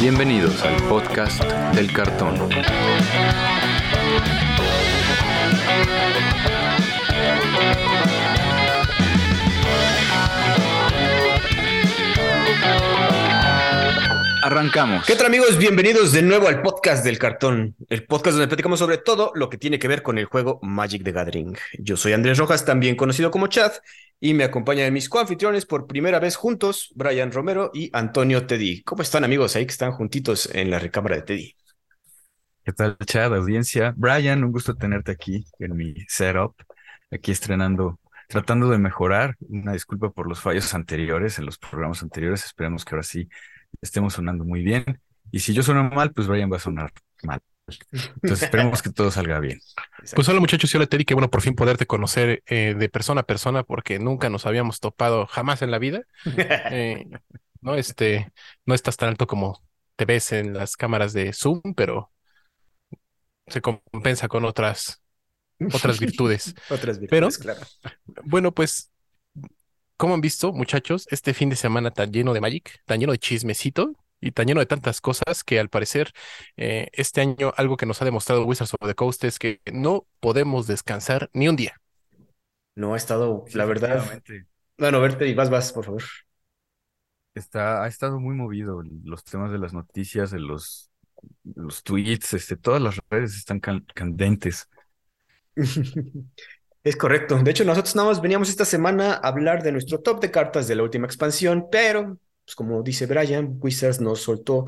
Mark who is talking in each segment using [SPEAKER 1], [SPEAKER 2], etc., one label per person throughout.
[SPEAKER 1] Bienvenidos al podcast del cartón. Arrancamos.
[SPEAKER 2] ¿Qué tal amigos? Bienvenidos de nuevo al podcast del cartón, el podcast donde platicamos sobre todo lo que tiene que ver con el juego Magic the Gathering. Yo soy Andrés Rojas, también conocido como Chad, y me acompañan mis coanfitriones por primera vez juntos, Brian Romero y Antonio Teddy. ¿Cómo están amigos ahí que están juntitos en la recámara de Teddy?
[SPEAKER 1] ¿Qué tal, Chad, audiencia? Brian, un gusto tenerte aquí en mi setup, aquí estrenando, tratando de mejorar. Una disculpa por los fallos anteriores, en los programas anteriores. Esperemos que ahora sí estemos sonando muy bien. Y si yo sueno mal, pues Brian va a sonar mal. Entonces esperemos que todo salga bien.
[SPEAKER 3] Pues hola muchachos, y hola Teddy, qué bueno por fin poderte conocer eh, de persona a persona porque nunca nos habíamos topado jamás en la vida. Eh, no, este, no estás tan alto como te ves en las cámaras de Zoom, pero se compensa con otras, otras virtudes.
[SPEAKER 2] Otras virtudes, claro.
[SPEAKER 3] Bueno, pues, como han visto, muchachos, este fin de semana tan lleno de Magic, tan lleno de chismecito y tan lleno de tantas cosas que al parecer eh, este año algo que nos ha demostrado Wizards of the Coast es que no podemos descansar ni un día.
[SPEAKER 2] No ha estado, la verdad. Bueno, verte y vas, vas, por favor.
[SPEAKER 1] Está, ha estado muy movido los temas de las noticias, de los, los tweets, este, todas las redes están can- candentes.
[SPEAKER 2] Es correcto. De hecho, nosotros nada más veníamos esta semana a hablar de nuestro top de cartas de la última expansión, pero, pues como dice Brian, Wizards nos soltó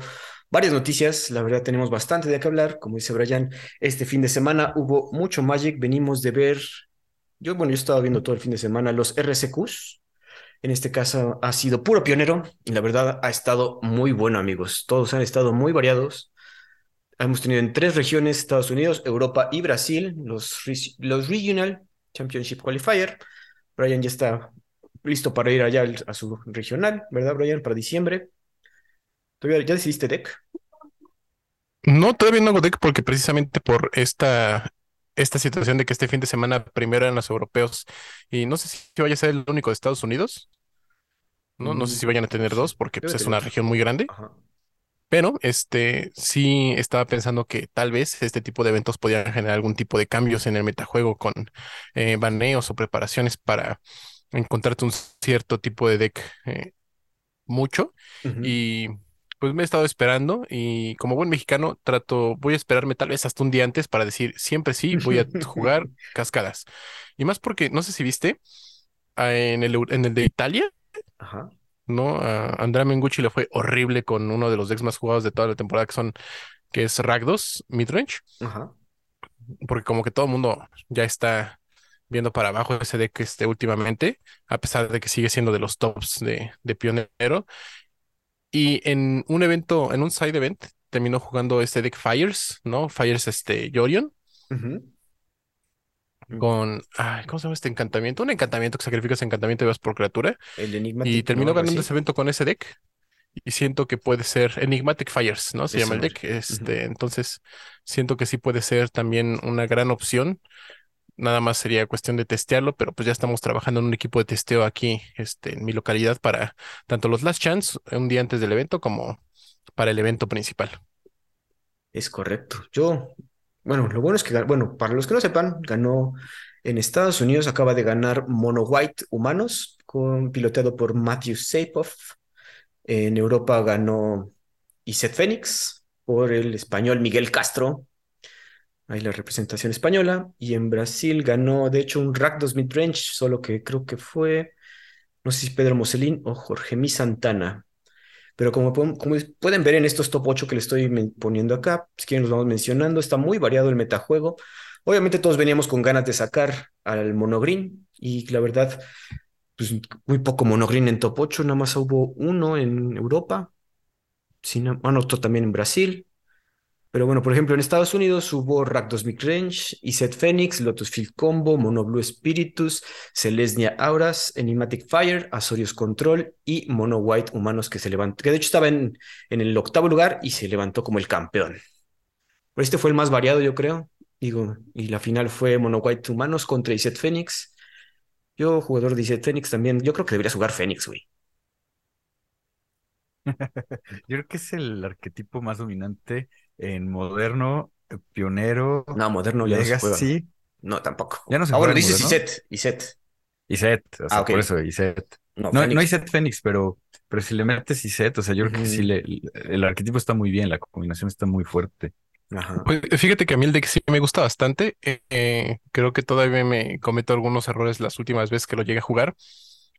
[SPEAKER 2] varias noticias. La verdad, tenemos bastante de qué hablar. Como dice Brian, este fin de semana hubo mucho Magic. Venimos de ver, yo, bueno, yo estaba viendo todo el fin de semana los RSQs. En este caso ha sido puro pionero y la verdad ha estado muy bueno, amigos. Todos han estado muy variados. Hemos tenido en tres regiones, Estados Unidos, Europa y Brasil, los, los Regional Championship Qualifier. Brian ya está listo para ir allá al- a su regional, ¿verdad, Brian? Para diciembre. ¿Todavía ya decidiste deck?
[SPEAKER 3] No, todavía no hago deck porque precisamente por esta, esta situación de que este fin de semana primero eran los europeos y no sé si vaya a ser el único de Estados Unidos. No, no sé
[SPEAKER 2] Mm,
[SPEAKER 3] si vayan a tener dos porque pues, es una región muy grande.
[SPEAKER 2] Ajá.
[SPEAKER 3] Pero este sí estaba pensando que tal vez este tipo de eventos podían generar algún tipo de cambios en el metajuego con eh, baneos o preparaciones para encontrarte un cierto tipo de deck eh, mucho. Y pues me he estado esperando y como buen mexicano trato, voy a esperarme tal vez hasta un día antes para decir siempre sí, voy a jugar cascadas. Y más porque no sé si viste ah, en el, en el de Italia.
[SPEAKER 2] Ajá.
[SPEAKER 3] ¿No? A Andrea Mengucci le fue horrible con uno de los decks más jugados de toda la temporada, que son, que es Rakdos Midrange,
[SPEAKER 2] Ajá.
[SPEAKER 3] porque como que todo el mundo ya está viendo para abajo ese deck este, últimamente, a pesar de que sigue siendo de los tops de, de pionero. Y en un evento, en un side event, terminó jugando este deck Fires, ¿no? Fires este Yorion. Con, ay, ¿cómo se llama este encantamiento? Un encantamiento que sacrificas encantamiento y vas por criatura.
[SPEAKER 2] El Enigmatic,
[SPEAKER 3] Y terminó ganando ese evento con ese deck. Y siento que puede ser Enigmatic Fires, ¿no? Se llama el deck. Este, entonces, siento que sí puede ser también una gran opción. Nada más sería cuestión de testearlo, pero pues ya estamos trabajando en un equipo de testeo aquí, este, en mi localidad para tanto los Last Chance, un día antes del evento, como para el evento principal.
[SPEAKER 2] Es correcto. Yo, bueno, lo bueno es que, bueno, para los que no sepan, ganó en Estados Unidos, acaba de ganar Mono White Humanos, con, piloteado por Matthew Sapoff. En Europa ganó Iset Fénix por el español Miguel Castro. Ahí la representación española. Y en Brasil ganó, de hecho, un Rakdos Midrange, solo que creo que fue, no sé si Pedro Moselín o Jorge Mi Santana. Pero como, como pueden ver en estos top 8 que les estoy poniendo acá, si quieren los vamos mencionando, está muy variado el metajuego. Obviamente todos veníamos con ganas de sacar al monogreen y la verdad, pues muy poco monogreen en top 8, nada más hubo uno en Europa, sí, no- bueno, otro también en Brasil. Pero bueno, por ejemplo, en Estados Unidos hubo Rakdos Midrange, Iset Phoenix, Lotus Field Combo, Mono Blue Spiritus, Selesnya Auras, Enigmatic Fire, Azorius Control y Mono White Humanos que se levantó, que de hecho estaba en, en el octavo lugar y se levantó como el campeón. Este fue el más variado, yo creo. Y la final fue Mono White Humanos contra Iset Phoenix. Yo, jugador de Iset Phoenix también, yo creo que debería jugar Phoenix, güey.
[SPEAKER 1] Yo creo que es el arquetipo más dominante en moderno, pionero,
[SPEAKER 2] No, moderno ya no se juega.
[SPEAKER 1] legacy.
[SPEAKER 2] No, tampoco.
[SPEAKER 1] Ya no se
[SPEAKER 2] Ah,
[SPEAKER 1] en
[SPEAKER 2] dices. Iset, Iset.
[SPEAKER 1] Y set, o sea,
[SPEAKER 2] Ah,
[SPEAKER 1] por eso, y set.
[SPEAKER 2] No,
[SPEAKER 1] No, no
[SPEAKER 2] Fénix.
[SPEAKER 1] hay set Fénix, pero, pero si le metes y set, o sea, yo creo que sí le, el arquetipo está muy bien, la combinación está muy fuerte.
[SPEAKER 2] Ajá.
[SPEAKER 3] Pues fíjate que a mí el deck sí me gusta bastante. eh, eh, creo que todavía me cometo algunos errores las últimas veces que lo llegué a jugar.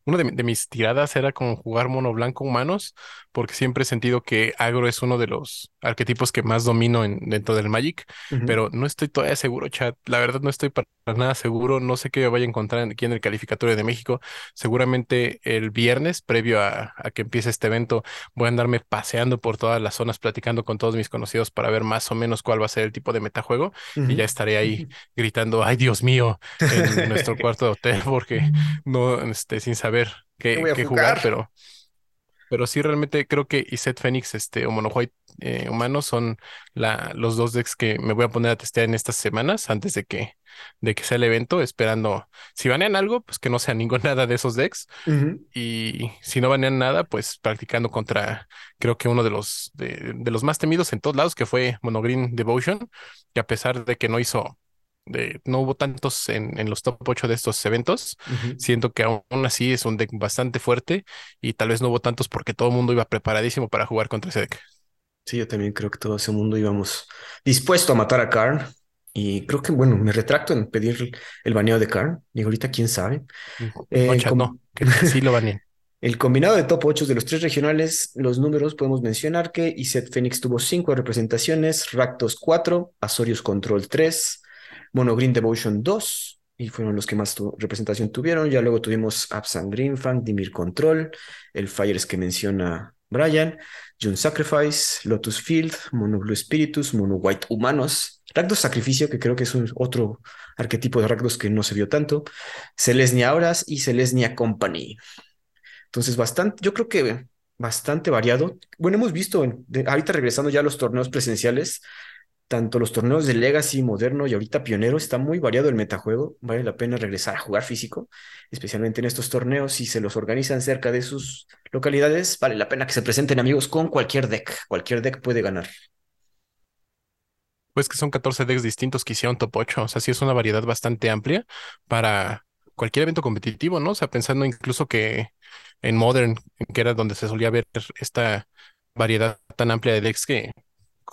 [SPEAKER 3] Una de, de mis tiradas era con jugar mono blanco humanos, porque siempre he sentido que agro es uno de los arquetipos que más domino en, dentro del Magic,
[SPEAKER 2] Ujú.
[SPEAKER 3] pero no estoy todavía seguro, chat. La verdad no estoy para nada seguro. No sé qué vaya a encontrar aquí en el calificatorio de México. Seguramente el viernes, previo a, a que empiece este evento, voy a andarme paseando por todas las zonas, platicando con todos mis conocidos para ver más o menos cuál va a ser el tipo de metajuego y
[SPEAKER 2] Ujú.
[SPEAKER 3] ya estaré ahí gritando, ay Dios mío, en nuestro cuarto de hotel, porque no, este, sin saber
[SPEAKER 2] ¿Qué
[SPEAKER 3] qué, jugar,
[SPEAKER 2] jugar?
[SPEAKER 3] pero, pero sí realmente creo que Iset Fénix, este, o Mono White eh, humano son la, los dos decks que me voy a poner a testear en estas semanas antes de que, de que sea el evento, esperando, si banean algo, pues que no sea ningún nada de esos decks, y si no banean nada, pues practicando contra, creo que uno de los, de, de los más temidos en todos lados, que fue Monogreen Devotion, que a pesar de que no hizo, no hubo tantos en, en los top 8 de estos eventos, siento que aún así es un deck bastante fuerte y tal vez no hubo tantos porque todo el mundo iba preparadísimo para jugar contra ese deck.
[SPEAKER 2] Sí, yo también creo que todo ese mundo íbamos dispuesto a matar a Karn. Y creo que, bueno, me retracto en pedir el baneo de Karn. Y ahorita, quién sabe. Eh,
[SPEAKER 3] no, chat,
[SPEAKER 2] com-
[SPEAKER 3] no, que, que sí lo baneen.
[SPEAKER 2] El combinado de top 8 de los tres regionales, los números podemos mencionar que Iset Phoenix tuvo 5 representaciones, Rakdos 4, Azorius Control 3, Mono Green Devotion 2, y fueron los que más representación tuvieron. Ya luego tuvimos Absan Greenfang, Dimir Control, el Fires que menciona Brian, June Sacrifice, Lotus Field, Mono Blue Spiritus, Mono White Humanos, Rakdos Sacrificio, que creo que es un otro arquetipo de Rakdos que no se vio tanto, Celestia Auras y Celestia Company. Entonces, bastante, yo creo que bastante variado. Bueno, hemos visto, en- de- ahorita regresando ya a los torneos presenciales, tanto los torneos de Legacy, Moderno y ahorita Pionero, está muy variado el metajuego. Vale la pena regresar a jugar físico, especialmente en estos torneos. Si se los organizan cerca de sus localidades, vale la pena que se presenten amigos con cualquier deck. Cualquier deck puede ganar.
[SPEAKER 3] Pues que son 14 decks distintos que hicieron top 8. O sea, sí es una variedad bastante amplia para cualquier evento competitivo, ¿no? O sea, pensando incluso que en Modern, que era donde se solía ver esta variedad tan amplia de decks que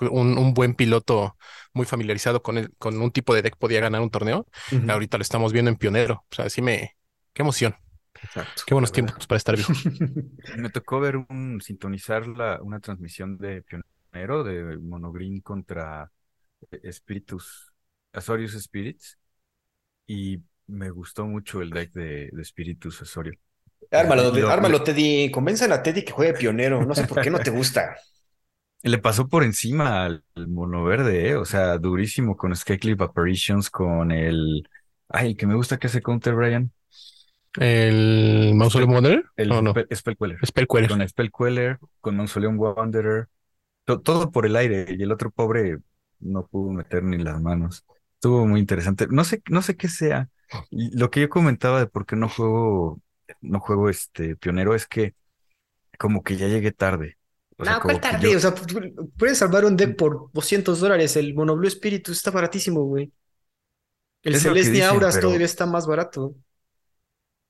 [SPEAKER 3] un, un buen piloto muy familiarizado con, el, con un tipo de deck podía ganar un torneo.
[SPEAKER 2] Ujú.
[SPEAKER 3] Ahorita lo estamos viendo en Pionero. O sea, sí me... Qué emoción.
[SPEAKER 2] Exacto.
[SPEAKER 3] Qué buenos tiempos para estar vivo.
[SPEAKER 1] Me tocó ver un, sintonizar la, una transmisión de Pionero de Monogreen contra Spiritus, Azorius Spirits, y me gustó mucho el deck de, de Spiritus Azorio.
[SPEAKER 2] Ármalo,
[SPEAKER 1] Lo-
[SPEAKER 2] ármalo, Teddy. Convenzan a Teddy que juegue pionero. No sé por qué no te gusta.
[SPEAKER 1] Le pasó por encima al, al mono verde, ¿eh? O sea, durísimo con Skyclip Apparitions, con el... Ay, el que me gusta que hace Counter, Brian.
[SPEAKER 3] ¿El Mausoleum Wanderer?
[SPEAKER 1] El
[SPEAKER 3] No, no.
[SPEAKER 1] Spell, Spellqueller.
[SPEAKER 3] Spellqueller.
[SPEAKER 1] Con Spellqueller, con Mausoleum Wanderer. to- todo por el aire. Y el otro pobre no pudo meter ni las manos. Estuvo muy interesante. No sé, no sé qué sea. Y lo que yo comentaba de por qué no juego, no juego este pionero es que como que ya llegué tarde. O sea,
[SPEAKER 2] no, ¿cuál
[SPEAKER 1] yo-
[SPEAKER 2] O sea, pu- puedes salvar un deck por 200 dólares. El Mono Blue Spiritus está baratísimo, güey. El
[SPEAKER 1] Es
[SPEAKER 2] Celestia
[SPEAKER 1] dicen,
[SPEAKER 2] Auras
[SPEAKER 1] pero-
[SPEAKER 2] todavía está más barato.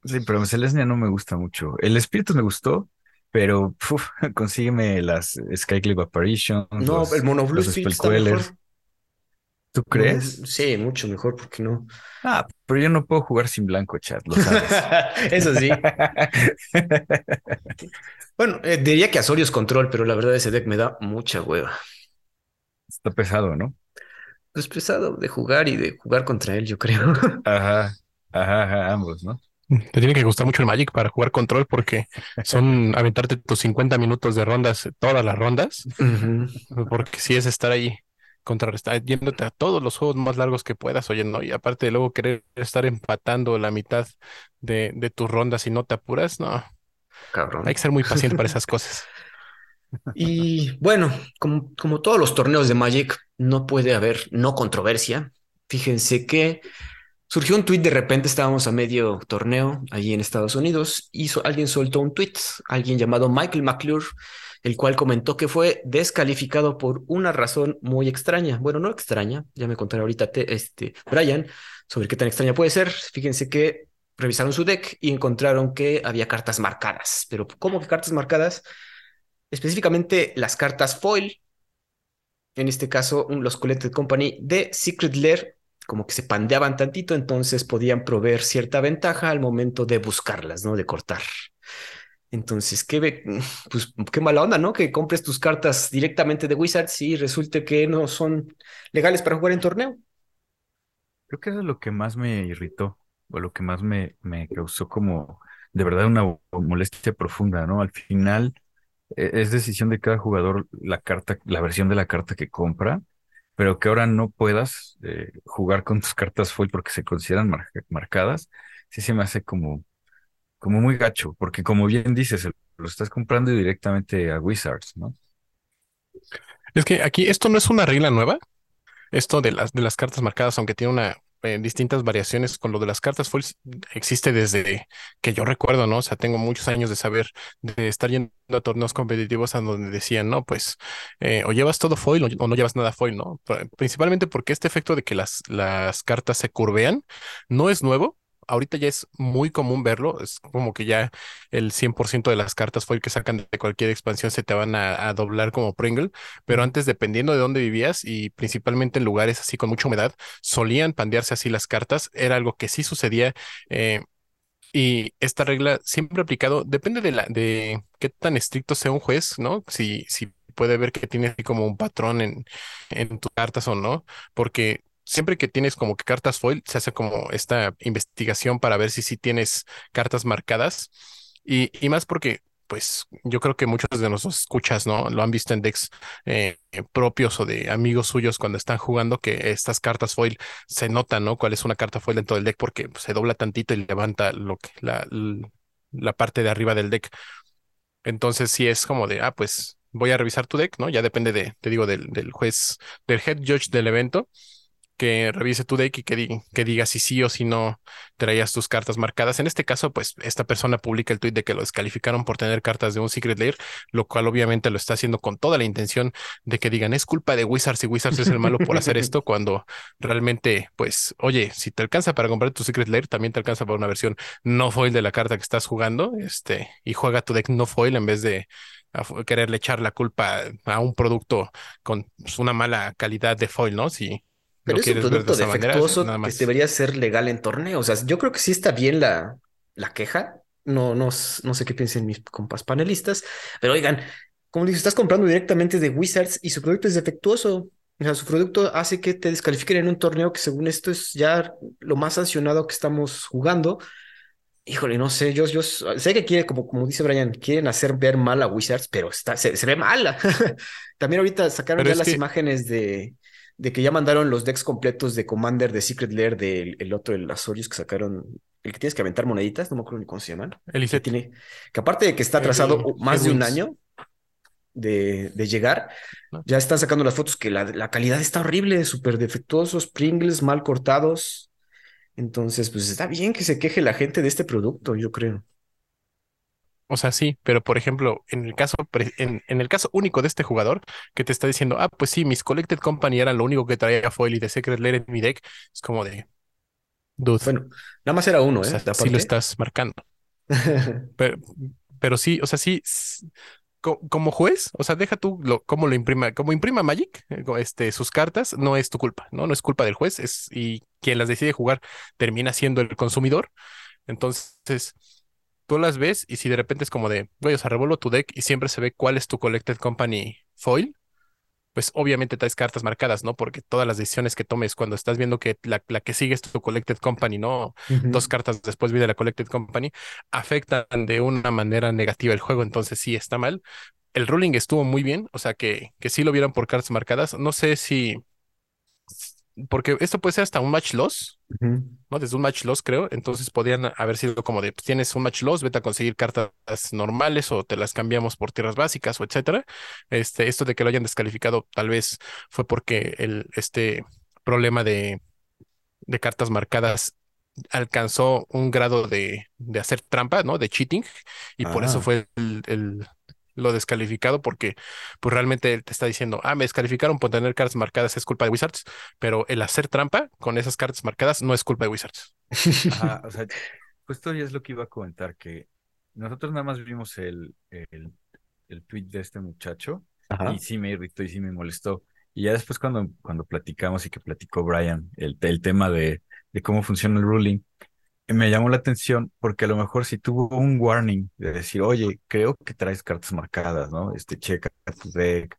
[SPEAKER 1] Sí, pero Celestia no me gusta mucho. El Espíritu me gustó, pero uf, consígueme las Skyclip Apparitions,
[SPEAKER 2] No,
[SPEAKER 1] los,
[SPEAKER 2] el Mono Blue
[SPEAKER 1] los
[SPEAKER 2] Spirit está mejor.
[SPEAKER 1] ¿Tú crees?
[SPEAKER 2] No, sí, mucho mejor, porque no?
[SPEAKER 1] Ah, pero yo no puedo jugar sin blanco, chat, lo sabes.
[SPEAKER 2] Eso sí. Bueno, eh, diría que Azorius Control, pero la verdad ese deck me da mucha hueva.
[SPEAKER 1] Está pesado, ¿no?
[SPEAKER 2] Es pesado de jugar y de jugar contra él, yo creo.
[SPEAKER 1] Ajá, ajá, ajá, ambos, ¿no?
[SPEAKER 3] Te tiene que gustar mucho el Magic para jugar control porque son aventarte tus 50 minutos de rondas, todas las rondas, porque si es estar ahí contrarrestar, yéndote a todos los juegos más largos que puedas, oye, no, y aparte de luego querer estar empatando la mitad de, de tus rondas y no te apuras, no,
[SPEAKER 2] Cabrón.
[SPEAKER 3] hay que ser muy paciente para esas cosas.
[SPEAKER 2] Y bueno, como, como todos los torneos de Magic, no puede haber no controversia. Fíjense que surgió un tweet de repente, estábamos a medio torneo allí en Estados Unidos, y so- alguien soltó un tweet, alguien llamado Michael McClure, el cual comentó que fue descalificado por una razón muy extraña. Bueno, no extraña, ya me contaré ahorita este, Brian sobre qué tan extraña puede ser. Fíjense que revisaron su deck y encontraron que había cartas marcadas. Pero ¿cómo que cartas marcadas? Específicamente las cartas foil, en este caso los Collected Company de Secret Lair, como que se pandeaban tantito, entonces podían proveer cierta ventaja al momento de buscarlas, ¿no? De cortar. Entonces, qué, pues, qué mala onda, ¿no? Que compres tus cartas directamente de Wizards y resulte que no son legales para jugar en torneo.
[SPEAKER 1] Creo que eso es lo que más me irritó, o lo que más me, me causó como de verdad una molestia profunda, ¿no? Al final e, es decisión de cada jugador la carta, la versión de la carta que compra, pero que ahora no puedas eh, jugar con tus cartas foil porque se consideran marcadas, sí se me hace como como muy gacho, porque como bien dices, lo estás comprando directamente a Wizards, ¿no?
[SPEAKER 3] Es que aquí esto no es una regla nueva. Esto de las, de las cartas marcadas, aunque tiene una eh, distintas variaciones con lo de las cartas foils, existe desde que yo recuerdo, ¿no? O sea, tengo muchos años de saber, de estar yendo a torneos competitivos a donde decían, no, pues, eh, o llevas todo foil o, no llevas nada foil, ¿no? Principalmente porque este efecto de que las, las cartas se curvean no es nuevo, ahorita ya es muy común verlo, es como que ya el 100% de las cartas foil que sacan de cualquier expansión se te van a, doblar como Pringle, pero antes dependiendo de dónde vivías y principalmente en lugares así con mucha humedad, solían pandearse así las cartas, era algo que sí sucedía. Eh, y esta regla siempre aplicado, depende de la, de qué tan estricto sea un juez, ¿no? Si, si puede ver que tiene como un patrón en, en tus cartas o no, porque siempre que tienes como que cartas foil, se hace como esta investigación para ver si sí tienes cartas marcadas. Y, y más porque, pues, yo creo que muchos de nosotros escuchas, ¿no? Lo han visto en decks eh, propios o de amigos suyos cuando están jugando, que estas cartas foil se notan, ¿no? Cuál es una carta foil dentro del deck porque se dobla tantito y levanta lo que, la, la parte de arriba del deck. Entonces, sí es como de, ah, pues voy a revisar tu deck, ¿no? Ya depende de, te digo, del, del juez, del head judge del evento que revise tu deck y que, que diga si sí o si no traías tus cartas marcadas. En este caso, pues esta persona publica el tweet de que lo descalificaron por tener cartas de un Secret Lair, lo cual obviamente lo está haciendo con toda la intención de que digan es culpa de Wizards y Wizards es el malo por hacer esto, cuando realmente, pues, oye, si te alcanza para comprar tu Secret Lair, también te alcanza para una versión no foil de la carta que estás jugando, este, y juega tu deck no foil en vez de quererle echar la culpa a un producto con una mala calidad de foil, ¿no? Si
[SPEAKER 2] pero es un producto defectuoso que debería ser legal en torneo. O sea, yo creo que sí está bien la, la queja. No, no, no sé qué piensen mis compas panelistas, pero oigan, como dices, estás comprando directamente de Wizards y su producto es defectuoso. O sea, su producto hace que te descalifiquen en un torneo que según esto es ya lo más sancionado que estamos jugando. Híjole, no sé, yo, yo sé que quiere, como, como dice Brian, quieren hacer ver mal a Wizards, pero está, se, ve mala. También ahorita sacaron ya las imágenes de, de que ya mandaron los decks completos de Commander de Secret Lair del el otro, el Azorius que sacaron, el que tienes que aventar moneditas, no me acuerdo ni cómo se llaman.
[SPEAKER 3] El
[SPEAKER 2] que, tiene, que aparte de que está atrasado más de un año de, de llegar, ya están sacando las fotos que la, la calidad está horrible, súper defectuosos, Pringles mal cortados. Entonces, pues está bien que se queje la gente de este producto, yo creo.
[SPEAKER 3] O sea, sí, pero por ejemplo, en el caso, en, el caso único de este jugador que te está diciendo, ah, pues sí, mis Collected Company eran lo único que traía foil y de Secret Lair en mi deck, es como de.
[SPEAKER 2] Dude. Bueno, nada más era uno, ¿eh?
[SPEAKER 3] sí lo estás marcando. pero, pero sí, o sea, sí, como juez, o sea, deja tú lo, cómo lo imprima, como imprima Magic, eh, este, sus cartas, no es tu culpa, ¿no? No es culpa del juez, es, y quien las decide jugar termina siendo el consumidor. Entonces, tú las ves y si de repente es como de, güey, o sea, revuelvo tu deck y siempre se ve cuál es tu Collected Company foil, pues obviamente traes cartas marcadas, ¿no? Porque todas las decisiones que tomes cuando estás viendo que la, que sigue es tu Collected Company, ¿no? Dos cartas después viene la Collected Company, afectan de una manera negativa el juego, entonces sí está mal. El ruling estuvo muy bien, o sea, que, que sí lo vieran por cartas marcadas. No sé si porque esto puede ser hasta un match loss, ¿no? Desde un match loss, creo. Entonces podrían haber sido como de, pues, tienes un match loss, vete a conseguir cartas normales o te las cambiamos por tierras básicas o etcétera. Este, esto de que lo hayan descalificado tal vez fue porque el, este problema de, de cartas marcadas alcanzó un grado de, de hacer trampa, ¿no? De cheating. Y por eso ah. fue el, lo descalificado porque pues realmente él te está diciendo, ah, me descalificaron por tener cartas marcadas, es culpa de Wizards, pero el hacer trampa con esas cartas marcadas no es culpa de Wizards.
[SPEAKER 1] Ajá, o sea, justo ya es lo que iba a comentar, que nosotros nada más vimos el, el, el tweet de este muchacho
[SPEAKER 2] Ajá.
[SPEAKER 1] y sí me irritó y sí me molestó. Y ya después cuando, cuando platicamos y que platicó Brian el, el tema de, de cómo funciona el ruling, me llamó la atención porque a lo mejor si tuvo un warning de decir, oye, creo que traes cartas marcadas, ¿no? Este, checa tu deck.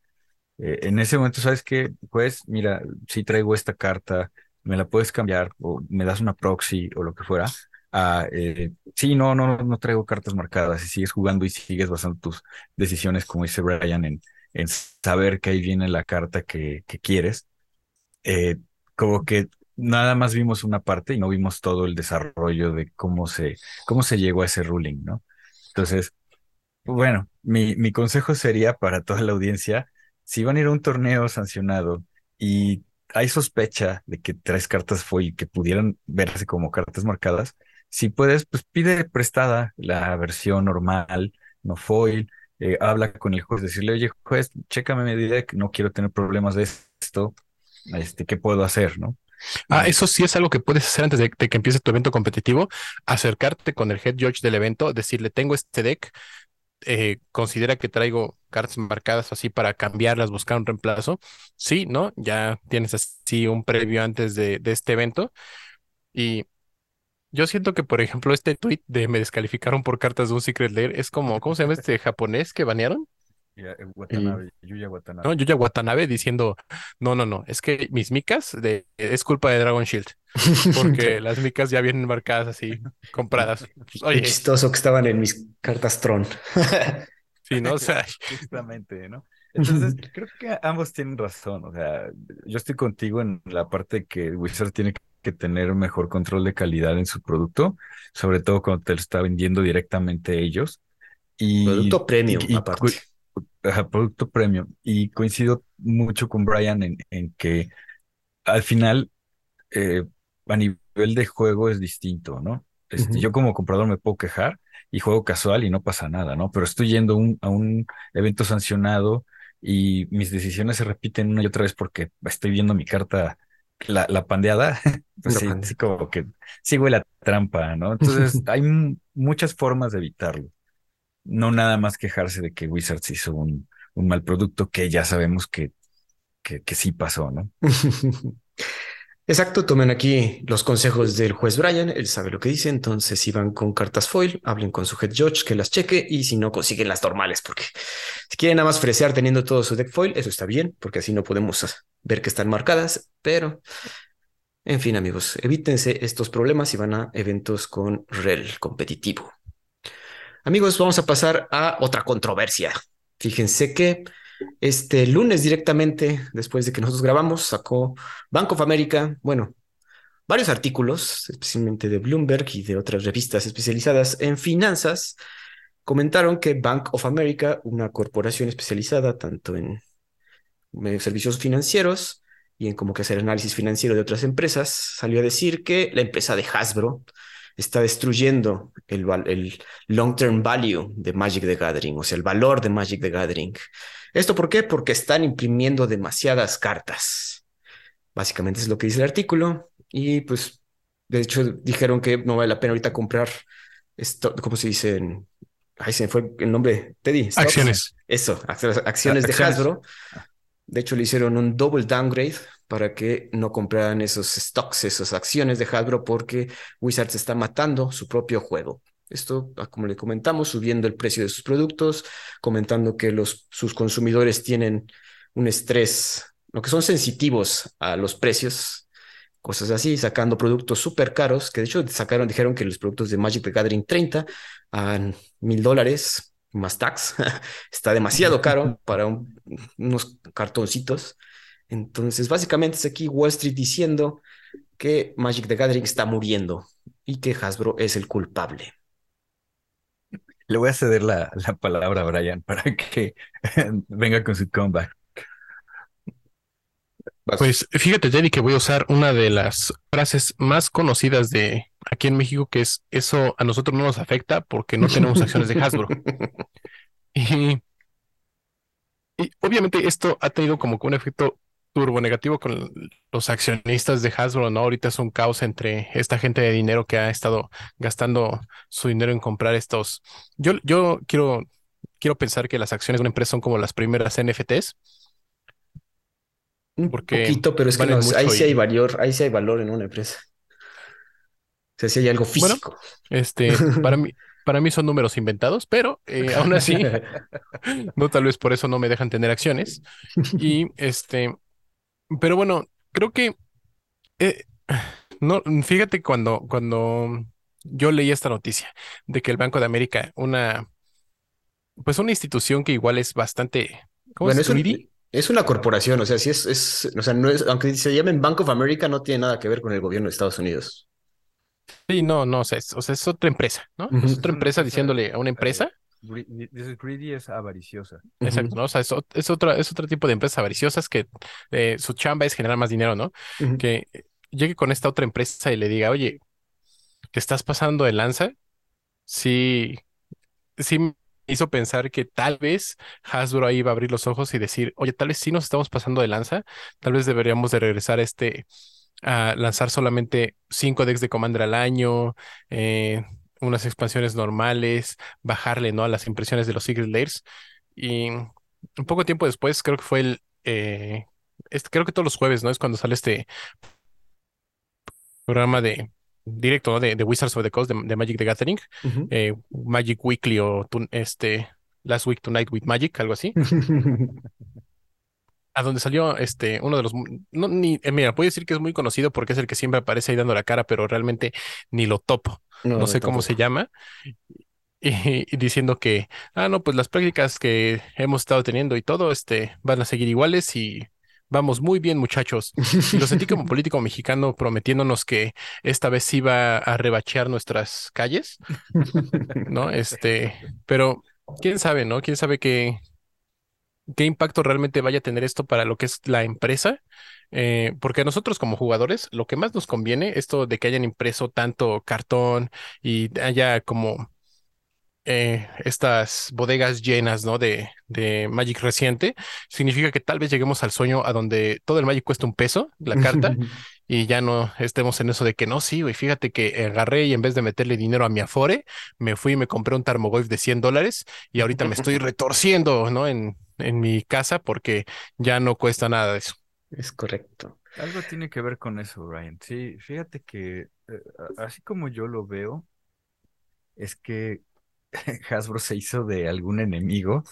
[SPEAKER 1] Eh, en ese momento, ¿sabes qué? Pues, mira, si traigo esta carta, me la puedes cambiar o me das una proxy o lo que fuera. Ah, eh, sí, no, no, no traigo cartas marcadas y sigues jugando y sigues basando tus decisiones, como dice Brian, en, en saber que ahí viene la carta que, que quieres. Eh, como que nada más vimos una parte y no vimos todo el desarrollo de cómo se, cómo se llegó a ese ruling, ¿no? Entonces, bueno, mi, mi consejo sería para toda la audiencia, si van a ir a un torneo sancionado y hay sospecha de que traes cartas foil que pudieran verse como cartas marcadas, si puedes, pues pide prestada la versión normal, no foil, eh, habla con el juez, decirle, oye, juez, chécame mi deck, no quiero tener problemas de esto, este, ¿qué puedo hacer, no?
[SPEAKER 3] Ah, eso sí es algo que puedes hacer antes de, de que empiece tu evento competitivo, acercarte con el head judge del evento, decirle, tengo este deck, eh, considera que traigo cartas marcadas así para cambiarlas, buscar un reemplazo. Sí, ¿no? Ya tienes así un previo antes de, de este evento. Y yo siento que, por ejemplo, este tweet de me descalificaron por cartas de un Secret Lair es como, ¿cómo se llama este japonés que banearon?
[SPEAKER 1] Yuya Watanabe.
[SPEAKER 3] No, Yuya Watanabe diciendo, no, no, no, es que mis micas de, es culpa de Dragon Shield, porque las micas ya vienen marcadas así, compradas. Pues,
[SPEAKER 2] Qué
[SPEAKER 3] oye,
[SPEAKER 2] chistoso que estaban en mis cartas Tron.
[SPEAKER 3] sí, ¿no? O sea,
[SPEAKER 1] Justamente, ¿no? Entonces, creo que ambos tienen razón. O sea, yo estoy contigo en la parte de que Wizard tiene que tener mejor control de calidad en su producto, sobre todo cuando te lo está vendiendo directamente ellos. Y,
[SPEAKER 2] Producto premium,
[SPEAKER 1] y- y
[SPEAKER 2] aparte.
[SPEAKER 1] Ajá, producto premium. Y coincido mucho con Brian en, en que al final, eh, a nivel de juego es distinto, ¿no? Este. Yo como comprador me puedo quejar y juego casual y no pasa nada, ¿no? Pero estoy yendo un- a un evento sancionado y mis decisiones se repiten una y otra vez porque estoy viendo mi carta, la, la pandeada, pues
[SPEAKER 2] La
[SPEAKER 1] sí, como que sí huele a trampa, ¿no? Entonces hay muchas formas de evitarlo. No nada más quejarse de que Wizards hizo un, un mal producto que ya sabemos que, que, sí pasó, ¿no?
[SPEAKER 2] Exacto, tomen aquí los consejos del juez Brian, él sabe lo que dice, entonces si van con cartas foil, hablen con su head judge que las cheque y si no consiguen las normales, porque si quieren nada más fresear teniendo todo su deck foil, eso está bien, porque así no podemos ver que están marcadas, pero en fin amigos, evítense estos problemas y van a eventos con rel competitivo. Amigos, vamos a pasar a otra controversia. Fíjense que este lunes directamente, después de que nosotros grabamos, sacó Bank of America, bueno, varios artículos, especialmente de Bloomberg y de otras revistas especializadas en finanzas, comentaron que Bank of America, una corporación especializada tanto en eh, servicios financieros y en como que hacer análisis financiero de otras empresas, salió a decir que la empresa de Hasbro está destruyendo el, long-term value de Magic the Gathering, o sea, el valor de Magic the Gathering. ¿Esto por qué? Porque están imprimiendo demasiadas cartas. Básicamente es lo que dice el artículo. Y pues, de hecho, dijeron que no vale la pena ahorita comprar esto, ¿cómo se dice? Ahí se me fue el nombre, Teddy. stocks.
[SPEAKER 3] acciones.
[SPEAKER 2] Eso, ac- acciones de
[SPEAKER 1] acciones.
[SPEAKER 2] Hasbro. De hecho, le hicieron un double downgrade para que no compraran esos stocks, esas acciones de Hasbro, porque Wizards está matando su propio juego. Esto, ah, como le comentamos, subiendo el precio de sus productos, comentando que los, sus consumidores tienen un estrés, lo que son sensitivos a los precios, cosas así, sacando productos súper caros, que de hecho sacaron, dijeron que los productos de Magic the Gathering 30 a mil dólares más tax, está demasiado caro para un- unos cartoncitos. Entonces, básicamente es aquí Wall Street diciendo que Magic the Gathering está muriendo y que Hasbro es el culpable.
[SPEAKER 1] Le voy a ceder la, la palabra a Brian para que venga con su comeback.
[SPEAKER 3] Pues fíjate, Teddy, que voy a usar una de las frases más conocidas de aquí en México, que es eso a nosotros no nos afecta porque no tenemos acciones de Hasbro. Y y obviamente esto ha tenido como que un efecto turbo negativo con los accionistas de Hasbro, ¿no? Ahorita es un caos entre esta gente de dinero que ha estado gastando su dinero en comprar estos. Yo, yo quiero, quiero pensar que las acciones de una empresa son como las primeras NFTs.
[SPEAKER 2] Un
[SPEAKER 3] Porque
[SPEAKER 2] poquito, pero es que no, ahí sí
[SPEAKER 3] y-
[SPEAKER 2] hay valor, ahí sí hay valor en una empresa. O sea, sí hay algo
[SPEAKER 3] Bueno,
[SPEAKER 2] físico.
[SPEAKER 3] Este, para mí, para mí son números inventados, pero eh, aún así, no tal vez por eso no me dejan tener acciones. Y este, pero bueno, creo que eh, no, fíjate cuando, cuando yo leí esta noticia de que el Banco de América, una, pues una institución que igual es bastante, ¿cómo
[SPEAKER 2] Bueno,
[SPEAKER 3] es?
[SPEAKER 2] es un-
[SPEAKER 3] Greedy.
[SPEAKER 2] es una corporación, o sea, sí es, es, o sea, no es, aunque se llamen Bank of America, no tiene nada que ver con el gobierno de Estados Unidos.
[SPEAKER 3] Sí, no, no, o sea, es, o sea, es otra empresa, ¿no? Es
[SPEAKER 2] Es
[SPEAKER 3] otra empresa, diciéndole a una empresa.
[SPEAKER 1] Greedy es avariciosa.
[SPEAKER 3] Exacto, ¿no? O sea, es, ot- es otra, es otro tipo de empresas avariciosas que eh, su chamba es generar más dinero, ¿no? Que eh, llegue con esta otra empresa y le diga, oye, ¿te estás pasando de lanza? Sí, sí me hizo pensar que tal vez Hasbro ahí va a abrir los ojos y decir, oye, tal vez sí nos estamos pasando de lanza, tal vez deberíamos de regresar a este, a lanzar solamente cinco decks de Commander al año, eh, unas expansiones normales, bajarle, ¿no? a las impresiones de los Secret Layers. Y un poco tiempo después, creo que fue el, eh, este- creo que todos los jueves, ¿no? Es cuando sale este programa de directo, ¿no? De, de Wizards of the Coast, de, de Magic the Gathering, eh, Magic Weekly o tu- este Last Week Tonight with Magic, algo así, a donde salió este uno de los no ni eh, mira, puedo decir que es muy conocido porque es el que siempre aparece ahí dando la cara, pero realmente ni lo topo.
[SPEAKER 2] No,
[SPEAKER 3] sé cómo se llama. Y, y diciendo que, ah, no, pues las prácticas que hemos estado teniendo y todo, este, van a seguir iguales y vamos muy bien, muchachos. Y lo sentí como político mexicano prometiéndonos que esta vez iba a rebachear nuestras calles, ¿no? Este, pero quién sabe, ¿no? Quién sabe qué, qué impacto realmente vaya a tener esto para lo que es la empresa. Eh, porque a nosotros como jugadores, lo que más nos conviene, esto de que hayan impreso tanto cartón y haya como eh, estas bodegas llenas, ¿no? De, de Magic reciente, significa que tal vez lleguemos al sueño a donde todo el Magic cuesta un peso, la carta, y ya no estemos en eso de que no, sí, güey, fíjate que agarré y en vez de meterle dinero a mi Afore, me fui y me compré un Tarmogoyf de 100 dólares y ahorita me estoy retorciendo, ¿no? En, en mi casa porque ya no cuesta nada de eso.
[SPEAKER 2] Es correcto.
[SPEAKER 1] Algo tiene que ver con eso, Ryan. Sí, fíjate que eh, así como yo lo veo, es que Hasbro se hizo de algún enemigo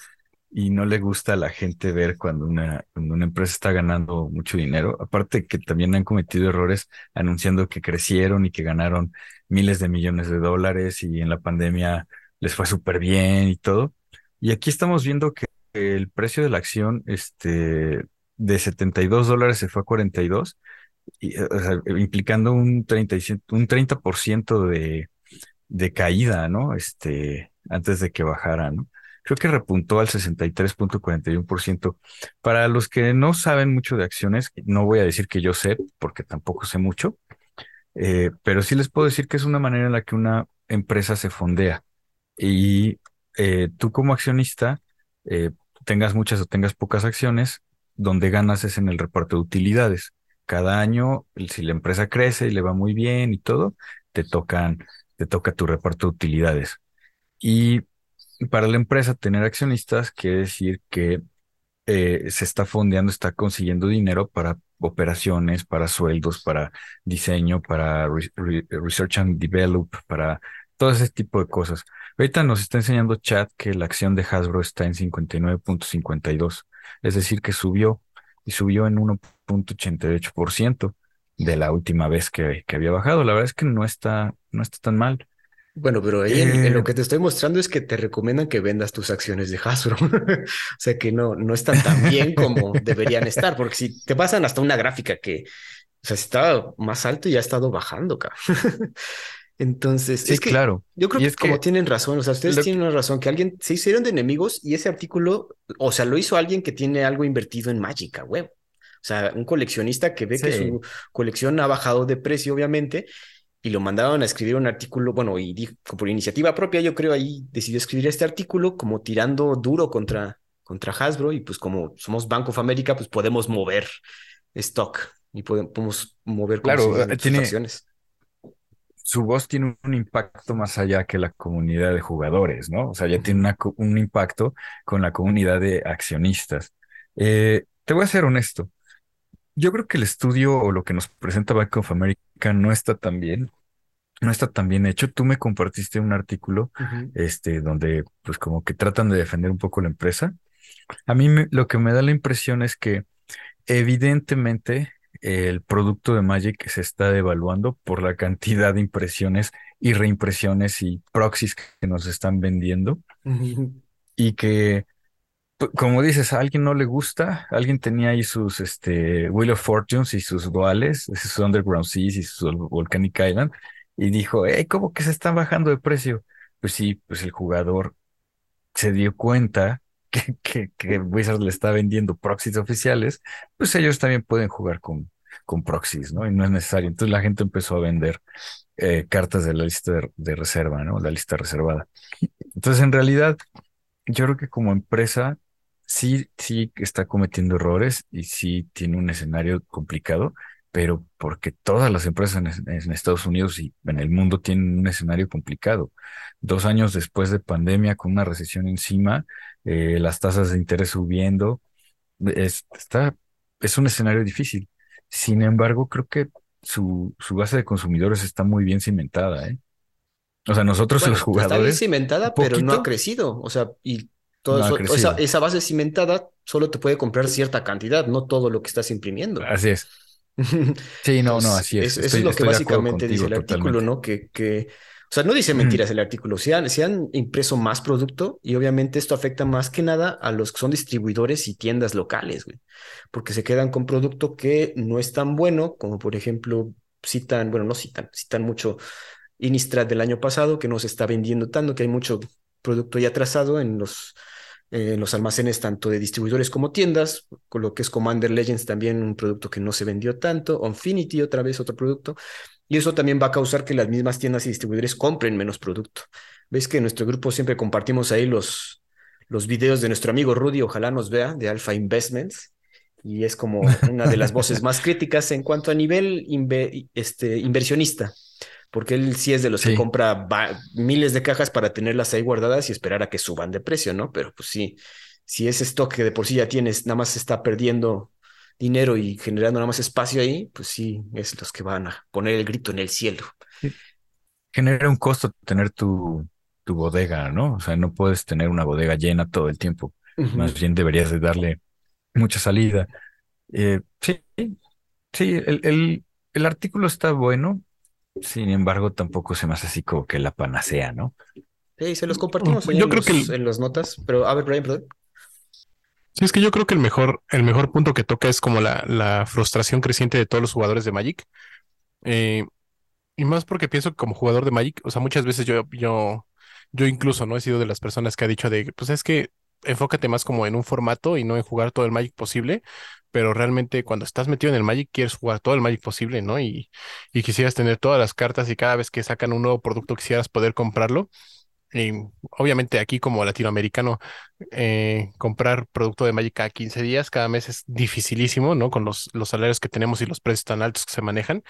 [SPEAKER 1] y no le gusta a la gente ver cuando una, cuando una empresa está ganando mucho dinero. Aparte que también han cometido errores anunciando que crecieron y que ganaron miles de millones de dólares y en la pandemia les fue súper bien y todo. Y aquí estamos viendo que el precio de la acción, este, de 72 dólares se fue a 42, y, o sea, implicando un 37 un 30% de, de caída, ¿no? Este, antes de que bajara, ¿no? Creo que repuntó al 63.41%. Para los que no saben mucho de acciones, no voy a decir que yo sé, porque tampoco sé mucho, eh, pero sí les puedo decir que es una manera en la que una empresa se fondea. Y eh, tú como accionista, eh, tengas muchas o tengas pocas acciones, donde ganas es en el reparto de utilidades. Cada año, si la empresa crece y le va muy bien y todo, te tocan, te toca tu reparto de utilidades. Y para la empresa tener accionistas quiere decir que eh, se está fondeando, está consiguiendo dinero para operaciones, para sueldos, para diseño, para re- re- research and develop, para todo ese tipo de cosas. Ahorita nos está enseñando chat que la acción de Hasbro está en 59.52, es decir, que subió y subió en 1.88% de la última vez que, que había bajado. La verdad es que no está, no está tan mal.
[SPEAKER 2] Bueno, pero ahí en, en
[SPEAKER 1] Eh,
[SPEAKER 2] lo que te estoy mostrando es que te recomiendan que vendas tus acciones de Hasbro. O sea que no, no están tan bien como deberían estar, porque si te pasan hasta una gráfica que, o sea, si estaba más alto y ha estado bajando, cabrón. Entonces,
[SPEAKER 1] sí,
[SPEAKER 2] es que
[SPEAKER 1] claro.
[SPEAKER 2] yo creo
[SPEAKER 1] Y
[SPEAKER 2] que
[SPEAKER 1] es
[SPEAKER 2] como tienen razón, o sea, ustedes
[SPEAKER 1] lo-
[SPEAKER 2] tienen una razón, que alguien se hicieron de enemigos y ese artículo, o sea, lo hizo alguien que tiene algo invertido en Magic, a huevo. O sea, un coleccionista que ve que su colección ha bajado de precio, obviamente, y lo mandaron a escribir un artículo, bueno, y dijo, por iniciativa propia, yo creo ahí decidió escribir este artículo como tirando duro contra, contra Hasbro y pues como somos Bank of America, pues podemos mover stock y podemos mover
[SPEAKER 1] claro, tiene, su voz tiene un impacto más allá que la comunidad de jugadores, ¿no? O sea, ya tiene un impacto con la comunidad de accionistas. Eh, te voy a ser honesto. Yo creo que el estudio o lo que nos presenta Bank of America no está tan bien. No está tan bien hecho. Tú me compartiste un artículo, este, donde pues como que tratan de defender un poco la empresa. A mí lo que me da la impresión es que evidentemente el producto de Magic se está devaluando por la cantidad de impresiones y reimpresiones y proxies que nos están vendiendo. Y que, como dices, a alguien no le gusta, alguien tenía ahí sus este, Wheel of Fortunes y sus duales, sus Underground Seas y sus Volcanic Island, y dijo, hey, ¿cómo que se están bajando de precio? Pues sí, pues el jugador se dio cuenta que, que, Wizards le está vendiendo proxies oficiales, pues ellos también pueden jugar con, con proxies, ¿no? Y no es necesario. Entonces la gente empezó a vender eh, cartas de la lista de, reserva, ¿no? La lista reservada. Entonces, en realidad, yo creo que como empresa sí, sí está cometiendo errores y sí tiene un escenario complicado, pero porque todas las empresas en, Estados Unidos y en el mundo tienen un escenario complicado. Dos años después de pandemia, con una recesión encima, eh, las tasas de interés subiendo, es, está, es un escenario difícil. Sin embargo, creo que su, su base de consumidores está muy bien cimentada, ¿eh? O sea, nosotros los jugadores. Está bien
[SPEAKER 2] cimentada, pero no ha crecido. O sea, y todo esa, esa, base cimentada solo te puede comprar cierta cantidad, no todo lo que estás imprimiendo.
[SPEAKER 1] Así es. Sí, no, no, así es.
[SPEAKER 2] eso es lo que básicamente dice el artículo, ¿no? Que, que, o sea, no dice mentiras el artículo. Se han, se han impreso más producto y obviamente esto afecta más que nada a los que son distribuidores y tiendas locales, güey. Porque se quedan con producto que no es tan bueno, como por ejemplo, citan, bueno, no citan, citan mucho Innistrad del año pasado, que no se está vendiendo tanto, que hay mucho producto ya trazado en los en eh, los almacenes tanto de distribuidores como tiendas, con lo que es Commander Legends también un producto que no se vendió tanto, Infinity otra vez otro producto, y eso también va a causar que las mismas tiendas y distribuidores compren menos producto. Veis que en nuestro grupo siempre compartimos ahí los, los videos de nuestro amigo Rudy, ojalá nos vea, de Alpha Investments, y es como una de las voces más críticas en cuanto a nivel este, inversionista porque él sí es de los que compra miles de cajas para tenerlas ahí guardadas y esperar a que suban de precio, ¿no? Pero pues sí, si ese stock que de por sí ya tienes nada más está perdiendo dinero y generando nada más espacio ahí, pues sí, es los que van a poner el grito en el cielo.
[SPEAKER 1] Genera un costo tener tu, tu bodega, ¿no? O sea, no puedes tener una bodega llena todo el tiempo. Más bien deberías de darle mucha salida. Eh, sí, sí, el, el, el artículo está bueno. Sin embargo, tampoco se me hace así como que la panacea, ¿no?
[SPEAKER 2] Sí, se los compartimos Yo creo que en las notas, pero a ver, Brian, perdón.
[SPEAKER 3] Sí, es que yo creo que el mejor, el mejor punto que toca es como la, la frustración creciente de todos los jugadores de Magic. Eh, y más porque pienso que como jugador de Magic, o sea, muchas veces yo, yo, yo incluso no he sido de las personas que ha dicho de, pues es que enfócate más como en un formato y no en jugar todo el Magic posible, pero realmente cuando estás metido en el Magic quieres jugar todo el Magic posible, ¿no? Y, y quisieras tener todas las cartas y cada vez que sacan un nuevo producto quisieras poder comprarlo. Y obviamente aquí como latinoamericano, eh, comprar producto de Magic cada 15 días, cada mes es dificilísimo, ¿no? Con los, los salarios que tenemos y los precios tan altos que se manejan.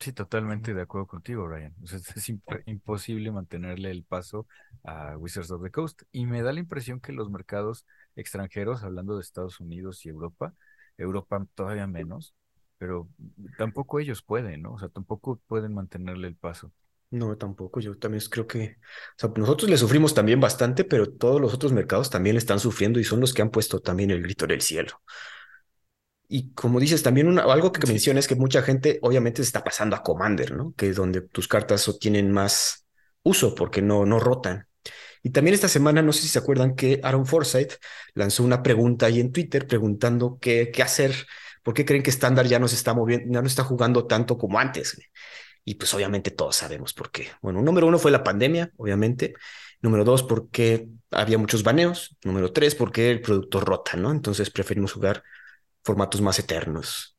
[SPEAKER 1] Sí, totalmente de acuerdo contigo, Ryan. es imposible mantenerle el paso a Wizards of the Coast. Y me da la impresión que los mercados extranjeros, hablando de Estados Unidos y Europa, Europa todavía menos, pero tampoco ellos pueden, ¿no? O sea, tampoco pueden mantenerle el paso.
[SPEAKER 2] No, tampoco. Yo también creo que, o sea, nosotros le sufrimos también bastante, pero todos los otros mercados también le están sufriendo y son los que han puesto también el grito del cielo. Y como dices, también algo que mencionas es que mucha gente obviamente se está pasando a Commander, ¿no? Que es donde tus cartas tienen más uso porque no, no rotan. Y también esta semana, no sé si se acuerdan que Aaron Forsyth lanzó una pregunta ahí en Twitter preguntando qué, qué hacer, por qué creen que estándar ya no se está moviendo, ya no está jugando tanto como antes. Y pues obviamente todos sabemos por qué. Bueno, número uno fue la pandemia, obviamente. Número dos, porque había muchos baneos. Número tres, porque el producto rota, ¿no? Entonces preferimos jugar formatos más eternos?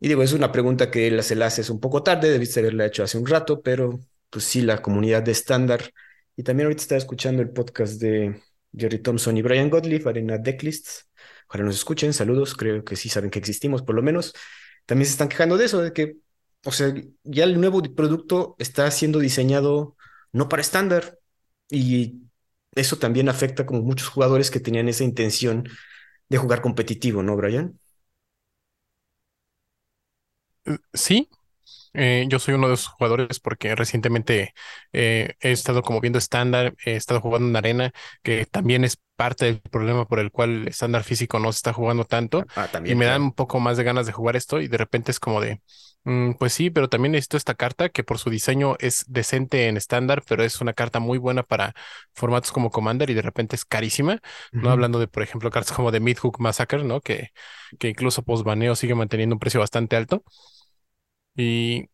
[SPEAKER 2] Y digo, es una pregunta que él se la un poco tarde, debiste haberla hecho hace un rato, pero pues sí, la comunidad de estándar. Y también ahorita estaba escuchando el podcast de Jerry Thompson y Brian Gottlieb, Arena Decklists. Ojalá nos escuchen, saludos, creo que sí saben que existimos por lo menos. También se están quejando de eso, de que, o sea, ya el nuevo producto está siendo diseñado no para estándar y eso también afecta como muchos jugadores que tenían esa intención de jugar competitivo, ¿no, Brian?
[SPEAKER 3] Sí, eh, yo soy uno de esos jugadores porque recientemente eh, he estado como viendo estándar, he estado jugando en arena, que también es parte del problema por el cual el estándar físico no se está jugando tanto.
[SPEAKER 2] Ah,
[SPEAKER 3] y me dan
[SPEAKER 2] claro.
[SPEAKER 3] un poco más de ganas de jugar esto y de repente es como de, mm, pues sí, pero también necesito esta carta que por su diseño es decente en estándar, pero es una carta muy buena para formatos como Commander y de repente es carísima. No hablando de, por ejemplo, cartas como de Midhook Massacre, ¿no? Que, que incluso post baneo sigue manteniendo un precio bastante alto. Y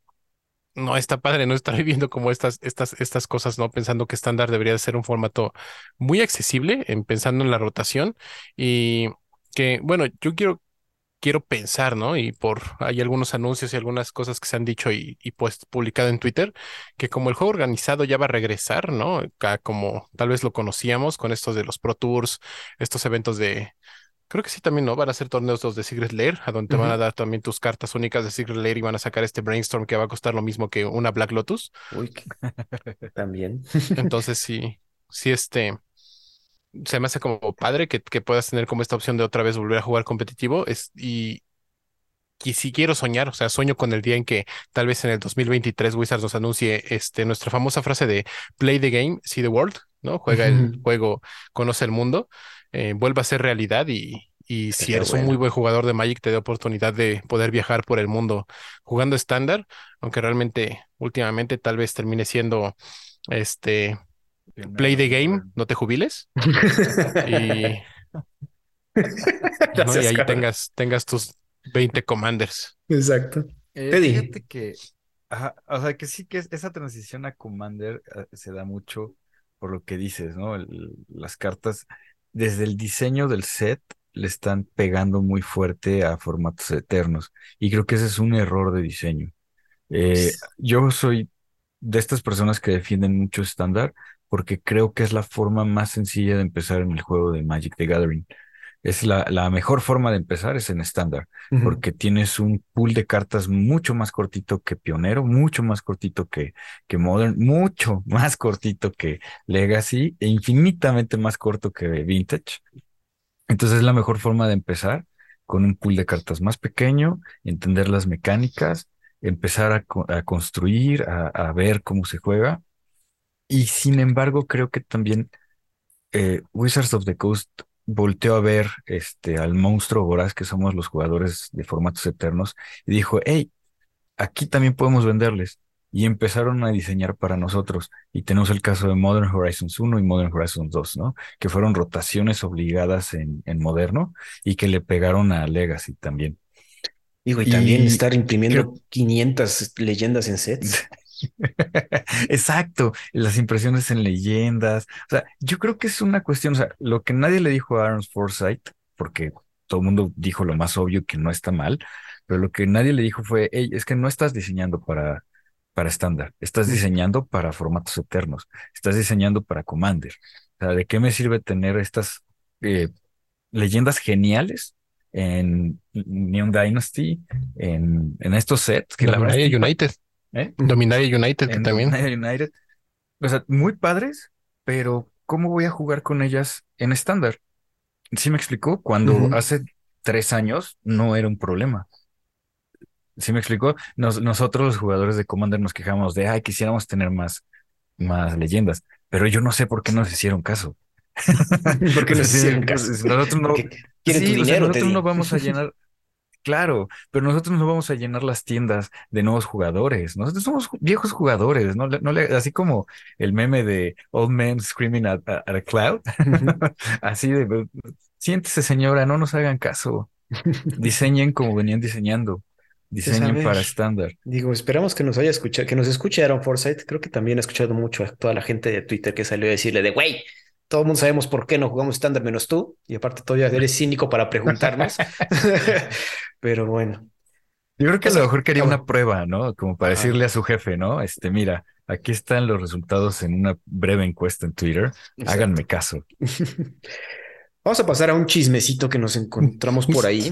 [SPEAKER 3] no está padre no estar viviendo como estas, estas, estas cosas, ¿no? Pensando que estándar debería de ser un formato muy accesible, en, pensando en la rotación y que, bueno, yo quiero, quiero pensar, ¿no? Y por, hay algunos anuncios y algunas cosas que se han dicho y, y pues publicado en Twitter, que como el juego organizado ya va a regresar, ¿no? Como tal vez lo conocíamos con estos de los Pro Tours, estos eventos de Creo que sí también, ¿no? Van a ser torneos los de Secret Lair, a donde te van a dar también tus cartas únicas de Secret Lair y van a sacar este Brainstorm que va a costar lo mismo que una Black Lotus.
[SPEAKER 2] Uy, también.
[SPEAKER 3] Entonces sí, sí este, se me hace como padre que, que puedas tener como esta opción de otra vez volver a jugar competitivo es, y, y si quiero soñar, o sea, sueño con el día en que tal vez en el 2023 Wizards nos anuncie este, nuestra famosa frase de Play the game, see the world, ¿no? Juega el juego, conoce el mundo, eh, vuelva a ser realidad y, y si
[SPEAKER 2] Sería
[SPEAKER 3] eres un muy buen jugador de Magic te da oportunidad de poder viajar por el mundo jugando estándar, aunque realmente últimamente tal vez termine siendo este Play the game, no te jubiles y, ahí
[SPEAKER 2] cabrón.
[SPEAKER 3] tengas, tengas tus 20 commanders.
[SPEAKER 2] Exacto.
[SPEAKER 1] Eh,
[SPEAKER 2] Teddy.
[SPEAKER 1] fíjate que, ajá, o sea, que sí que es- esa transición a Commander eh, se da mucho por lo que dices, ¿no? El- las cartas, desde el diseño del set, le están pegando muy fuerte a formatos eternos. Y creo que ese es un error de diseño. Eh, yo soy de estas personas que defienden mucho estándar porque creo que es la forma más sencilla de empezar en el juego de Magic the Gathering. Es la, la mejor forma de empezar es en estándar porque tienes un pool de cartas mucho más cortito que Pionero, mucho más cortito que, que Modern, mucho más cortito que Legacy e infinitamente más corto que Vintage. Entonces es la mejor forma de empezar con un pool de cartas más pequeño, entender las mecánicas, empezar a, a construir, a, a ver cómo se juega. Y sin embargo, creo que también eh, Wizards of the Coast volteó a ver este, al monstruo voraz que somos los jugadores de formatos eternos y dijo, hey, aquí también podemos venderles. Y empezaron a diseñar para nosotros. Y tenemos el caso de Modern Horizons 1 y Modern Horizons 2, ¿no? Que fueron rotaciones obligadas en, en moderno y que le pegaron a Legacy también.
[SPEAKER 2] Digo, y también
[SPEAKER 1] Y
[SPEAKER 2] estar imprimiendo
[SPEAKER 1] creo-
[SPEAKER 2] 500 leyendas en sets.
[SPEAKER 1] Exacto, las impresiones en leyendas. O sea, yo creo que es una cuestión, o sea, lo que nadie le dijo a Aaron Forsythe, porque todo el mundo dijo lo más obvio que no está mal, pero lo que nadie le dijo fue, hey, es que no estás diseñando para, para estándar, estás diseñando para formatos eternos, estás diseñando para Commander. O sea, ¿de qué me sirve tener estas eh, leyendas geniales en Neon Dynasty, en, en estos sets? Que la verdad
[SPEAKER 3] Dominaria
[SPEAKER 1] están pa-
[SPEAKER 3] United,
[SPEAKER 1] ¿eh?
[SPEAKER 3] Dominaria United,
[SPEAKER 1] en
[SPEAKER 3] también.
[SPEAKER 1] Dominaria United. O sea, muy padres, pero ¿cómo voy a jugar con ellas en estándar? ¿Sí me explicó? Cuando hace tres años no era un problema. ¿Sí me explicó? Nos- nosotros los jugadores de Commander nos quejamos de, ay, quisiéramos tener más, más leyendas, pero yo no sé por qué nos hicieron caso.
[SPEAKER 2] ¿Por qué
[SPEAKER 1] O sea,
[SPEAKER 2] nos hicieron caso?
[SPEAKER 1] nosotros no,
[SPEAKER 2] Porque
[SPEAKER 1] sí, o sea,
[SPEAKER 2] dinero,
[SPEAKER 1] nosotros no vamos a llenar, claro, pero nosotros no vamos a llenar las tiendas de nuevos jugadores. Nosotros somos viejos jugadores, ¿no? Le- no le- así como el meme de Old Man Screaming at, at a Cloud, así de, siéntese señora, no nos hagan caso. Diseñen como venían diseñando. Diseñen para estándar.
[SPEAKER 2] Digo, esperamos que nos haya escuchado, que nos escuche Aaron Forsythe. Creo que también ha escuchado mucho a toda la gente de Twitter que salió a decirle de, güey, todo el mundo sabemos por qué no jugamos estándar menos tú. Y aparte todavía eres cínico para preguntarnos. Pero bueno.
[SPEAKER 1] Yo creo que a lo mejor quería una prueba, ¿no? Como para decirle a su jefe, ¿no? Este, mira, Aquí están los resultados en una breve encuesta en Twitter. Háganme caso.
[SPEAKER 2] Vamos a pasar a un chismecito que nos encontramos por ahí,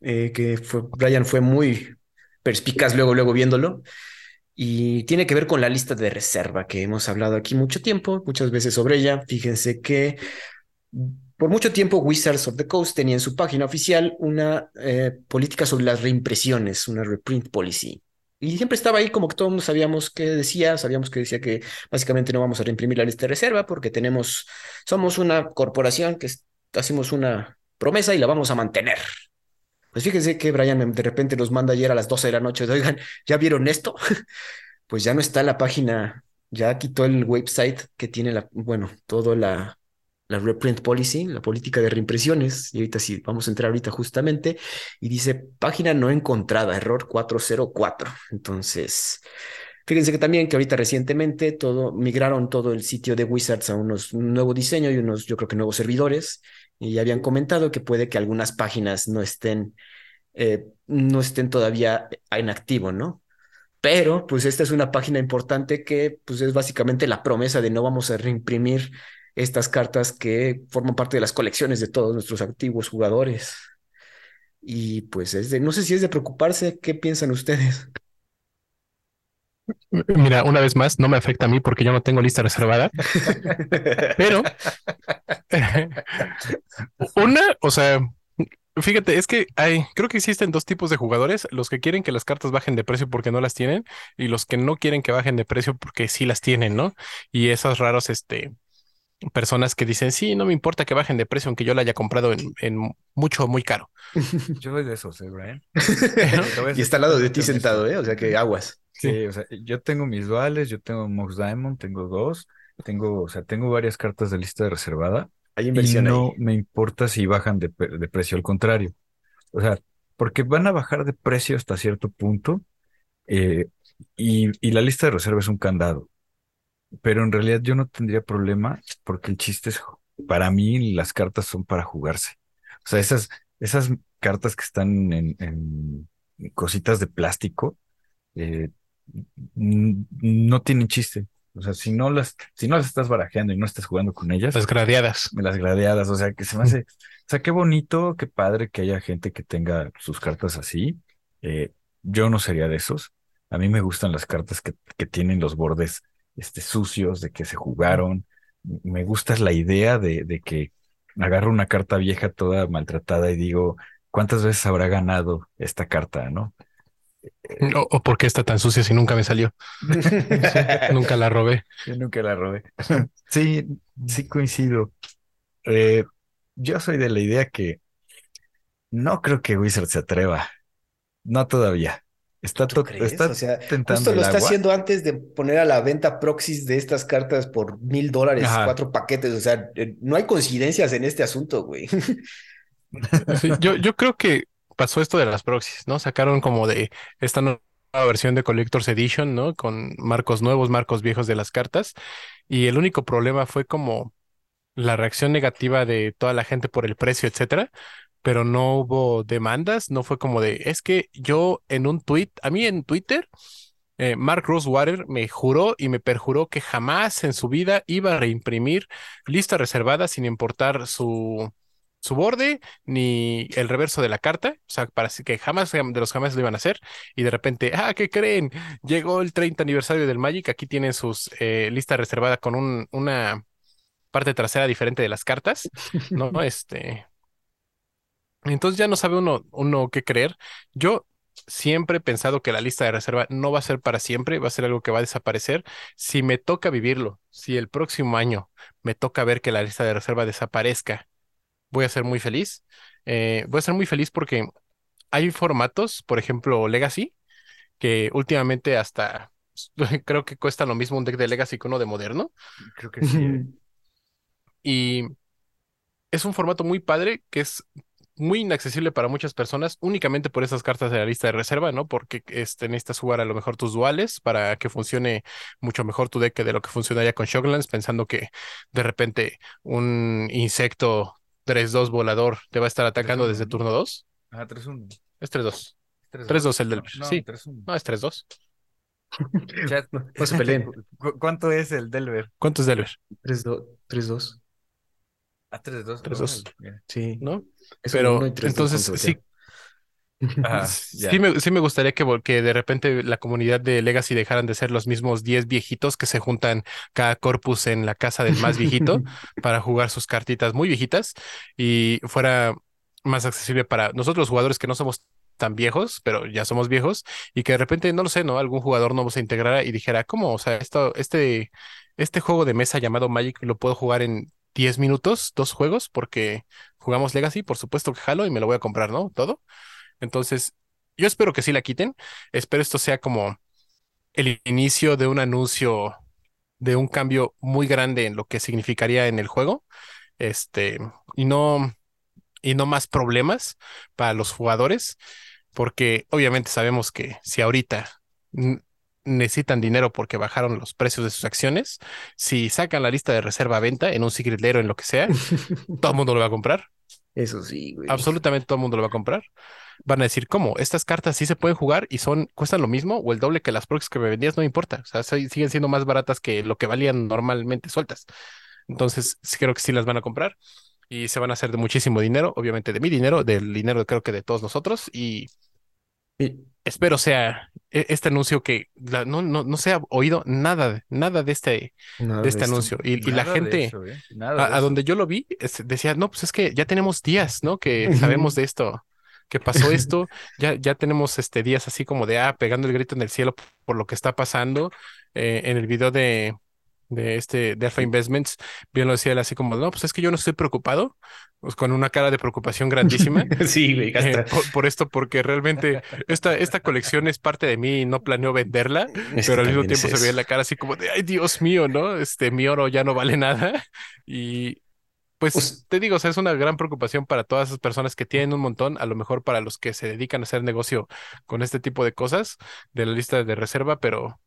[SPEAKER 2] eh, que fue, Brian fue muy perspicaz luego, luego viéndolo, y tiene que ver con la lista de reserva que hemos hablado aquí mucho tiempo, muchas veces sobre ella. Fíjense que por mucho tiempo Wizards of the Coast tenía en su página oficial una eh, política sobre las reimpresiones, una reprint policy. Y siempre estaba ahí como que todos sabíamos qué decía, sabíamos que decía que básicamente no vamos a reimprimir la lista de reserva porque tenemos, somos una corporación que hacemos una promesa y la vamos a mantener. Pues fíjense que Brian de repente nos manda ayer a las 12 de la noche, oigan, ¿ya vieron esto? pues ya no está la página, ya quitó el website que tiene la, bueno, todo la, la reprint policy, la política de reimpresiones, y ahorita sí, vamos a entrar ahorita justamente, y dice página no encontrada, error 404. Entonces, fíjense que también que ahorita recientemente todo, migraron todo el sitio de Wizards a unos un nuevo diseño y unos, yo creo que nuevos servidores, y habían comentado que puede que algunas páginas no estén, eh, no estén todavía en activo, ¿no? Pero, pues esta es una página importante que, pues es básicamente la promesa de no vamos a reimprimir estas cartas que forman parte de las colecciones de todos nuestros antiguos jugadores. Y pues es de, no sé si es de preocuparse, ¿qué piensan ustedes?
[SPEAKER 3] Mira, una vez más, no me afecta a mí porque yo no tengo lista reservada, pero una, o sea, fíjate, es que hay, creo que existen dos tipos de jugadores, los que quieren que las cartas bajen de precio porque no las tienen y los que no quieren que bajen de precio porque sí las tienen, ¿no? Y esos raros, este, personas que dicen, sí, no me importa que bajen de precio aunque yo la haya comprado en, en mucho, muy caro.
[SPEAKER 1] Yo soy de esos, ¿eh, Brian?
[SPEAKER 2] y está al lado de ti sentado, ¿eh? O sea que aguas.
[SPEAKER 1] Sí, o sea, yo tengo mis duales, yo tengo Mox Diamond, tengo dos, tengo, o sea, tengo varias cartas de lista reservada.
[SPEAKER 2] Hay
[SPEAKER 1] Y
[SPEAKER 2] inversión
[SPEAKER 1] no
[SPEAKER 2] ahí.
[SPEAKER 1] me importa si bajan de, de precio, al contrario. O sea, porque van a bajar de precio hasta cierto punto eh, y, y la lista de reserva es un candado. Pero en realidad yo no tendría problema porque el chiste es, para mí las cartas son para jugarse. O sea, esas, esas cartas que están en, en cositas de plástico eh, no tienen chiste. O sea, si no las, si no las estás barajeando y no estás jugando con ellas,
[SPEAKER 3] Las gradeadas.
[SPEAKER 1] las gradeadas, o sea, que se me hace, o sea, qué bonito, qué padre que haya gente que tenga sus cartas así. Eh, yo no sería de esos. A mí me gustan las cartas que, que tienen los bordes este, sucios, de que se jugaron. Me gusta la idea de, de que agarro una carta vieja toda maltratada y digo, ¿cuántas veces habrá ganado esta carta, no?
[SPEAKER 3] O, o por qué está tan sucia si nunca me salió. Nunca la robé.
[SPEAKER 1] Yo nunca la robé. Sí, sí coincido. Eh, yo soy de la idea que no creo que Wizard se atreva. No todavía. Está,
[SPEAKER 2] ¿Tú crees?
[SPEAKER 1] está
[SPEAKER 2] O sea,
[SPEAKER 1] tentando
[SPEAKER 2] justo lo
[SPEAKER 1] el
[SPEAKER 2] está
[SPEAKER 1] agua.
[SPEAKER 2] haciendo antes de poner a la venta proxies de estas cartas por mil dólares, cuatro paquetes. O sea, eh, no hay coincidencias en este asunto, güey.
[SPEAKER 3] Sí, yo, yo creo que pasó esto de las proxies, ¿no? Sacaron como de esta nueva versión de Collector's Edition, ¿no? Con marcos nuevos, marcos viejos de las cartas. Y el único problema fue como la reacción negativa de toda la gente por el precio, etcétera. Pero no hubo demandas, no fue como de, es que yo en un tweet, a mí en Twitter, eh, Mark Rosewater me juró y me perjuró que jamás en su vida iba a reimprimir lista reservada sin importar su, su borde ni el reverso de la carta, o sea, para que jamás de los jamás lo iban a hacer, y de repente, ah, ¿qué creen? Llegó el 30 aniversario del Magic, aquí tienen sus eh, lista reservada con un, una parte trasera diferente de las cartas, ¿no? Este, entonces ya no sabe uno, uno qué creer. Yo siempre he pensado que la lista de reserva no va a ser para siempre, va a ser algo que va a desaparecer. Si me toca vivirlo, si el próximo año me toca ver que la lista de reserva desaparezca, voy a ser muy feliz. Eh, voy a ser muy feliz porque hay formatos, por ejemplo, Legacy, que últimamente hasta creo que cuesta lo mismo un deck de Legacy que uno de Moderno.
[SPEAKER 1] Creo que sí. ¿eh?
[SPEAKER 3] Y es un formato muy padre que es muy inaccesible para muchas personas únicamente por esas cartas de la lista de reserva, ¿no? Porque este, necesitas jugar a lo mejor tus duales para que funcione mucho mejor tu deck que de lo que funcionaría con Shocklands, pensando que de repente un insecto 3-2 volador te va a estar atacando
[SPEAKER 1] 3-1,
[SPEAKER 3] desde
[SPEAKER 1] ¿no?
[SPEAKER 3] turno 2.
[SPEAKER 1] Ajá, 3-1.
[SPEAKER 3] Es 3-2.
[SPEAKER 1] 3-2.
[SPEAKER 3] 3-2 el del...
[SPEAKER 1] No, no,
[SPEAKER 3] sí,
[SPEAKER 1] 3-1.
[SPEAKER 3] no, es 3-2.
[SPEAKER 1] Chat,
[SPEAKER 2] No, no se peleen.
[SPEAKER 1] ¿cu- ¿Cuánto es el Delver?
[SPEAKER 3] ¿Cuánto es Delver?
[SPEAKER 2] 3-2.
[SPEAKER 1] A 3 2
[SPEAKER 3] 3-2.
[SPEAKER 2] Sí.
[SPEAKER 3] ¿No? Pero
[SPEAKER 2] uno y tres, dos
[SPEAKER 3] entonces
[SPEAKER 2] con
[SPEAKER 3] sí, Sí me, sí me gustaría que, que de repente la comunidad de Legacy dejaran de ser los mismos 10 viejitos que se juntan cada corpus en la casa del más viejito para jugar sus cartitas muy viejitas y fuera más accesible para nosotros los jugadores que no somos tan viejos, pero ya somos viejos, y que de repente, no lo sé, ¿no? Algún jugador nuevo se integrara y dijera, ¿cómo? O sea, esto, este, este juego de mesa llamado Magic lo puedo jugar en 10 minutos, dos juegos, porque jugamos Legacy, por supuesto que jalo y me lo voy a comprar, ¿no? Todo. Entonces, yo espero que sí la quiten. Espero esto sea como el inicio de un anuncio de un cambio muy grande en lo que significaría en el juego. Este, y no, y no más problemas para los jugadores, porque obviamente sabemos que si ahorita necesitan dinero porque bajaron los precios de sus acciones, si sacan la lista de reserva a venta en un secret layer o en lo que sea, todo el mundo lo va a comprar.
[SPEAKER 2] Eso sí, güey.
[SPEAKER 3] Absolutamente todo el mundo lo va a comprar. Van a decir, ¿cómo? ¿Estas cartas sí se pueden jugar y son, cuestan lo mismo o el doble que las proxies que me vendías? No importa. O sea, soy- siguen siendo más baratas que lo que valían normalmente sueltas. Entonces, creo que sí las van a comprar y se van a hacer de muchísimo dinero, obviamente de mi dinero, del dinero creo que de todos nosotros y
[SPEAKER 2] Y-
[SPEAKER 3] espero sea e- este anuncio que la- no, no, no se ha oído nada, nada de este,
[SPEAKER 2] nada
[SPEAKER 3] de este anuncio. Y, y la gente
[SPEAKER 1] eso, ¿eh?
[SPEAKER 3] A, donde yo lo vi, es- decía, no, pues es que ya tenemos días, ¿no? Que sabemos de esto, que pasó esto, ya, ya tenemos este días así como de, ah, pegando el grito en el cielo por lo que está pasando. Eh, en el video de, de este, de Alpha Investments, bien lo decía él así como, no, pues es que yo no estoy preocupado, pues con una cara de preocupación grandísima.
[SPEAKER 2] Sí, güey,
[SPEAKER 3] eh, por, por esto, porque realmente esta, esta colección es parte de mí y no planeo venderla pero al mismo
[SPEAKER 2] también es
[SPEAKER 3] tiempo se veía la cara así como de, ay, Dios mío, ¿no? Este, mi oro ya no vale nada. Y pues
[SPEAKER 2] Pues-
[SPEAKER 3] te digo, o sea, es una gran preocupación para todas esas personas que tienen un montón, a lo mejor para los que se dedican a hacer negocio con este tipo de cosas de la lista de reserva, pero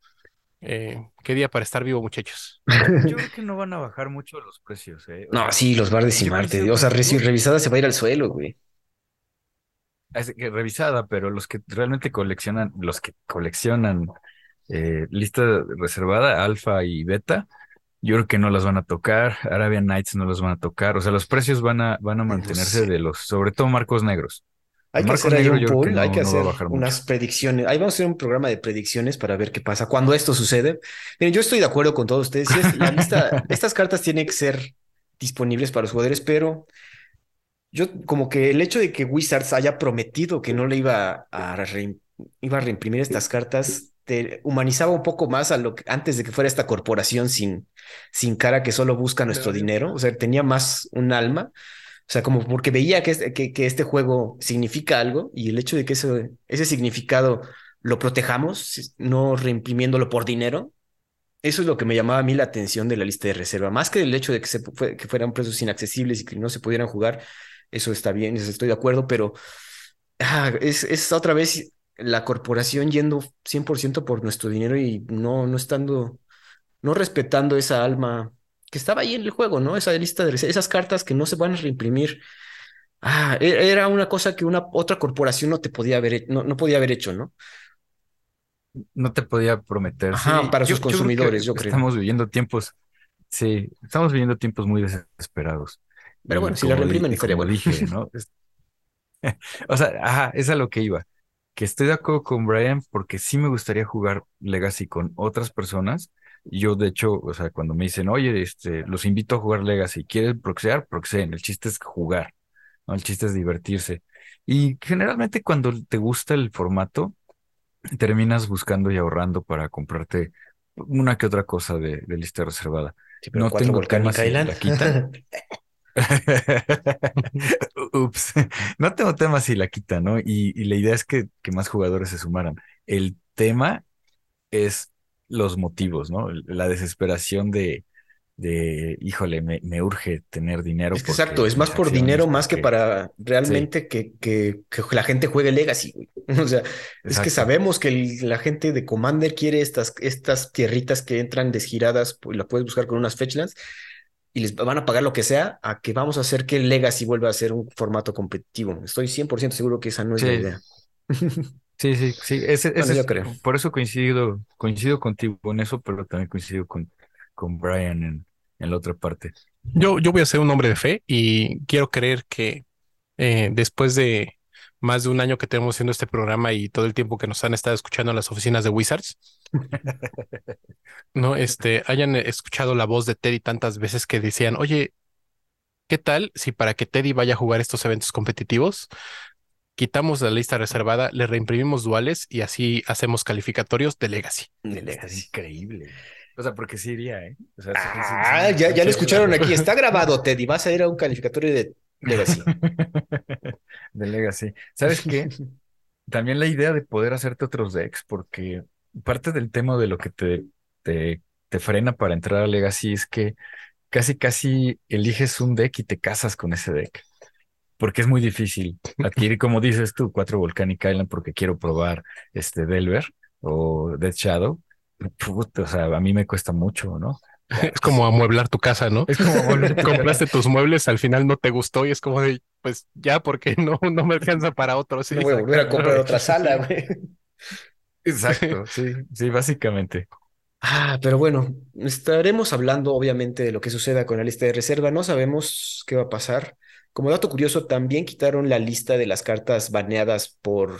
[SPEAKER 3] eh, qué día para estar vivo, muchachos.
[SPEAKER 1] Yo creo que no van a bajar mucho los precios, ¿eh?
[SPEAKER 2] No,
[SPEAKER 1] sea,
[SPEAKER 2] sí, los va a
[SPEAKER 1] yo
[SPEAKER 2] decimarte.
[SPEAKER 1] coincido
[SPEAKER 2] O sea, revisada se va a ir al suelo, güey.
[SPEAKER 1] es que revisada, pero los que realmente coleccionan, los que coleccionan eh, lista reservada, alfa y beta, yo creo que no las van a tocar, Arabian Nights no las van a tocar, o sea, los precios van a, van a mantenerse
[SPEAKER 2] sé.
[SPEAKER 1] de los, sobre todo marcos negros.
[SPEAKER 2] Hay que hacer ahí
[SPEAKER 1] negro
[SPEAKER 2] un
[SPEAKER 1] que
[SPEAKER 2] poll, hay que
[SPEAKER 1] no
[SPEAKER 2] hacer unas
[SPEAKER 1] mucho.
[SPEAKER 2] predicciones. Ahí vamos a hacer un programa de predicciones para ver qué pasa. Cuando esto sucede, miren, yo estoy de acuerdo con todos ustedes. Es- la lista, estas cartas tienen que ser disponibles para los jugadores, pero yo como que el hecho de que Wizards haya prometido que no le iba a, reim- iba a reimprimir estas cartas, te humanizaba un poco más a lo que antes de que fuera esta corporación sin, sin cara que solo busca nuestro dinero. O sea, tenía más un alma. O sea, como porque veía que este, que, que este juego significa algo y el hecho de que ese, ese significado lo protejamos, no reimprimiéndolo por dinero, eso es lo que me llamaba a mí la atención de la lista de reserva. Más que el hecho de que, se, que fueran precios inaccesibles y que no se pudieran jugar, eso está bien, eso estoy de acuerdo, pero ah, es, es otra vez la corporación yendo 100% por nuestro dinero y no, no estando, no respetando esa alma que estaba ahí en el juego, ¿no? Esa lista de esas cartas que no se van a reimprimir. Ah, e- era una cosa que una otra corporación no te podía haber, no, no podía haber hecho, ¿no?
[SPEAKER 1] No te podía prometer.
[SPEAKER 2] Ajá,
[SPEAKER 1] Sí,
[SPEAKER 2] para
[SPEAKER 1] yo-
[SPEAKER 2] sus
[SPEAKER 1] yo creo que
[SPEAKER 2] consumidores, yo creo.
[SPEAKER 1] Estamos viviendo tiempos, sí, estamos viviendo tiempos muy desesperados.
[SPEAKER 2] Pero
[SPEAKER 1] Y
[SPEAKER 2] bueno, si la reimprimen estaría bueno.
[SPEAKER 1] dije, ¿no? O sea, ajá, es a lo que iba. Que estoy de acuerdo con Brian porque sí me gustaría jugar Legacy con otras personas. Yo, de hecho, o sea, cuando me dicen, oye, este, los invito a jugar Legacy, ¿quieres proxear? Proxeen. El chiste es jugar, ¿no? El chiste es divertirse. Y generalmente cuando te gusta el formato, terminas buscando y ahorrando para comprarte una que otra cosa de, de lista reservada.
[SPEAKER 2] Sí, pero
[SPEAKER 1] No tengo
[SPEAKER 2] Island.
[SPEAKER 1] la quitan. Ups, no tengo tema si la quita, ¿no? Y, y la idea es que, que más jugadores se sumaran. El tema es los motivos, ¿no? La desesperación de, de híjole, me, me urge tener dinero.
[SPEAKER 2] Es que
[SPEAKER 1] porque
[SPEAKER 2] exacto, es más por dinero más que para realmente que, que, que la gente juegue Legacy, güey. O sea, es que sabemos que el- la gente de Commander quiere estas, estas tierritas que entran desgiradas, pues la puedes buscar con unas fetchlands y les van a pagar lo que sea a que vamos a hacer que el Legacy vuelva a ser un formato competitivo. Estoy 100% seguro que esa no es la idea.
[SPEAKER 1] Sí, Sí, sí. Ese,
[SPEAKER 2] Bueno,
[SPEAKER 1] ese
[SPEAKER 2] yo
[SPEAKER 1] es-
[SPEAKER 2] creo.
[SPEAKER 1] por eso coincido, coincido contigo en eso, pero también coincido con, con Brian en, en la otra parte.
[SPEAKER 3] Yo, yo voy a ser un hombre de fe y quiero creer que eh, después de más de un año que tenemos haciendo este programa y todo el tiempo que nos han estado escuchando en las oficinas de Wizards, no, este, hayan escuchado la voz de Teddy tantas veces que decían, oye, ¿qué tal si para que Teddy vaya a jugar estos eventos competitivos, quitamos la lista reservada, le reimprimimos duales y así hacemos calificatorios de Legacy?
[SPEAKER 2] De Legacy.
[SPEAKER 1] increíble. O sea, porque sí iría, ¿eh? O sea, sí, sí, sí,
[SPEAKER 2] Ah,
[SPEAKER 1] sí,
[SPEAKER 2] ya, ya lo escucharon aquí. Está grabado, Teddy. Vas a ir a un calificatorio de Legacy.
[SPEAKER 1] De Legacy. ¿Sabes qué? También la idea de poder hacerte otros decks, porque parte del tema de lo que te, te, te frena para entrar a Legacy es que casi, casi eliges un deck y te casas con ese deck. Porque es muy difícil adquirir, como dices tú, cuatro Volcanic Island porque quiero probar este Delver o Death Shadow. Puta, o sea, a mí me cuesta mucho, ¿no?
[SPEAKER 3] Es como amueblar tu casa, ¿no?
[SPEAKER 1] Es como
[SPEAKER 3] Compraste tus muebles, al final no te gustó y es como de, pues ya, porque no, no me alcanza para otro. Sí,
[SPEAKER 2] No voy a volver a comprar otra sala, güey.
[SPEAKER 1] Exacto, sí, sí, básicamente.
[SPEAKER 2] Ah, pero bueno, estaremos hablando obviamente de lo que suceda con la lista de reserva. No sabemos qué va a pasar. Como dato curioso, también quitaron la lista de las cartas baneadas por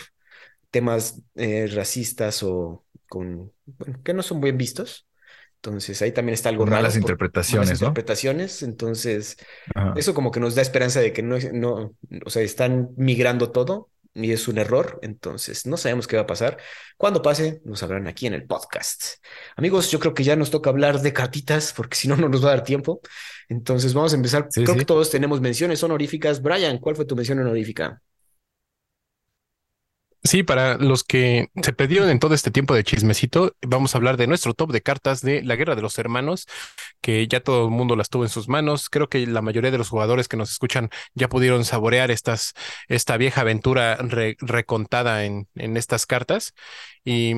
[SPEAKER 2] temas eh, racistas o con, bueno, que no son bien vistos. Entonces ahí también está algo raro.
[SPEAKER 1] malas interpretaciones,
[SPEAKER 2] malas
[SPEAKER 1] ¿no?
[SPEAKER 2] interpretaciones. Entonces,
[SPEAKER 1] Ajá.
[SPEAKER 2] eso como que nos da esperanza de que no, no, o sea, están migrando todo y es un error. Entonces, no sabemos qué va a pasar. Cuando pase, nos sabrán aquí en el podcast. Amigos, yo creo que ya nos toca hablar de cartitas porque si no, no nos va a dar tiempo. Entonces, vamos a empezar.
[SPEAKER 1] Sí,
[SPEAKER 2] creo
[SPEAKER 1] sí.
[SPEAKER 2] que todos tenemos menciones honoríficas. Brian, ¿cuál fue tu mención honorífica?
[SPEAKER 3] Sí, para los que se perdieron en todo este tiempo de chismecito, vamos a hablar de nuestro top de cartas de la Guerra de los Hermanos, que ya todo el mundo las tuvo en sus manos. Creo que la mayoría de los jugadores que nos escuchan ya pudieron saborear estas, esta vieja aventura re- recontada en, en estas cartas. Y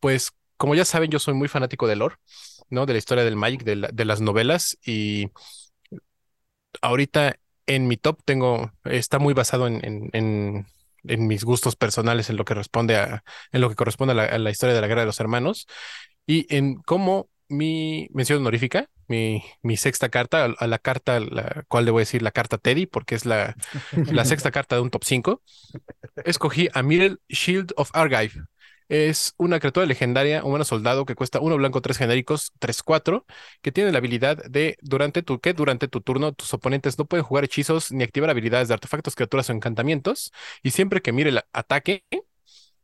[SPEAKER 3] pues, como ya saben, yo soy muy fanático del lore, ¿no? De la historia del Magic, de, la- de las novelas. Y ahorita en mi top tengo, está muy basado en, en mis gustos personales, en lo que responde a, en lo que corresponde a la, a la historia de la Guerra de los Hermanos y en cómo mi mención honorífica, mi, mi sexta carta, a, a la carta, la cual le voy a decir la carta Teddy, porque es la, la sexta carta de un top 5, escogí a Mirel Shield of Argive. Es una criatura legendaria, humano soldado que cuesta uno blanco, tres genéricos, tres cuatro, que tiene la habilidad de durante tu que durante tu turno tus oponentes no pueden jugar hechizos ni activar habilidades de artefactos, criaturas o encantamientos. Y siempre que mire el ataque,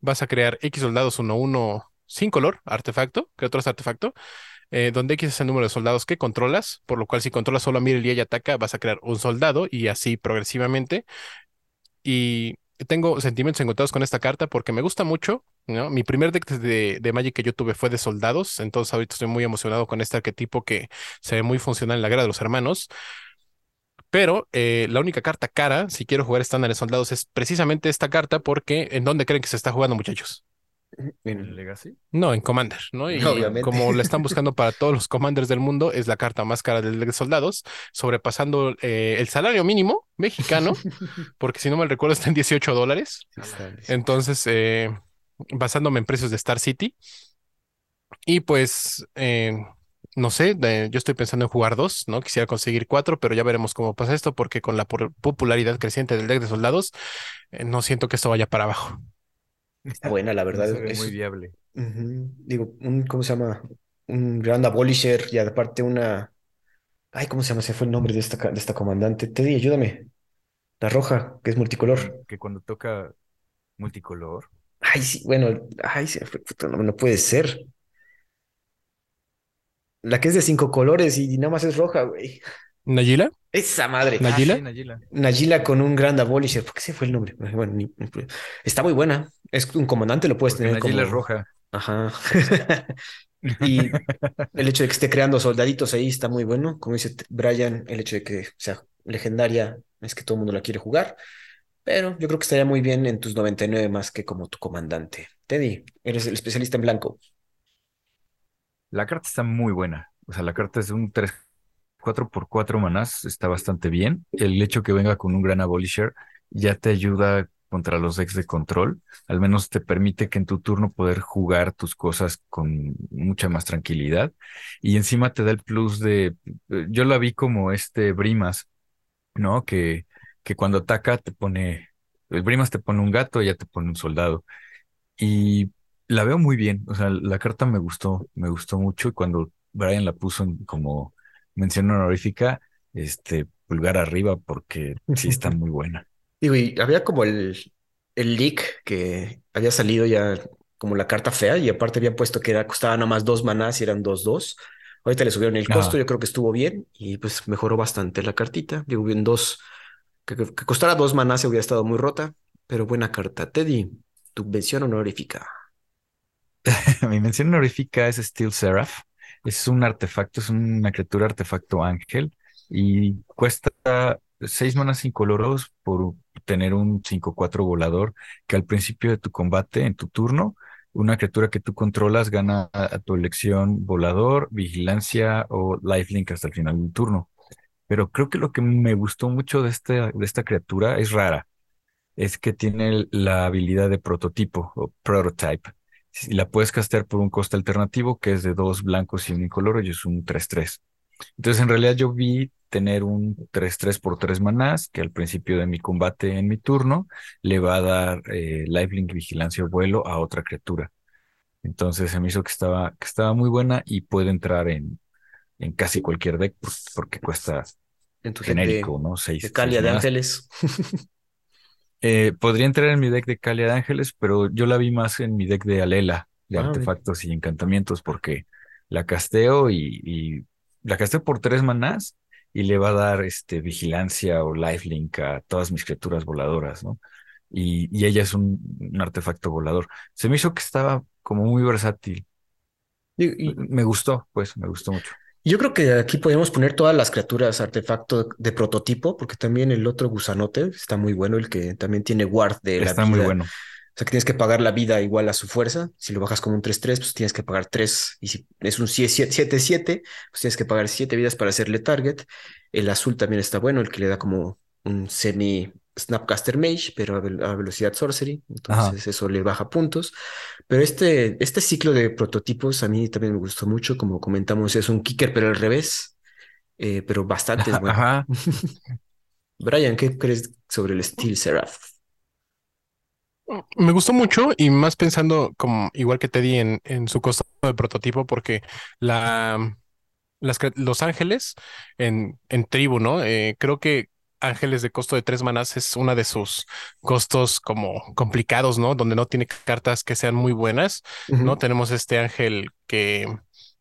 [SPEAKER 3] vas a crear X soldados 1-1 sin color, artefacto, criaturas artefacto, eh, donde X es el número de soldados que controlas, por lo cual si controlas solo a Mirel y ataca, vas a crear un soldado y así progresivamente. Y tengo sentimientos encontrados con esta carta porque me gusta mucho, ¿no? Mi primer deck de, de Magic que yo tuve fue de soldados, entonces ahorita estoy muy emocionado con este arquetipo que se ve muy funcional en la Guerra de los Hermanos. Pero eh, la única carta cara, si quiero jugar estándar de soldados, es precisamente esta carta porque ¿en dónde creen que se está jugando, muchachos?
[SPEAKER 2] En-
[SPEAKER 1] Legacy?
[SPEAKER 3] No, en Commander, ¿no? Y
[SPEAKER 2] Obviamente.
[SPEAKER 3] como la están buscando para todos los Commanders del mundo, es la carta más cara de soldados, sobrepasando eh, el salario mínimo mexicano, porque si no me recuerdo está en 18 dólares. Entonces, eh, basándome en precios de Star City. Y pues, eh, no sé, de- yo estoy pensando en jugar dos, ¿no? Quisiera conseguir cuatro, pero ya veremos cómo pasa esto, porque con la popularidad creciente del deck de soldados, eh, no siento que esto vaya para abajo.
[SPEAKER 2] Está buena, la verdad.
[SPEAKER 1] Se ve
[SPEAKER 2] es-
[SPEAKER 1] muy viable.
[SPEAKER 2] Digo, un, ¿cómo se llama? Un Grand Abolisher y aparte una. Ay, ¿cómo se llama? Se fue el nombre de esta, de esta comandante. Teddy, ayúdame. La roja, que es multicolor.
[SPEAKER 1] Que cuando toca multicolor.
[SPEAKER 2] Ay, sí, bueno, ay, no, no puede ser. La que es de cinco colores y nada más es roja, güey.
[SPEAKER 3] ¿Nayila?
[SPEAKER 2] Esa madre.
[SPEAKER 3] ¿Nay- ¿Nayila?
[SPEAKER 1] Ah, sí, Nayila.
[SPEAKER 2] Nayila con un Grand Abolisher. ¿Por qué se fue el nombre? Bueno, ni- está muy buena. Es un comandante, lo puedes
[SPEAKER 1] Porque
[SPEAKER 2] tener
[SPEAKER 1] Nayila
[SPEAKER 2] como.
[SPEAKER 1] es roja.
[SPEAKER 2] Ajá. Y el hecho de que esté creando soldaditos ahí está muy bueno. Como dice Brian, el hecho de que sea legendaria es que todo el mundo la quiere jugar. Pero yo creo que estaría muy bien en tus 99 más que como tu comandante. Teddy, eres el especialista en blanco.
[SPEAKER 1] La carta está muy buena. O sea, la carta es un 3, 4 por 4 manás, está bastante bien. El hecho que venga con un gran abolisher ya te ayuda contra los decks de control. Al menos te permite que en tu turno poder jugar tus cosas con mucha más tranquilidad. Y encima te da el plus de, eh, yo la vi como este Brimas, ¿no? Que, que cuando ataca te pone, el Brimas te pone un gato, ella te pone un soldado. Y la veo muy bien, o sea, la carta me gustó, me gustó mucho y cuando Brian la puso como mención honorífica, este, pulgar arriba porque sí está muy buena.
[SPEAKER 2] Digo, y había como el, el leak que había salido ya como la carta fea y aparte había puesto que era, costaba nada más dos manás y eran dos, dos. Ahorita le subieron el costo, yo creo que estuvo bien y pues mejoró bastante la cartita. Digo, bien dos, que, costara dos manás se hubiera estado muy rota, pero buena carta. Teddy, tu mención honorífica.
[SPEAKER 1] Mi mención honorífica es Steel Seraph. Es un artefacto, es una criatura artefacto ángel y cuesta seis manas incoloros por tener un 5-4 volador que al principio de tu combate, en tu turno, una criatura que tú controlas gana a, tu elección volador, vigilancia o lifelink hasta el final del turno. Pero creo que lo que me gustó mucho de, este, de esta criatura es rara. Es que tiene la habilidad de prototipo o prototype y la puedes castear por un coste alternativo que es de dos blancos y un incoloro y es un 3-3. Entonces, en realidad yo vi tener un 3-3 por 3 manás que al principio de mi combate en mi turno le va a dar eh, lifelink, vigilancia o vuelo a otra criatura. Entonces se me hizo que estaba, que estaba muy buena y puede entrar en, en casi cualquier deck pues, porque cuesta en tu genérico, ¿no?
[SPEAKER 2] Seis, de Calia de Ángeles.
[SPEAKER 1] Eh, podría entrar en mi deck de Calia de Ángeles, pero yo la vi más en mi deck de Alela, de ah, artefactos y encantamientos, porque la casteo y, la casteo por tres manás y le va a dar este vigilancia o lifelink a todas mis criaturas voladoras, ¿no? Y, ella es un, artefacto volador. Se me hizo que estaba como muy versátil. y, me gustó, pues, me gustó mucho.
[SPEAKER 2] Yo creo que aquí podemos poner todas las criaturas artefacto de prototipo, porque también el otro gusanote está muy bueno, el que también tiene guard de la
[SPEAKER 1] Está muy bueno. O
[SPEAKER 2] sea, que tienes que pagar la vida igual a su fuerza. Si lo bajas como un 3-3, pues tienes que pagar 3. Y si es un 7-7, pues tienes que pagar 7 vidas para hacerle target. El azul también está bueno, el que le da como un semi Snapcaster Mage, pero a, velocidad Sorcery, entonces eso le baja puntos. Pero este, este ciclo de prototipos a mí también me gustó mucho, como comentamos, es un kicker, pero al revés, eh, pero bastante bueno. Ajá. Brian, ¿qué crees sobre el Steel Seraph?
[SPEAKER 3] Me gustó mucho y más pensando como igual que te di en, en su costo de prototipo, porque la, las, los ángeles en, en tribu, ¿no? Eh, creo que ángeles de costo de tres manás es una de sus costos como complicados, ¿no? Donde no tiene cartas que sean muy buenas, ¿no? Tenemos este ángel que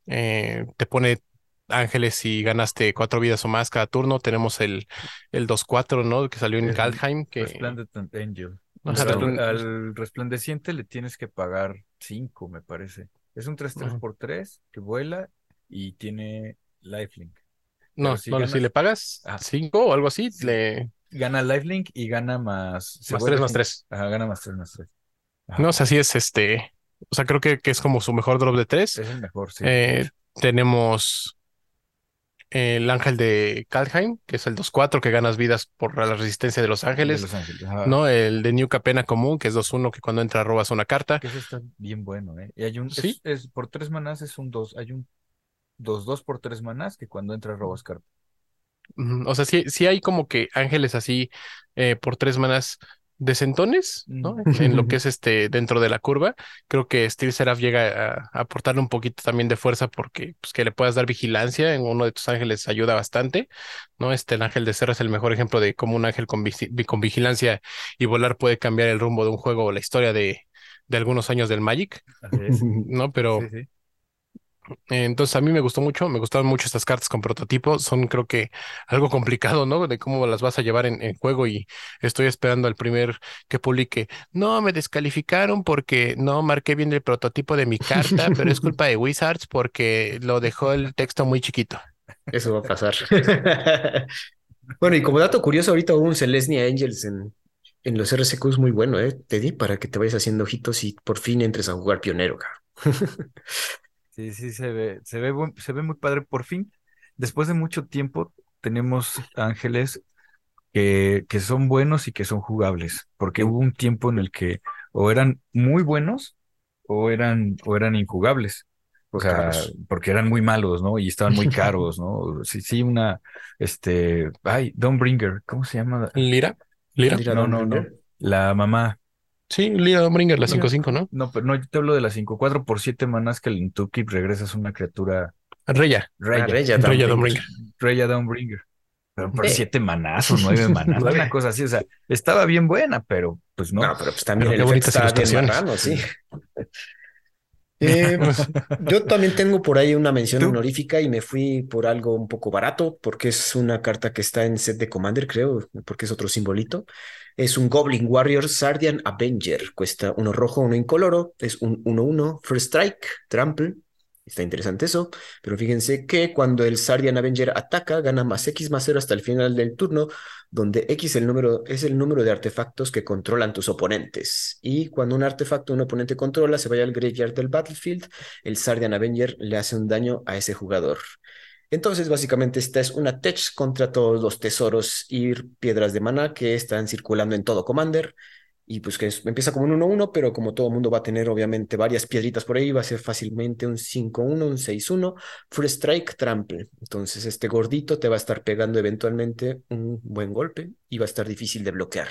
[SPEAKER 3] eh, te pone ángeles y ganaste cuatro vidas o más cada turno. Tenemos el, el 2-4, ¿no? Que salió en Kaldheim. Que...
[SPEAKER 1] Resplendent Angel. al, resplandeciente le tienes que pagar cinco, me parece. Es un 3-3 por 3 que vuela y tiene lifelink.
[SPEAKER 3] No, si, no, si le pagas 5 o algo así, le...
[SPEAKER 1] Gana lifelink y gana más...
[SPEAKER 3] Más 3 más 3.
[SPEAKER 1] Ajá, gana más 3 más 3.
[SPEAKER 3] No, o sea, sí es este... O sea, creo que, que es como su mejor drop de 3.
[SPEAKER 1] Es el mejor, sí.
[SPEAKER 3] Eh, tenemos el ángel de Kaldheim, que es el 2-4, que ganas vidas por la resistencia de los ángeles. De los ángeles ¿no? El de New Capena común, que es 2-1, que cuando entra robas una carta.
[SPEAKER 1] Que eso está bien bueno, ¿eh? Y hay un. Sí. Es, por 3 manás es un 2. Hay un dos, dos por tres manás que cuando entra robas carta.
[SPEAKER 3] O sea, sí, sí hay como que ángeles así eh, por tres manas decentones, ¿no? En lo que es este dentro de la curva. Creo que Steel Seraph llega a, aportarle un poquito también de fuerza porque pues, que le puedas dar vigilancia en uno de tus ángeles ayuda bastante, ¿no? Este el ángel de Serra es el mejor ejemplo de cómo un ángel con, con vigilancia y volar puede cambiar el rumbo de un juego o la historia de, de algunos años del Magic, ¿no? Pero entonces a mí me gustó mucho, me gustaron mucho estas cartas con prototipo, son creo que algo complicado, ¿no? De cómo las vas a llevar en, juego y estoy esperando al primer que publique. No, me descalificaron porque no marqué bien el prototipo de mi carta, pero es culpa de Wizards porque lo dejó el texto muy chiquito.
[SPEAKER 2] Eso va a pasar. bueno, y como dato curioso, ahorita hubo un Celestia Angels en, en los RCQs muy bueno, ¿eh? Te di para que te vayas haciendo ojitos y por fin entres a jugar pionero,
[SPEAKER 1] Sí, sí, se ve, se ve, se ve muy padre. Por fin, después de mucho tiempo, tenemos ángeles que, que son buenos y que son jugables, porque hubo un tiempo en el que o eran muy buenos o eran, o eran injugables. O sea,
[SPEAKER 2] Caros.
[SPEAKER 1] porque eran muy malos, ¿no? Y estaban muy caros, ¿no? Sí, sí, una, este, ay, Dawnbringer, ¿cómo se llama?
[SPEAKER 3] Lira, Lira.
[SPEAKER 2] Lira
[SPEAKER 1] No, no, no. La mamá.
[SPEAKER 3] Sí, Lira Dawnbringer, la
[SPEAKER 1] Mira.
[SPEAKER 3] 5-5, ¿no?
[SPEAKER 1] No, pero no, yo te hablo de las 5, 4 por 7 manás que el Intukip regresas una criatura
[SPEAKER 3] Reya.
[SPEAKER 2] Ah,
[SPEAKER 1] Reya,
[SPEAKER 2] Reya
[SPEAKER 3] Reya.
[SPEAKER 1] Reya Dawnbringer. Pero por
[SPEAKER 2] Eh.
[SPEAKER 1] 7 manás o 9 manás, una cosa así, o sea, estaba bien buena, pero pues no.
[SPEAKER 2] No, pero pues también
[SPEAKER 3] Pero
[SPEAKER 2] el
[SPEAKER 3] qué
[SPEAKER 2] efecto
[SPEAKER 3] bonitas
[SPEAKER 2] estaba bien marrano, sí. Eh, yo también tengo por ahí una mención
[SPEAKER 1] ¿Tú?
[SPEAKER 2] honorífica y me fui por algo un poco barato, porque es una carta que está en set de Commander, creo, porque es otro simbolito. Es un Goblin Warrior Sardian Avenger. Cuesta uno rojo, uno incoloro. Es un 1-1, First Strike, Trample. Está interesante eso, pero fíjense que cuando el Sardian Avenger ataca, gana más X más 0 hasta el final del turno, donde X el número, es el número de artefactos que controlan tus oponentes. Y cuando un artefacto un oponente controla se vaya al graveyard del battlefield, el Sardian Avenger le hace un daño a ese jugador. Entonces, básicamente, esta es una tech contra todos los tesoros y piedras de mana que están circulando en todo Commander. Y pues que es- empieza como un 1-1, pero como todo mundo va a tener obviamente varias piedritas por ahí, va a ser fácilmente un 5-1, un 6-1, First Strike, Trample. Entonces este gordito te va a estar pegando eventualmente un buen golpe y va a estar difícil de bloquear.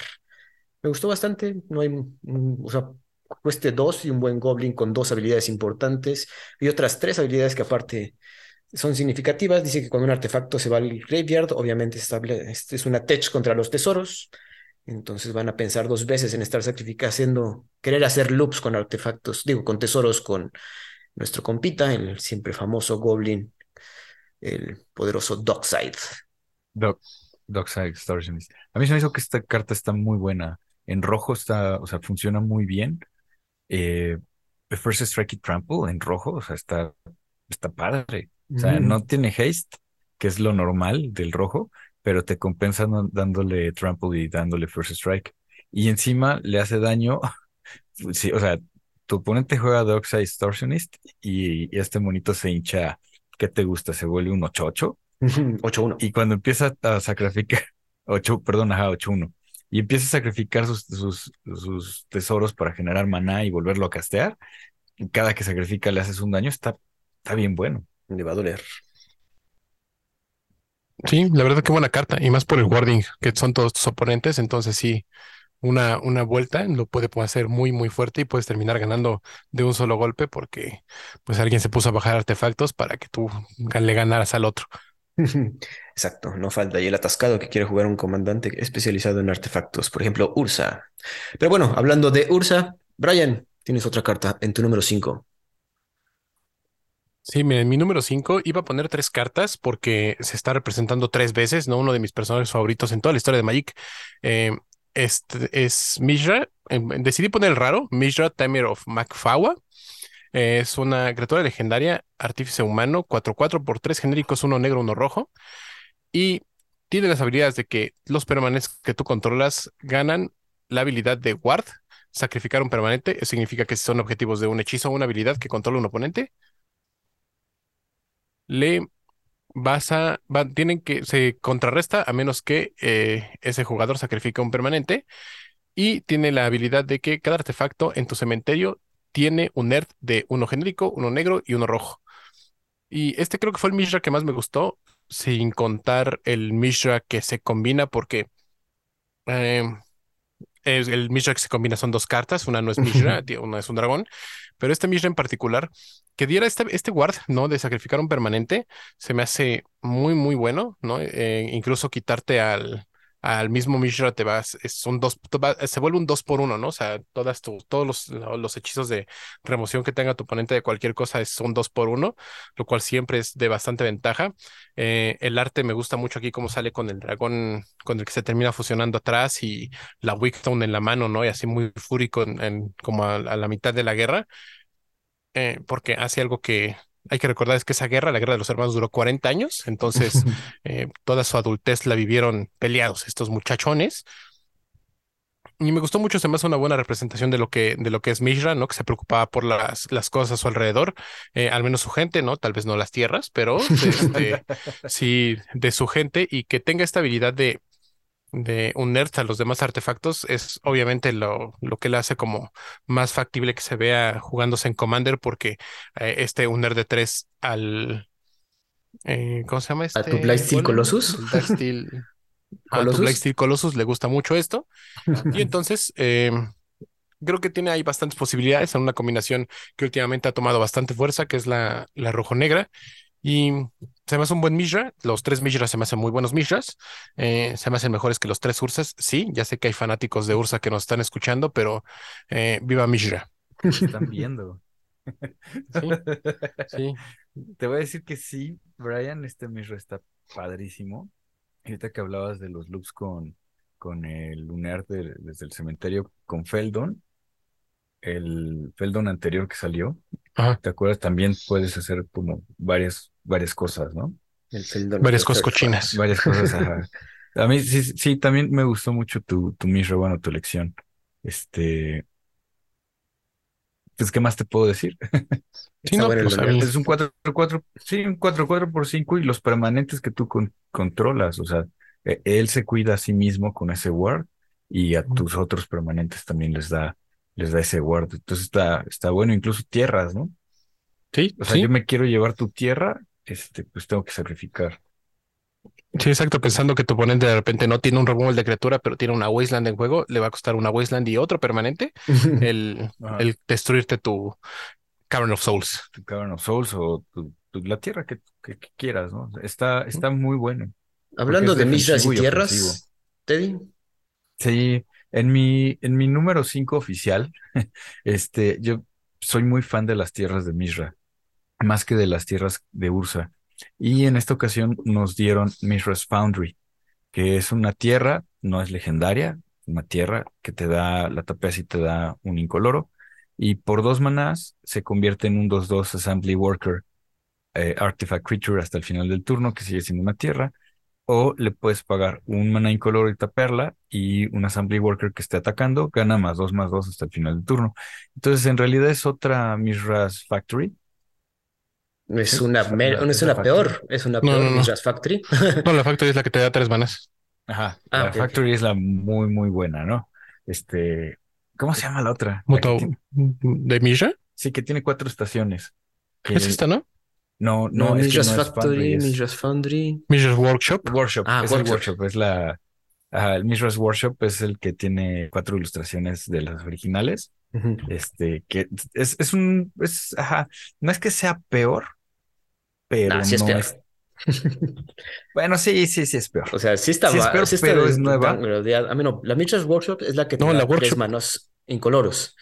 [SPEAKER 2] Me gustó bastante, no hay, mm, o sea, cueste dos y un buen Goblin con dos habilidades importantes y otras tres habilidades que aparte son significativas. Dice que cuando un artefacto se va al graveyard, obviamente este es una tech contra los tesoros. Entonces van a pensar dos veces en estar sacrificando, querer hacer loops con artefactos, digo, con tesoros con nuestro compita, el siempre famoso Goblin, el poderoso Dockside.
[SPEAKER 1] Doc, Dockside Extortionist. A mí se me hizo que esta carta está muy buena. En rojo está, o sea, funciona muy bien. Eh, the First Strike y Trample en rojo, o sea, está, está padre. O sea,
[SPEAKER 2] Mm.
[SPEAKER 1] no tiene haste, que es lo normal del rojo, pero te compensa no- dándole Trample y dándole First Strike. Y encima le hace daño. Sí, o sea, tu oponente juega Dockside Extortionist y, y este monito se hincha. ¿Qué te gusta? Se vuelve un 8-8.
[SPEAKER 2] 8-1.
[SPEAKER 1] Y cuando empieza a sacrificar, 8, perdón, ajá, 8-1, y empieza a sacrificar sus, sus, sus tesoros para generar maná y volverlo a castear, y cada que sacrifica le haces un daño, está, está bien bueno.
[SPEAKER 2] Le va a doler.
[SPEAKER 3] Sí, la verdad que buena carta. Y más por el warding, que son todos tus oponentes. Entonces sí, una, una vuelta lo puede hacer muy, muy fuerte y puedes terminar ganando de un solo golpe porque pues alguien se puso a bajar artefactos para que tú le ganaras al otro.
[SPEAKER 2] Exacto, no falta ahí el atascado que quiere jugar un comandante especializado en artefactos, por ejemplo, Ursa. Pero bueno, hablando de Ursa, Brian, tienes otra carta en tu número 5.
[SPEAKER 3] Sí, miren, mi número 5 iba a poner tres cartas porque se está representando tres veces, ¿no? Uno de mis personajes favoritos en toda la historia de Magic. Eh, este es Mishra. Eh, decidí poner el raro, Mishra Tamer of Macfawa. Eh, es una criatura legendaria, artífice humano, 4-4 por 3 genéricos, uno negro, uno rojo. Y tiene las habilidades de que los permanentes que tú controlas ganan la habilidad de Ward, sacrificar un permanente. Eso significa que son objetivos de un hechizo o una habilidad que controla un oponente, le vas a, tienen que, se contrarresta a menos que eh, ese jugador sacrifique un permanente y tiene la habilidad de que cada artefacto en tu cementerio tiene un earth de uno genérico, uno negro y uno rojo. Y este creo que fue el Mishra que más me gustó, sin contar el Mishra que se combina porque eh, es- el Mishra que se combina son dos cartas, una no es Mishra, una es un dragón, pero este Mishra en particular, que diera este, este guard, ¿no? De sacrificar un permanente, se me hace muy, muy bueno, ¿no? Eh, incluso quitarte al, al mismo Mishra te vas, es un dos, se vuelve un dos por uno, ¿no? O sea, todas todos los, los hechizos de remoción que tenga tu oponente de cualquier cosa es un dos por uno, lo cual siempre es de bastante ventaja. Eh, el arte me gusta mucho aquí cómo sale con el dragón, con el que se termina fusionando atrás y la Wickstone en la mano, ¿no? Y así muy fúrico en, como a, a la mitad de la guerra, eh, porque hace algo que hay que recordar es que esa guerra, la guerra de los hermanos, duró 40 años, entonces eh, toda su adultez la vivieron peleados estos muchachones. Y me gustó mucho, se me hace una buena representación de lo que, de lo que es Mishra, ¿no? Que se preocupaba por las, las cosas a su alrededor, eh, al menos su gente, ¿no? Tal vez no las tierras, pero este, sí de su gente y que tenga esta habilidad de de un nerd a los demás artefactos es obviamente lo, lo que le hace como más factible que se vea jugándose en Commander porque eh, este un nerd de 3 al... eh, ¿cómo se llama este?
[SPEAKER 2] ¿A tu Blightsteel
[SPEAKER 3] golem?
[SPEAKER 2] Colossus?
[SPEAKER 3] A tu
[SPEAKER 2] Colossus
[SPEAKER 3] le gusta mucho esto. Y entonces eh, creo que tiene ahí bastantes posibilidades en una combinación que últimamente ha tomado bastante fuerza, que es la, la rojo-negra. Y se me hace un buen Mishra. Los tres Mishras se me hacen muy buenos Mishras. Eh, se me hacen mejores que los tres Ursas. Sí, ya sé que hay fanáticos de Ursa que nos están escuchando, pero eh, viva Mishra.
[SPEAKER 1] Están viendo.
[SPEAKER 3] Sí, sí.
[SPEAKER 1] Te voy a decir que sí, Brian, este mismo está padrísimo. Ahorita que hablabas de los loops con, con el lunar de- desde el cementerio con Feldon, el Feldon anterior que salió,
[SPEAKER 3] Ajá.
[SPEAKER 1] ¿te acuerdas? También puedes hacer como varias, varias cosas, ¿no?
[SPEAKER 2] El
[SPEAKER 3] Varias cosas cochinas.
[SPEAKER 1] Varias cosas, ajá. A mí sí, sí, también me gustó mucho tu, tu Mishra, bueno, tu elección. Este, pues, ¿qué más te puedo decir?
[SPEAKER 3] Sí, no, pues
[SPEAKER 1] Es un 4-4, sí, un 4-4 por 5 y los permanentes que tú con- controlas, o sea, e- él se cuida a sí mismo con ese ward y a tus otros permanentes también les da, les da ese ward. Entonces está, está bueno, incluso tierras, ¿no?
[SPEAKER 3] sí,
[SPEAKER 1] O sea,
[SPEAKER 3] sí.
[SPEAKER 1] yo me quiero llevar tu tierra, este, pues tengo que sacrificar.
[SPEAKER 3] Sí, exacto, pensando que tu oponente de repente no tiene un removal de criatura, pero tiene una Wasteland en juego, le va a costar una Wasteland y otro permanente el, el destruirte tu Cavern of Souls.
[SPEAKER 1] Tu Cavern of Souls o tu, tu- la tierra que, que- que quieras, ¿no? Está, está muy bueno.
[SPEAKER 2] Hablando de Mishras y tierras. Teddy.
[SPEAKER 1] Sí, en mi, en mi número 5 oficial, este, yo soy muy fan de las tierras de Mishra, más que de las tierras de Ursa. Y en esta ocasión nos dieron Mishra's Foundry, que es una tierra, no es legendaria, una tierra que te da, la tapeas y te da un incoloro. Y por dos manás se convierte en un 2-2 Assembly Worker eh, Artifact Creature hasta el final del turno, que sigue siendo una tierra. O le puedes pagar un mana incoloro y taperla y un Assembly Worker que esté atacando, gana más dos más dos hasta el final del turno. Entonces, en realidad es otra Mishra's Factory.
[SPEAKER 2] Es una,
[SPEAKER 1] es
[SPEAKER 2] me-
[SPEAKER 1] la-
[SPEAKER 2] no es una peor, es una peor
[SPEAKER 3] no,
[SPEAKER 2] Factory.
[SPEAKER 3] No, la Factory es la que te da tres manas.
[SPEAKER 1] Ajá,
[SPEAKER 2] Ah,
[SPEAKER 1] la Factory es la muy, muy buena, ¿no? Este, ¿cómo se llama la otra?
[SPEAKER 3] Muto de Misha.
[SPEAKER 1] sí, que tiene cuatro estaciones. Que-
[SPEAKER 3] Es esta, ¿no?
[SPEAKER 1] No,
[SPEAKER 2] No,
[SPEAKER 1] no, es que
[SPEAKER 2] Mishras
[SPEAKER 1] no es
[SPEAKER 2] Factory,
[SPEAKER 1] Foundry, es
[SPEAKER 2] Mishras Foundry.
[SPEAKER 3] Misha's Workshop.
[SPEAKER 1] Workshop,
[SPEAKER 2] Ah,
[SPEAKER 1] es el
[SPEAKER 2] Workshop.
[SPEAKER 1] Es la, ajá, el Mishra's Workshop es el que tiene cuatro ilustraciones de las originales. Este, que es, es un, es, ajá, no es que sea peor, pero
[SPEAKER 2] sí es
[SPEAKER 1] no
[SPEAKER 2] peor.
[SPEAKER 1] es, bueno, sí, sí, sí es peor.
[SPEAKER 2] O sea, sí está,
[SPEAKER 1] Sí es
[SPEAKER 2] ba-
[SPEAKER 1] peor,
[SPEAKER 2] sí está
[SPEAKER 1] pero es nueva.
[SPEAKER 2] A mí no, la Mishras Workshop es la que te
[SPEAKER 3] No,
[SPEAKER 2] da
[SPEAKER 3] la
[SPEAKER 2] tres
[SPEAKER 3] Workshop.
[SPEAKER 2] manos incoloros.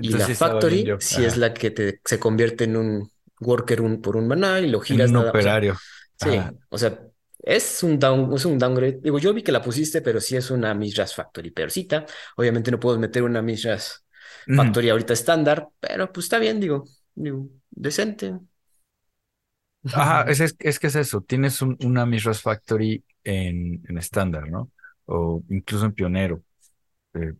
[SPEAKER 2] Y la Factory
[SPEAKER 1] yo.
[SPEAKER 2] sí es la que te, se convierte en un worker un, por un maná y lo
[SPEAKER 1] En
[SPEAKER 2] giras
[SPEAKER 1] un
[SPEAKER 2] nada. o sea,
[SPEAKER 1] operario.
[SPEAKER 2] sí, o sea, es un down, es un downgrade. Digo, yo vi que la pusiste, pero sí es una Mishras Factory peorcita. Obviamente no puedo meter una Mishras
[SPEAKER 1] Ujú.
[SPEAKER 2] Factory ahorita estándar, pero pues está bien, digo, digo, decente.
[SPEAKER 1] Ajá, es, es, es que es eso, tienes un- una Mishra's Factory en en estándar, ¿no? O incluso en pionero, eh,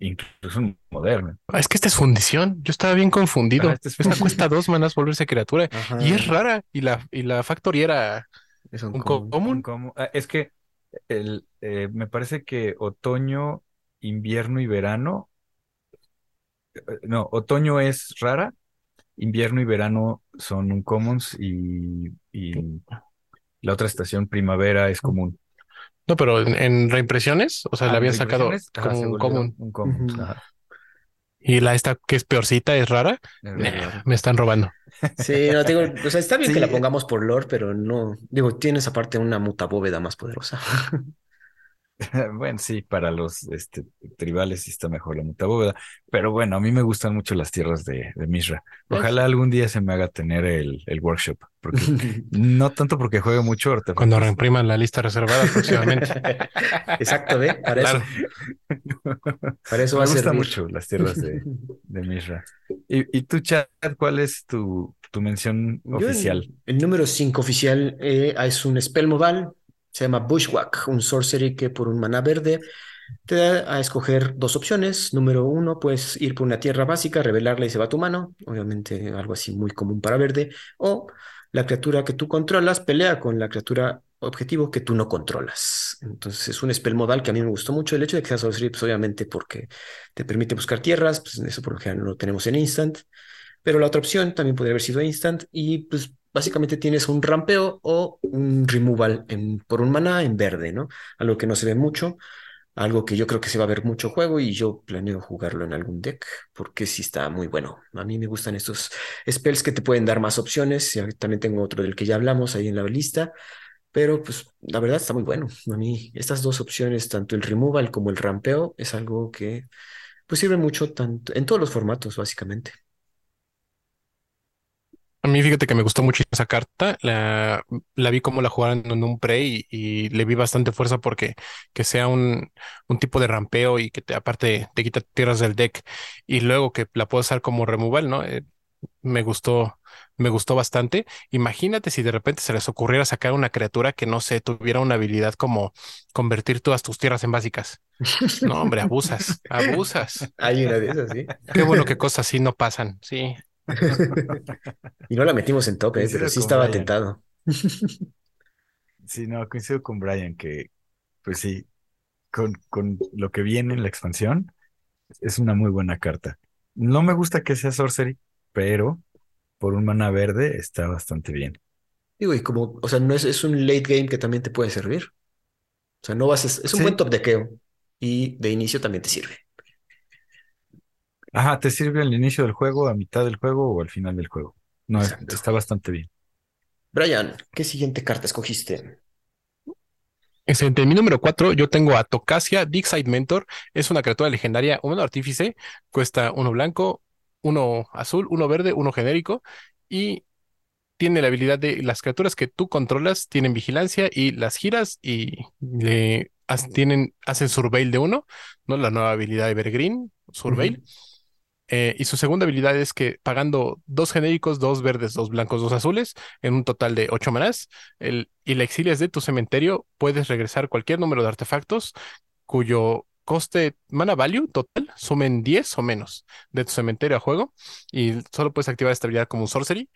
[SPEAKER 1] incluso en moderno.
[SPEAKER 3] Ah, es que esta es fundición. Yo estaba bien confundido.
[SPEAKER 1] Ah, esta es
[SPEAKER 3] Esta cuesta dos manas volverse criatura.
[SPEAKER 2] Ajá.
[SPEAKER 3] Y es rara. Y la, y la Factory era
[SPEAKER 2] Es un
[SPEAKER 3] un
[SPEAKER 2] común.
[SPEAKER 1] ah, es que el, eh, me parece que otoño, invierno y verano, eh, no, otoño es rara, invierno y verano son un commons y, y la otra estación primavera es común.
[SPEAKER 3] No, pero en, en reimpresiones, o sea,
[SPEAKER 1] Ah,
[SPEAKER 3] la había
[SPEAKER 1] ¿en
[SPEAKER 3] sacado?
[SPEAKER 1] Ajá,
[SPEAKER 3] como un común.
[SPEAKER 1] Un commons,
[SPEAKER 2] Ujú.
[SPEAKER 1] ajá.
[SPEAKER 3] Y la esta que es peorcita, es rara. Nah, me están robando.
[SPEAKER 2] Sí, no tengo, o sea, está bien que la pongamos por lore, pero no, digo, tienes aparte una mutabóveda más poderosa.
[SPEAKER 1] Bueno, sí, para los este, tribales sí está mejor la mutabóveda, pero bueno, a mí me gustan mucho las tierras de, de Mishra. Ojalá algún día se me haga tener el, el workshop, porque no tanto porque juegue mucho.
[SPEAKER 3] Cuando reimpriman la lista reservada próximamente.
[SPEAKER 2] Exacto, ¿ve? Para
[SPEAKER 3] Claro.
[SPEAKER 2] eso, para eso
[SPEAKER 1] me
[SPEAKER 2] va a
[SPEAKER 1] gustan
[SPEAKER 2] servir.
[SPEAKER 1] mucho las tierras de, de Mishra. ¿Y, y tú, Chad, cuál es tu, tu mención
[SPEAKER 2] Yo
[SPEAKER 1] oficial?
[SPEAKER 2] el número 5 oficial eh, es un spell modal, se llama Bushwhack, un sorcery que por un maná verde te da a escoger dos opciones. Número uno, puedes ir por una tierra básica, revelarla y se va tu mano, obviamente algo así muy común para verde, o la criatura que tú controlas pelea con la criatura objetivo que tú no controlas. Entonces es un spell modal que a mí me gustó mucho. El hecho de que sea sorcery, pues obviamente porque te permite buscar tierras, pues eso por lo general no lo tenemos en instant. Pero la otra opción también podría haber sido instant y pues básicamente tienes un rampeo o un removal en, por un mana en verde, ¿no? Algo que no se ve mucho, algo que yo creo que se va a ver mucho juego y yo planeo jugarlo en algún deck porque sí está muy bueno. A mí me gustan estos spells que te pueden dar más opciones. También tengo otro del que ya hablamos ahí en la lista. Pero pues la verdad está muy bueno. A mí estas dos opciones, tanto el removal como el rampeo, es algo que pues sirve mucho tanto en todos los formatos básicamente.
[SPEAKER 3] A mí fíjate que me gustó mucho esa carta. La, la vi como la jugaron en un pre y, le vi bastante fuerza porque que sea un, un tipo de rampeo y que te, aparte te quita tierras del deck y luego que la puedo usar como removal, ¿no? Eh, me gustó, me gustó bastante. Imagínate si de repente se les ocurriera sacar una criatura que no sé, tuviera una habilidad como convertir todas tus tierras en básicas. No, hombre, abusas, abusas.
[SPEAKER 2] Hay una de esas, sí.
[SPEAKER 3] Qué bueno que cosas así no pasan, sí.
[SPEAKER 2] y no la metimos en tope, pero sí estaba tentado.
[SPEAKER 1] sí, no, coincido con Brian que, pues sí, con, con lo que viene en la expansión, es una muy buena carta. No me gusta que sea sorcery, pero por un mana verde está bastante bien.
[SPEAKER 2] Digo, y como, o sea, no es, es un late game que también te puede servir. O sea, no vas, es, un buen top dequeo y de inicio también te sirve.
[SPEAKER 1] Ajá, te sirve al inicio del juego, a mitad del juego o al final del juego. No, está bastante bien.
[SPEAKER 2] Brian, ¿qué siguiente carta escogiste?
[SPEAKER 3] Excelente. En mi número 4, yo tengo a Tocasia, Side Mentor. Es una criatura legendaria, un artífice. Cuesta uno blanco, uno azul, uno verde, uno genérico y tiene la habilidad de las criaturas que tú controlas tienen vigilancia y las giras y le tienen, hacen surveil de uno, ¿no? La nueva habilidad de Evergreen, surveil. Eh, y su segunda habilidad es que pagando dos genéricos, dos verdes, dos blancos, dos azules, en un total de ocho manás, el, y la exilias de tu cementerio, puedes regresar cualquier número de artefactos cuyo coste mana value total sumen 10 o menos de tu cementerio a juego y solo puedes activar esta habilidad como un sorcery.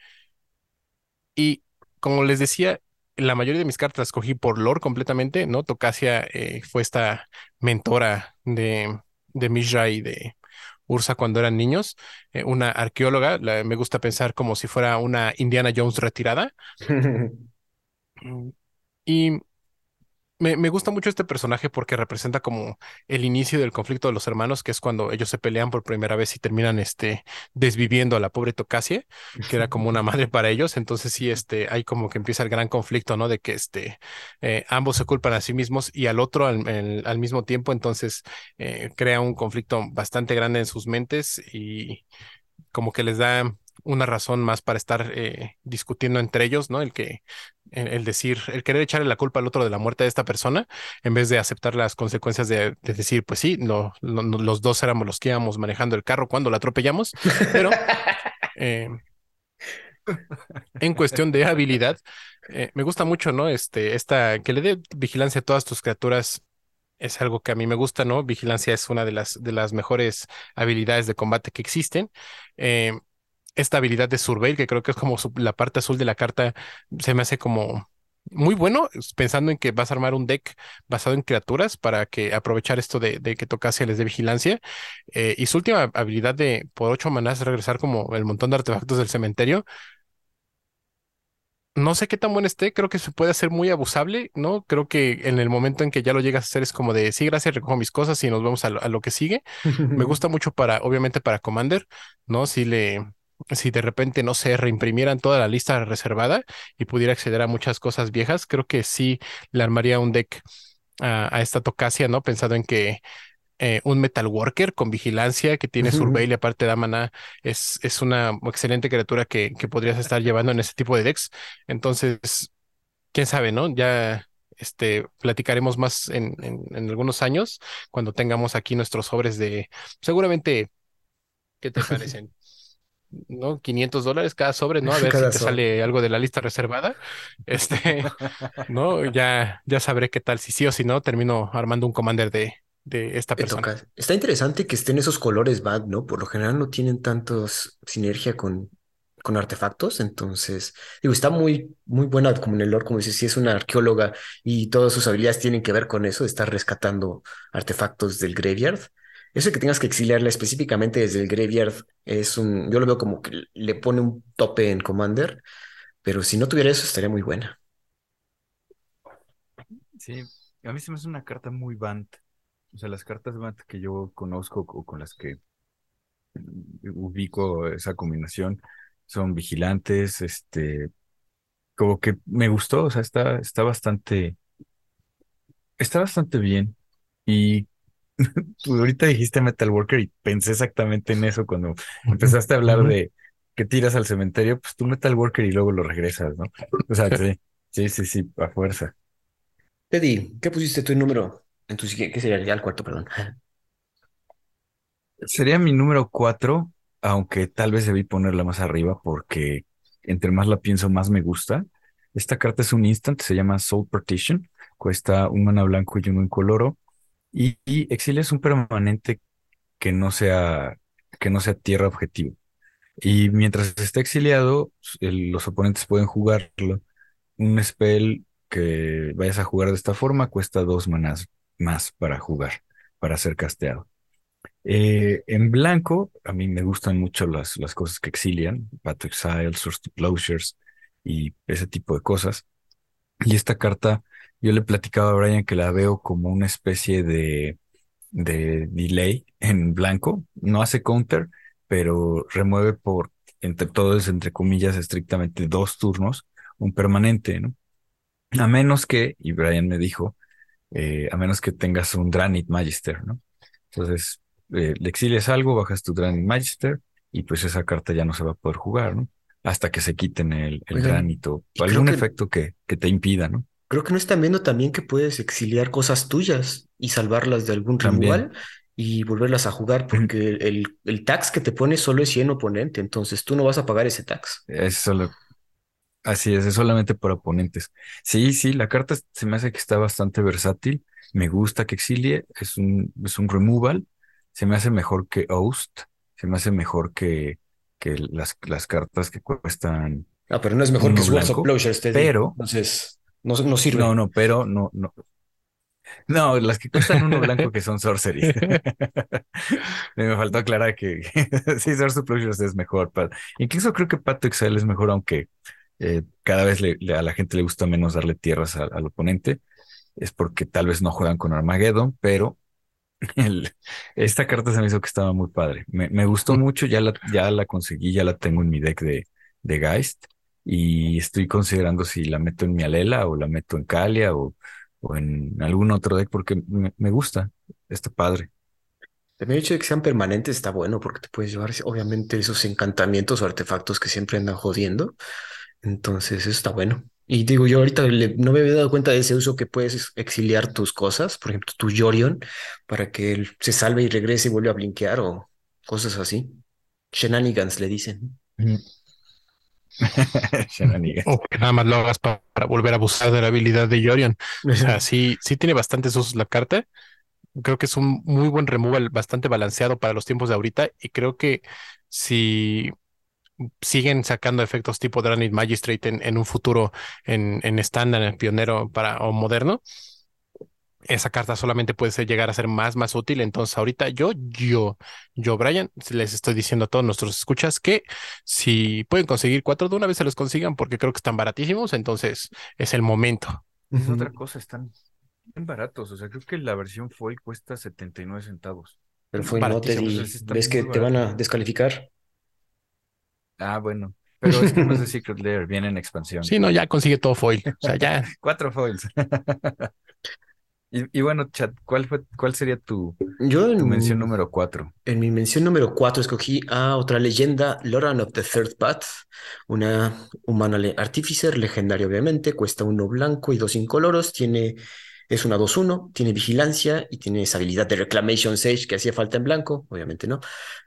[SPEAKER 3] Y como les decía, la mayoría de mis cartas las cogí por lore completamente, ¿no? Tocasia eh, fue esta mentora de, de Mishra y de Ursa cuando eran niños, eh, una arqueóloga, me gusta pensar como si fuera una Indiana Jones retirada. y me, gusta mucho este personaje porque representa como el inicio del conflicto de los hermanos, que es cuando ellos se pelean por primera vez y terminan este, desviviendo a la pobre Tocasia, que era como una madre para ellos. Entonces sí, este, hay como que empieza el gran conflicto, ¿no? De que este, eh, ambos se culpan a sí mismos y al otro al, mismo tiempo. Entonces eh, crea un conflicto bastante grande en sus mentes y como que les da una razón más para estar eh, discutiendo entre ellos, ¿no? El que, el, decir, el querer echarle la culpa al otro de la muerte de esta persona, en vez de aceptar las consecuencias de, decir, pues sí, no, los dos éramos los que íbamos manejando el carro cuando la atropellamos, pero eh, en cuestión de habilidad, eh, me gusta mucho, ¿no? Este, esta, que le dé vigilancia a todas tus criaturas es algo que a mí me gusta, ¿no? Vigilancia es una de las, de las mejores habilidades de combate que existen. Eh, esta habilidad de Surveil, que creo que es como la parte azul de la carta, se me hace como muy bueno, pensando en que vas a armar un deck basado en criaturas para que aprovechar esto de, que Tocasia les dé vigilancia. Eh, y su última habilidad de por ocho manás regresar como el montón de artefactos del cementerio. No sé qué tan bueno esté, creo que se puede hacer muy abusable, ¿no? Creo que en el momento en que ya lo llegas a hacer es como de, sí, gracias, recojo mis cosas y nos vemos a lo, que sigue. Me gusta mucho para, obviamente para Commander, ¿no? Si le, si de repente, no se reimprimieran toda la lista reservada y pudiera acceder a muchas cosas viejas, creo que sí le armaría un deck a, esta Tocasia, ¿no? Pensado en que eh, un Metal Worker con vigilancia que tiene Surveil y aparte da mana es, es una excelente criatura que, que podrías estar llevando en ese tipo de decks. Entonces, quién sabe, ¿no? Ya este, platicaremos más en, en, algunos años cuando tengamos aquí nuestros sobres de seguramente, ¿qué te parecen? ¿No? 500 dólares cada sobre, ¿no? A ver si te sale algo de la lista reservada. Este, ¿no? Ya, ya sabré qué tal, si sí o si no, termino armando un commander de, de esta persona.
[SPEAKER 2] Está interesante que estén esos colores bad, ¿no? Por lo general no tienen tantos sinergia con, con artefactos, entonces, digo, está muy, muy buena como en el lore, como dices, si es una arqueóloga y todas sus habilidades tienen que ver con eso, de estar rescatando artefactos del graveyard. Eso que tengas que exiliarla específicamente desde el graveyard es un, yo lo veo como que le pone un tope en Commander, pero si no tuviera eso estaría muy buena.
[SPEAKER 1] Sí, a mí se me hace una carta muy Bant. O sea, las cartas Bant que yo conozco o con las que ubico esa combinación son vigilantes, este, como que me gustó, o sea, está, está bastante, está bastante bien. Y tú ahorita dijiste Metal Worker y pensé exactamente en eso cuando empezaste a hablar de que tiras al cementerio, pues tú Metal Worker y luego lo regresas, ¿no? O sea, sí, sí, sí, sí, a fuerza.
[SPEAKER 2] Teddy, ¿qué pusiste tu número en tu? ¿Qué sería ya el cuarto, perdón?
[SPEAKER 1] Sería mi número cuatro, aunque tal vez debí ponerla más arriba porque entre más la pienso, más me gusta. Esta carta es un instant, se llama Soul Partition, cuesta un mana blanco y uno incoloro. Y, y Exilio es un permanente que no sea, que no sea tierra objetivo. Y mientras esté exiliado, el- los oponentes pueden jugarlo. Un spell que vayas a jugar de esta forma cuesta dos manas más para jugar, para ser casteado. Eh, en blanco, a mí me gustan mucho las, las cosas que exilian, Path Exile, Source to Closures y ese tipo de cosas. Y esta carta, yo le platicaba a Brian que la veo como una especie de, de delay en blanco. No hace counter, pero remueve por, entre todos, entre comillas, estrictamente dos turnos, un permanente, ¿no? A menos que, y Brian me dijo, eh, a menos que tengas un Dranit Magister, ¿no? Entonces, eh, le exilias algo, bajas tu Dranit Magister y pues esa carta ya no se va a poder jugar, ¿no? Hasta que se quiten el, el
[SPEAKER 2] Oigan,
[SPEAKER 1] Dranit o
[SPEAKER 2] y creo
[SPEAKER 1] algún
[SPEAKER 2] que
[SPEAKER 1] efecto que, que te impida, ¿no?
[SPEAKER 2] Creo que no están viendo también que puedes exiliar cosas tuyas y salvarlas de algún removal y volverlas a jugar, porque el, el tax que te pone solo es 100 oponente, entonces tú no vas a pagar ese tax.
[SPEAKER 1] Es solo, así es, es solamente para oponentes. Sí, sí, la carta se me hace que está bastante versátil. Me gusta que exilie, es un, es un removal. Se me hace mejor que Oust, se me hace mejor que, que las, las cartas que cuestan
[SPEAKER 2] Ah, pero no es mejor que Swords of
[SPEAKER 1] pero,
[SPEAKER 2] Entonces, no, no sirve.
[SPEAKER 1] no, no, pero no, no. No, las que cuestan uno blanco que son sorceries. Me faltó aclarar que sí, Source of Closures es mejor. Incluso creo que Path to Exile es mejor, aunque eh, cada vez le- le- a la gente le gusta menos darle tierras a- al oponente. Es porque tal vez no juegan con Armageddon, pero el- esta carta se me hizo que estaba muy padre. Me, me gustó mucho, ya la, ya la conseguí, ya la tengo en mi deck de, de Geist y estoy considerando si la meto en mi Alela o la meto en Kalia o, o en algún otro deck porque me, me gusta, está padre.
[SPEAKER 2] También el hecho de que sean permanentes está bueno porque te puedes llevar, obviamente, esos encantamientos o artefactos que siempre andan jodiendo. Entonces, eso está bueno. Y digo, yo ahorita le- no me había dado cuenta de ese uso que puedes exiliar tus cosas, por ejemplo, tu Yorion, para que él se salve y regrese y vuelva a blinkear o cosas así. Shenanigans le dicen.
[SPEAKER 1] Shenanigans.
[SPEAKER 3] O que nada más lo hagas pa- para volver a abusar de la habilidad de Yorion. O sea, sí, sí tiene bastantes usos la carta. Creo que es un muy buen removal, bastante balanceado para los tiempos de ahorita. Y creo que si siguen sacando efectos tipo Dranit Magistrate en, en un futuro en, en estándar, en pionero para, o moderno, esa carta solamente puede ser- llegar a ser más, más útil. Entonces, ahorita yo, yo, yo, Brian, les estoy diciendo a todos nuestros escuchas que si pueden conseguir cuatro de una vez se los consigan porque creo que están baratísimos. Entonces, es el momento.
[SPEAKER 1] Es otra cosa, están bien baratos. O sea, creo que la versión foil cuesta 79 centavos.
[SPEAKER 2] Pero fue no,
[SPEAKER 1] está
[SPEAKER 2] ¿Ves que te van a descalificar?
[SPEAKER 1] Ah, bueno. Pero es que no es de Secret Lair, viene en expansión.
[SPEAKER 3] Sí, no, ya consigue todo foil. O sea, ya
[SPEAKER 1] Cuatro foils. Y, y bueno, chat, ¿cuál fue, cuál sería tu,
[SPEAKER 2] Yo
[SPEAKER 1] tu mención
[SPEAKER 2] en,
[SPEAKER 1] número cuatro?
[SPEAKER 2] en mi mención número 4 escogí a otra leyenda, Loran of the Third Path, una humana artificer, legendaria obviamente, cuesta uno blanco y dos incoloros, tiene, es una 2-1, tiene vigilancia y tiene esa habilidad de Reclamation Sage que hacía falta en blanco, obviamente no,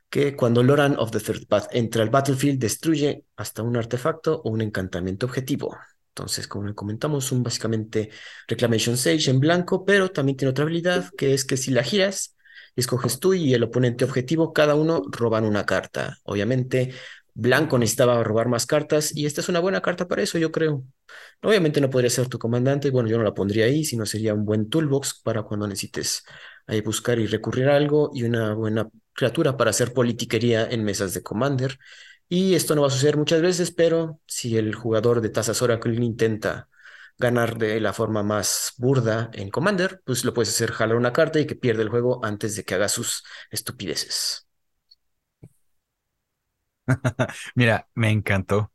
[SPEAKER 2] que cuando Loran of the Third Path entra al battlefield destruye hasta un artefacto o un encantamiento objetivo. Entonces, como le comentamos, un básicamente Reclamation Sage en blanco, pero también tiene otra habilidad que es que si la giras, escoges tú y el oponente objetivo, cada uno roban una carta. Obviamente, Blanco necesitaba robar más cartas y esta es una buena carta para eso, yo creo. Obviamente no podría ser tu comandante, bueno, yo no la pondría ahí, sino sería un buen toolbox para cuando necesites ahí buscar y recurrir a algo y una buena criatura para hacer politiquería en mesas de Commander. Y esto no va a suceder muchas veces, pero si el jugador de Tazas Oracle intenta ganar de la forma más burda en Commander, pues lo puedes hacer jalar una carta y que pierda el juego antes de que haga sus estupideces.
[SPEAKER 1] Mira, me encantó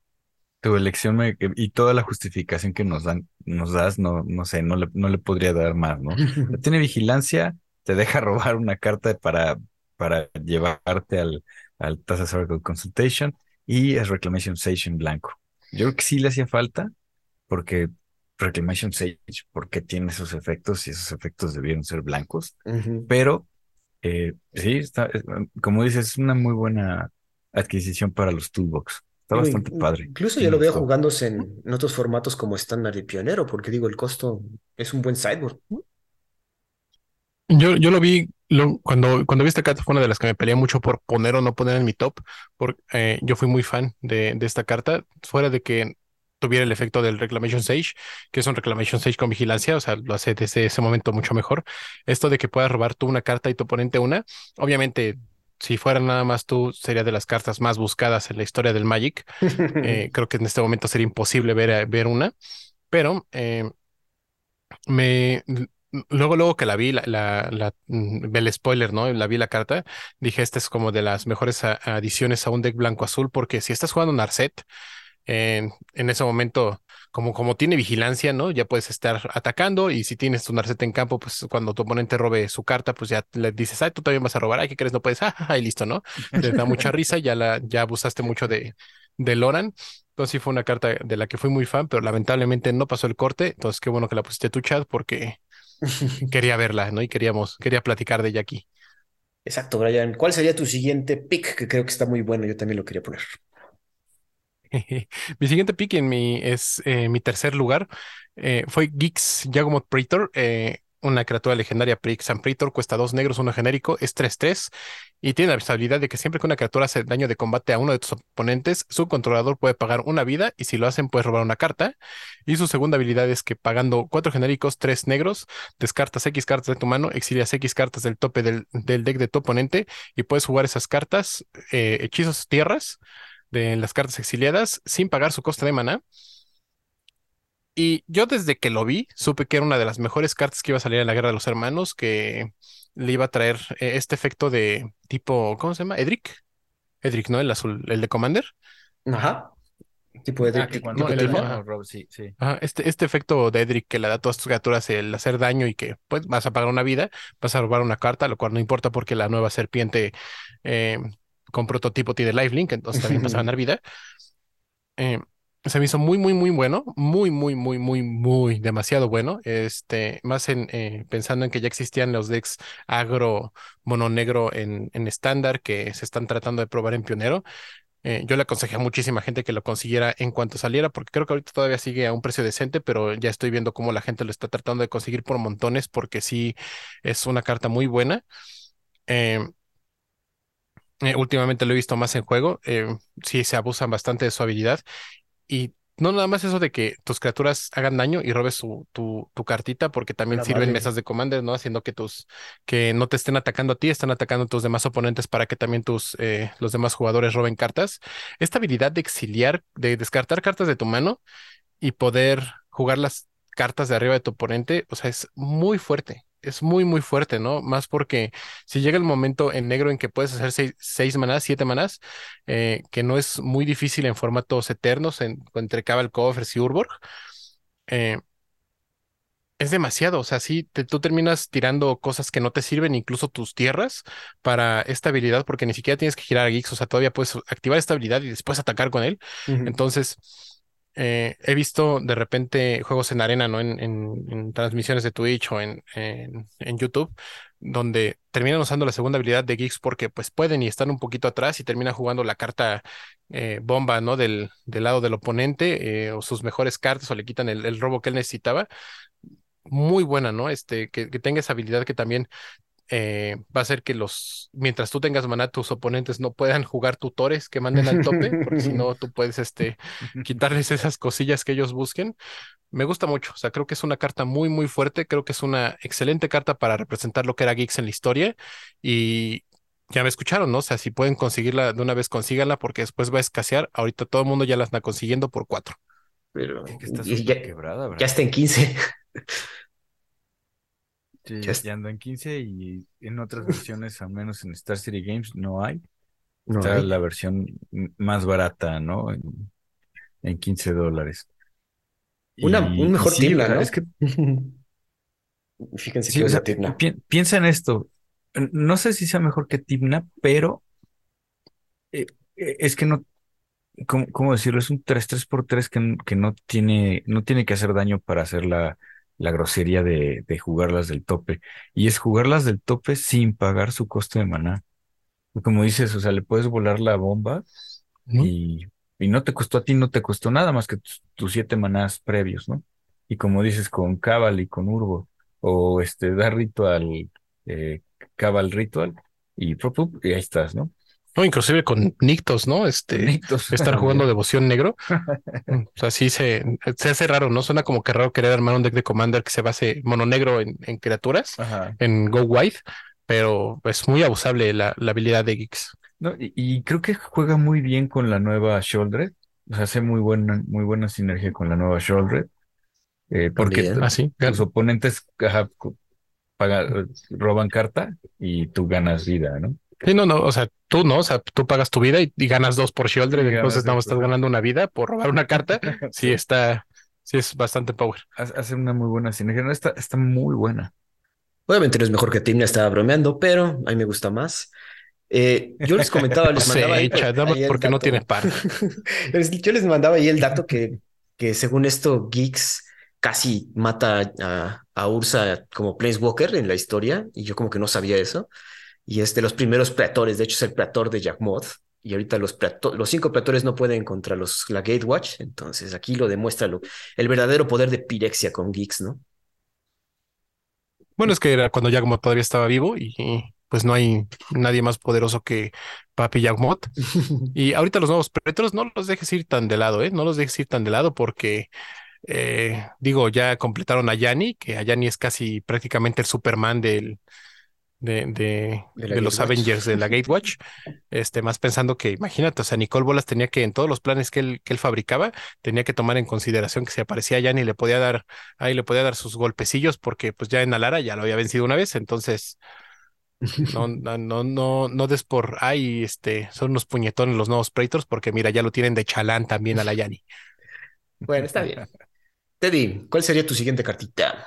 [SPEAKER 1] tu elección y toda la justificación que nos dan, nos das, no, no sé, no le, no le podría dar más, ¿no? Tiene vigilancia, te deja robar una carta para, para llevarte al, al Tasa Circle Consultation y es Reclamation Sage en blanco. Yo creo que sí le hacía falta porque Reclamation Sage, porque tiene esos efectos y esos efectos debieron ser blancos, pero eh, sí, está, como dices, es una muy buena adquisición para los toolbox. Está bastante padre.
[SPEAKER 2] Incluso yo lo veo jugándose en, en, otros formatos como estándar y pionero, porque digo, el costo es un buen sideboard.
[SPEAKER 3] Yo, yo lo vi cuando, cuando vi esta carta, fue una de las que me peleé mucho por poner o no poner en mi top, porque eh, yo fui muy fan de, de esta carta, fuera de que tuviera el efecto del Reclamation Sage, que es un Reclamation Sage con vigilancia, o sea, lo hace desde ese momento mucho mejor. Esto de que puedas robar tú una carta y tu oponente una, obviamente si fuera nada más tú, sería de las cartas más buscadas en la historia del Magic. Eh, creo que en este momento sería imposible ver, ver una, pero eh, me luego, luego que la vi, la, la, mm, el spoiler, ¿no? La vi la carta, dije, esta es como de las mejores adiciones a un deck blanco-azul, porque si estás jugando Narset, en, en ese momento, como, como tiene vigilancia, ¿no? Ya puedes estar atacando y si tienes tu Narset en campo, pues cuando tu oponente robe su carta, pues ya le dices, ay, tú también vas a robar, ay, ¿qué crees? No puedes, ah, y listo, ¿no? Te da mucha risa, ya, la, ya abusaste mucho de, de Loran. Entonces sí fue una carta de la que fui muy fan, pero lamentablemente no pasó el corte. Entonces qué bueno que la pusiste tu chat porque quería verla, ¿no? Y queríamos, quería platicar de ella aquí.
[SPEAKER 2] Exacto, Brian. ¿Cuál sería tu siguiente pick? Que creo que está muy bueno. Yo también lo quería poner.
[SPEAKER 3] mi siguiente pick en mi es eh, mi tercer lugar. Eh, fue Geeks Jagomot Praetor. Eh, una criatura legendaria Prix Praetor, cuesta dos negros, uno genérico, es 3-3 y tiene la habilidad de que siempre que una criatura hace daño de combate a uno de tus oponentes, su controlador puede pagar una vida y si lo hacen puedes robar una carta. Y su segunda habilidad es que pagando cuatro genéricos, tres negros, descartas X cartas de tu mano, exilias X cartas del tope del, deck de tu oponente y puedes jugar esas cartas, eh, hechizos tierras de las cartas exiliadas sin pagar su coste de mana y yo desde que lo vi, supe que era una de las mejores cartas que iba a salir en la Guerra de los Hermanos, que le iba a traer eh, este efecto de tipo, ¿cómo se llama? Edric. Edric, ¿no? El azul, el de Commander.
[SPEAKER 2] Ajá. Tipo de Edric.
[SPEAKER 3] este, este efecto de Edric que le da a todas tus criaturas el hacer daño y que pues vas a pagar una vida, vas a robar una carta, lo cual no importa porque la nueva serpiente eh, con prototipo tiene lifelink, entonces también vas a ganar vida. Eh, se me hizo muy, muy, muy bueno, muy, muy, muy, muy, muy, demasiado bueno. Este, más en eh, pensando en que ya existían los decks agro mono negro en, en estándar que se están tratando de probar en pionero. Eh, yo le aconsejé a muchísima gente que lo consiguiera en cuanto saliera, porque creo que ahorita todavía sigue a un precio decente, pero ya estoy viendo cómo la gente lo está tratando de conseguir por montones, porque sí es una carta muy buena. Em, eh, últimamente lo he visto más en juego. sí se abusan bastante de su habilidad y no nada más eso de que tus criaturas hagan daño y robes su, tu, tu cartita, porque también sirven mesas de commander, ¿no? Haciendo que tus, que no te estén atacando a ti, están atacando a tus demás oponentes para que también tus, eh, los demás jugadores roben cartas. Esta habilidad de exiliar, de descartar cartas de tu mano y poder jugar las cartas de arriba de tu oponente, o sea, es muy fuerte es muy, muy fuerte, ¿no? Más porque si llega el momento en negro en que puedes hacer seis, seis manás, siete manás, eh, que no es muy difícil en formatos eternos en, entre Cabal Covers y Urborg, eh, es demasiado. O sea, sí, tú terminas tirando cosas que no te sirven, incluso tus tierras, para esta habilidad, porque ni siquiera tienes que girar a Geeks, o sea, todavía puedes activar esta habilidad y después atacar con él. Entonces eh, he visto de repente juegos en arena, ¿no? En, en, transmisiones de Twitch o en, YouTube, donde terminan usando la segunda habilidad de Geeks porque pues pueden y están un poquito atrás y terminan jugando la carta eh, bomba, ¿no? Del, lado del oponente eh, o sus mejores cartas o le quitan el, robo que él necesitaba. Muy buena, ¿no? Este, que tenga esa habilidad que también eh, va a ser que los, mientras tú tengas maná, tus oponentes no puedan jugar tutores que manden al tope, porque si no, tú puedes este, quitarles esas cosillas que ellos busquen. Me gusta mucho, o sea, creo que es una carta muy, muy fuerte, creo que es una excelente carta para representar lo que era Geeks en la historia y ya me escucharon, ¿no? O sea, si pueden conseguirla de una vez, consíganla porque después va a escasear. Ahorita todo el mundo ya la está consiguiendo por cuatro.
[SPEAKER 2] Pero
[SPEAKER 1] Es que está
[SPEAKER 2] y
[SPEAKER 1] súper
[SPEAKER 2] ya,
[SPEAKER 1] quebrada, ¿verdad?
[SPEAKER 2] ya está en 15.
[SPEAKER 1] Sí,
[SPEAKER 2] ya está.
[SPEAKER 1] ya anda en 15 y en otras versiones, al menos en Star City Games, no hay.
[SPEAKER 2] No
[SPEAKER 1] Está
[SPEAKER 2] hay.
[SPEAKER 1] la versión más barata, ¿no? En, en 15 dólares.
[SPEAKER 2] Una,
[SPEAKER 1] Y,
[SPEAKER 2] un mejor
[SPEAKER 1] sí, sea,
[SPEAKER 2] ¿no?
[SPEAKER 1] es que
[SPEAKER 2] Fíjense
[SPEAKER 1] Sí,
[SPEAKER 2] que
[SPEAKER 1] o sea,
[SPEAKER 2] Tibna.
[SPEAKER 1] pi- piensa en esto. No sé si sea mejor que Tibna, pero eh, eh, es que no, ¿cómo, cómo decirlo? Es un 3-3 por 3 que, que no tiene, no tiene que hacer daño para hacer la, grosería de, de jugarlas del tope. Y es jugarlas del tope sin pagar su coste de maná. Y Como dices, o sea, le puedes volar la bomba
[SPEAKER 3] ¿no?
[SPEAKER 1] y, y no te costó a ti, no te costó nada más que tus, tus siete manás previos, ¿no? Y como dices, con Cabal y con Urbo, o este, dar ritual, eh, Cabal ritual, y, y ahí estás, ¿no?
[SPEAKER 3] No, inclusive con Nictos, ¿no? Este,
[SPEAKER 1] Nictos
[SPEAKER 3] estar jugando. Devoción Negro. Mm, O sea, sí se, se hace raro, ¿no? Suena como que raro querer armar un deck de Commander que se base mono negro en, en criaturas,
[SPEAKER 1] Ajá.
[SPEAKER 3] en Go White, pero es muy abusable la, la habilidad de Geeks.
[SPEAKER 1] No, y, y creo que juega muy bien con la nueva Sholdred, o sea, hace muy buena, muy buena sinergia con la nueva Sholdred, eh, porque
[SPEAKER 3] Así,
[SPEAKER 1] tus oponentes ajá, cu- paga- roban carta y tú ganas vida, ¿no?
[SPEAKER 3] Sí, no, no, o sea, tú no, o sea, tú pagas tu vida y, y ganas dos por Shieldred, entonces
[SPEAKER 1] dos
[SPEAKER 3] estás ganando una vida por robar una carta. Sí, está, sí es bastante power.
[SPEAKER 1] Hace una muy buena sinergia. No, está, está muy buena.
[SPEAKER 2] Obviamente no es mejor que Tibna, estaba bromeando, pero a mí me gusta más. Eh, yo les comentaba,
[SPEAKER 3] No
[SPEAKER 2] les mandaba
[SPEAKER 3] sé,
[SPEAKER 2] ahí,
[SPEAKER 3] más
[SPEAKER 2] ahí el
[SPEAKER 3] porque no
[SPEAKER 2] dato.
[SPEAKER 3] tienes par.
[SPEAKER 2] Yo les mandaba ahí el dato que, que según esto, Geeks casi mata a, a Ursa como Planeswalker en la historia, y yo como que no sabía eso. Y es de los primeros preatores, de hecho es el preator de Jackmoth. Y ahorita los, los cinco preatores no pueden contra los, la Gatewatch, entonces aquí lo demuestra lo, el verdadero poder de Pirexia con Geeks, ¿no?
[SPEAKER 3] Bueno, es que era cuando Yagmoth todavía estaba vivo y pues no hay nadie más poderoso que Papi Yagmoth. Y ahorita los nuevos pretos no los dejes ir tan de lado, ¿eh? No los dejes ir tan de lado porque, eh, digo, ya completaron a Yanni, que a Yanni es casi prácticamente el Superman del, de, de,
[SPEAKER 2] De
[SPEAKER 3] los. Avengers de la Gatewatch. Este, más pensando que, imagínate, o sea, Nicole Bolas tenía que, en todos los planes que él, que él fabricaba, tenía que tomar en consideración que si aparecía Yanni le podía dar, ahí le podía dar sus golpecillos, porque pues ya en Alara ya lo había vencido una vez, entonces no, no, no, no, no des por ay, este, son unos puñetones los nuevos Praetors, porque mira, ya lo tienen de chalán también a la Yanni.
[SPEAKER 2] Bueno, está bien. Teddy, ¿cuál sería tu siguiente cartita?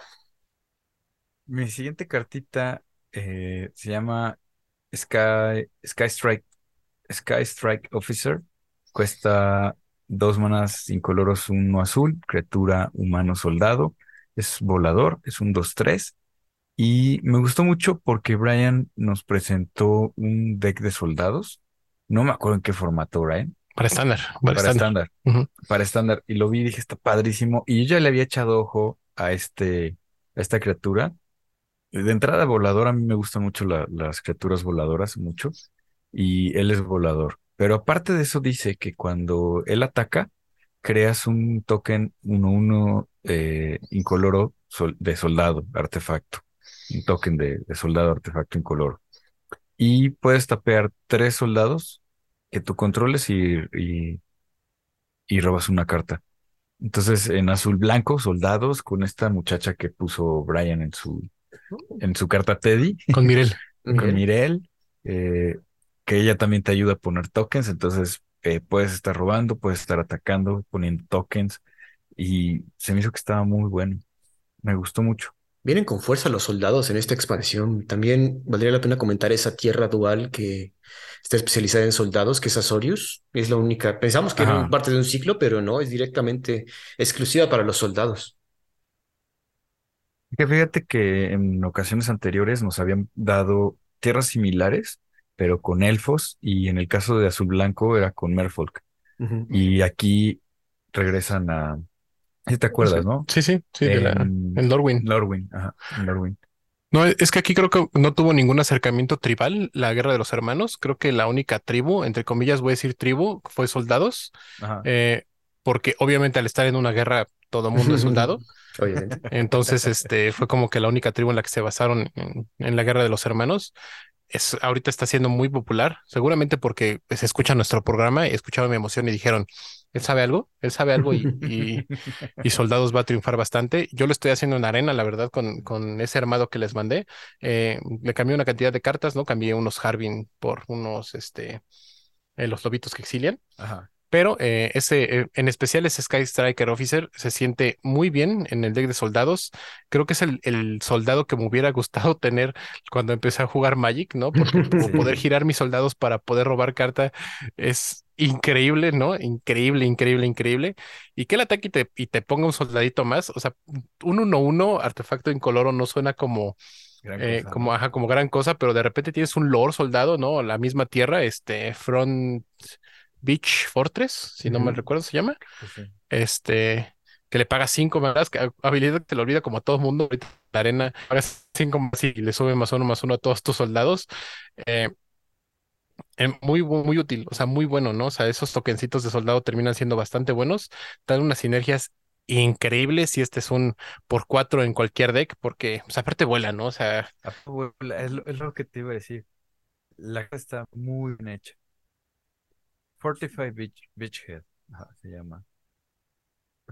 [SPEAKER 1] Mi siguiente cartita eh, se llama Sky, Sky Strike, Sky Strike Officer. Cuesta dos manas incoloros, uno azul, criatura humano soldado. Es volador, es un 2-3. Y me gustó mucho porque Brian nos presentó un deck de soldados. No me acuerdo en qué formato, Brian.
[SPEAKER 3] Para estándar, para estándar.
[SPEAKER 1] Para estándar. Y lo vi y dije, está padrísimo. Y yo ya le había echado ojo a este, a esta criatura. De entrada volador, a mí me gustan mucho la- las criaturas voladoras, mucho. Y él es volador. Pero aparte de eso dice que cuando él ataca, creas un token 1-1 eh, incoloro de soldado, artefacto. Un token de, soldado, artefacto incoloro. Y puedes tapear tres soldados que tú controles y, y robas una carta. Entonces, en azul blanco, soldados, con esta muchacha que puso Brian en su, en su carta Teddy,
[SPEAKER 3] Con Mirel.
[SPEAKER 1] con Mirel, eh, que ella también te ayuda a poner tokens, entonces eh, puedes estar robando, puedes estar atacando, poniendo tokens, y se me hizo que estaba muy bueno. Me gustó mucho.
[SPEAKER 2] Vienen con fuerza los soldados en esta expansión. También valdría la pena comentar esa tierra dual que está especializada en soldados, que es Azorius. Es la única. Pensamos que era
[SPEAKER 1] Ajá.
[SPEAKER 2] parte de un ciclo, pero no, es directamente exclusiva para los soldados.
[SPEAKER 1] Que fíjate que en ocasiones anteriores nos habían dado tierras similares, pero con elfos, y en el caso de azul blanco era con merfolk. Y aquí regresan a... ¿Sí te acuerdas, no?
[SPEAKER 3] Sí, sí, sí, de la,
[SPEAKER 1] En
[SPEAKER 3] en Lorwyn.
[SPEAKER 1] Lorwyn, ajá, en Lorwyn.
[SPEAKER 3] No, es que aquí creo que no tuvo ningún acercamiento tribal la guerra de los hermanos. Creo que la única tribu, entre comillas voy a decir tribu, fue soldados,
[SPEAKER 1] Ajá.
[SPEAKER 3] eh, porque obviamente al estar en una guerra todo mundo es soldado. Entonces, este fue como que la única tribu en la que se basaron en, en la guerra de los hermanos. Es, ahorita está siendo muy popular, seguramente porque se escucha nuestro programa, escucharon mi emoción y dijeron, él sabe algo, él sabe algo y, y, y Soldados va a triunfar bastante. Yo lo estoy haciendo en arena, la verdad, con, con ese armado que les mandé. Eh, le cambié una cantidad de cartas, ¿no? Cambié unos Harbin por unos, este, eh, los lobitos que exilian.
[SPEAKER 1] Ajá.
[SPEAKER 3] Pero eh, ese, eh, en especial ese Sky Striker Officer se siente muy bien en el deck de soldados. Creo que es el, el soldado que me hubiera gustado tener cuando empecé a jugar Magic, ¿no? Porque
[SPEAKER 1] Sí.
[SPEAKER 3] poder girar mis soldados para poder robar carta es increíble, ¿no? Increíble, increíble, increíble. Y que el ataque y te, y te ponga un soldadito más. O sea, un 1-1 artefacto incoloro no suena como eh, como, como gran cosa, pero de repente tienes un lord soldado, ¿no? La misma tierra, este, Front Beach Fortress, si no mal recuerdo, se llama.
[SPEAKER 1] Sí.
[SPEAKER 3] Este, que le pagas cinco más, que habilidad que te lo olvida como a todo mundo, ahorita la arena, pagas cinco más y le sube más uno más uno a todos tus soldados. Eh, eh, muy, muy útil, o sea, muy bueno, ¿no? O sea, esos tokencitos de soldado terminan siendo bastante buenos, dan unas sinergias increíbles y este es un por cuatro en cualquier deck, porque, pues, aparte vuela, ¿no? O sea,
[SPEAKER 1] Es lo, es lo que te iba a decir. La carta está muy bien hecha. Fortify Beach, Beachhead, ajá, se llama.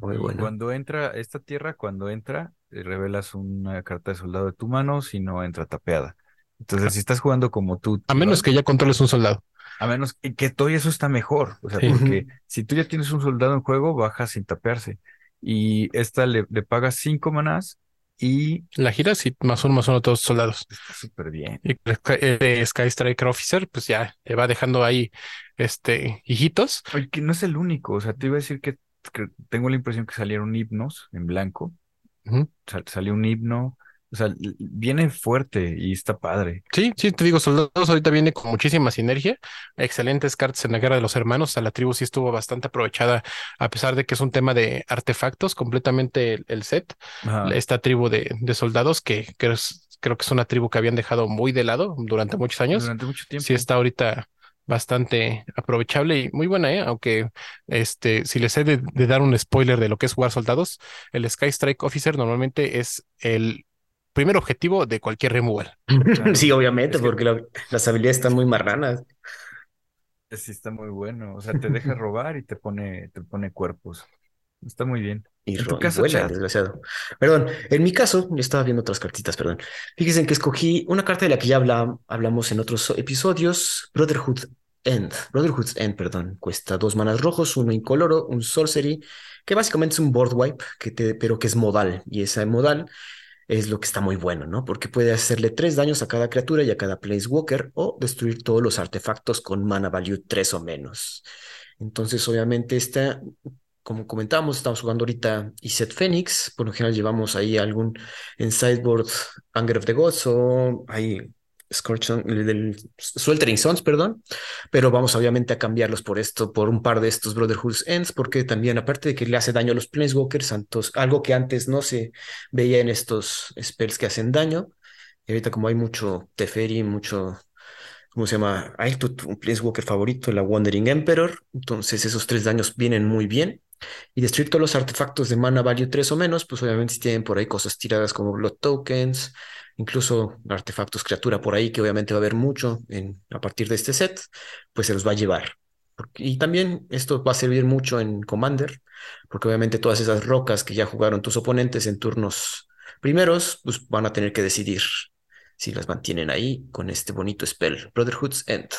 [SPEAKER 2] Muy
[SPEAKER 1] Y
[SPEAKER 2] bueno.
[SPEAKER 1] cuando entra esta tierra, cuando entra, eh, revelas una carta de soldado de tu mano si no entra tapeada. Entonces, si estás jugando como tú,
[SPEAKER 3] a menos que ya controles un soldado.
[SPEAKER 1] a menos que, que todo eso está mejor. O sea,
[SPEAKER 3] Sí.
[SPEAKER 1] porque si tú ya tienes un soldado en juego, baja sin tapearse. Y esta le, le pagas cinco manás y
[SPEAKER 3] La giras y más uno más uno a todos soldados.
[SPEAKER 1] está súper bien.
[SPEAKER 3] Y el Sky eh, Sky Striker Officer, pues ya te va dejando ahí, este, hijitos.
[SPEAKER 1] Oye, que no es el único. O sea, te iba a decir que, que tengo la impresión que salieron himnos en blanco.
[SPEAKER 3] Ujú.
[SPEAKER 1] Sal- salió un himno. O sea, viene fuerte y está padre.
[SPEAKER 3] Sí, sí, te digo, soldados ahorita viene con muchísima sinergia, excelentes cartas en la guerra de los hermanos, o sea, la tribu sí estuvo bastante aprovechada, a pesar de que es un tema de artefactos, completamente el, el set,
[SPEAKER 1] Ajá.
[SPEAKER 3] esta tribu de, de soldados que, que es- creo que es una tribu que habían dejado muy de lado durante muchos años,
[SPEAKER 1] Durante mucho tiempo.
[SPEAKER 3] sí está ahorita bastante aprovechable y muy buena, ¿eh? Aunque este, si les he de, de dar un spoiler de lo que es jugar soldados, el Sky Strike Officer normalmente es el primer objetivo de cualquier removal.
[SPEAKER 1] Claro.
[SPEAKER 2] Sí, obviamente,
[SPEAKER 1] Es que-
[SPEAKER 2] porque la- las habilidades están muy marranas.
[SPEAKER 1] Sí, está muy bueno. O sea, te deja robar y te pone, te pone cuerpos. Está muy bien.
[SPEAKER 2] Y,
[SPEAKER 1] En tu caso,
[SPEAKER 2] vuela, desgraciado. Perdón, en mi caso, yo estaba viendo otras cartitas, perdón. Fíjense que escogí una carta de la que ya habla- hablamos en otros episodios, Brotherhood End. Brotherhood's End, perdón. Cuesta dos manas rojos, uno incoloro, un sorcery, que básicamente es un board wipe, que te, pero que es modal. Y esa modal es lo que está muy bueno, ¿no? Porque puede hacerle tres daños a cada criatura y a cada planeswalker o destruir todos los artefactos con mana value 3 o menos. Entonces, obviamente, esta, como comentábamos, estamos jugando ahorita Iset Phoenix. Por lo general llevamos ahí algún en sideboard Anger of the Gods o ahí Scorch Sun- el del Sweltering Sons, perdón. Pero vamos obviamente a cambiarlos por esto, por un par de estos Brotherhood's Ends, porque también, aparte de que le hace daño a los Planeswalkers, santos, algo que antes no se veía en estos spells que hacen daño. Y ahorita como hay mucho Teferi, mucho, ¿cómo se llama? Hay tu, tu- un Planeswalker favorito, la Wandering Emperor. Entonces esos tres daños vienen muy bien. Y destruir todos los artefactos de mana value 3 o menos, pues obviamente si tienen por ahí cosas tiradas como Blood Tokens, incluso artefactos criatura por ahí, que obviamente va a haber mucho en, a partir de este set, pues se los va a llevar. Y también esto va a servir mucho en Commander, porque obviamente todas esas rocas que ya jugaron tus oponentes en turnos primeros, pues van a tener que decidir si las mantienen ahí con este bonito spell, Brotherhood's End.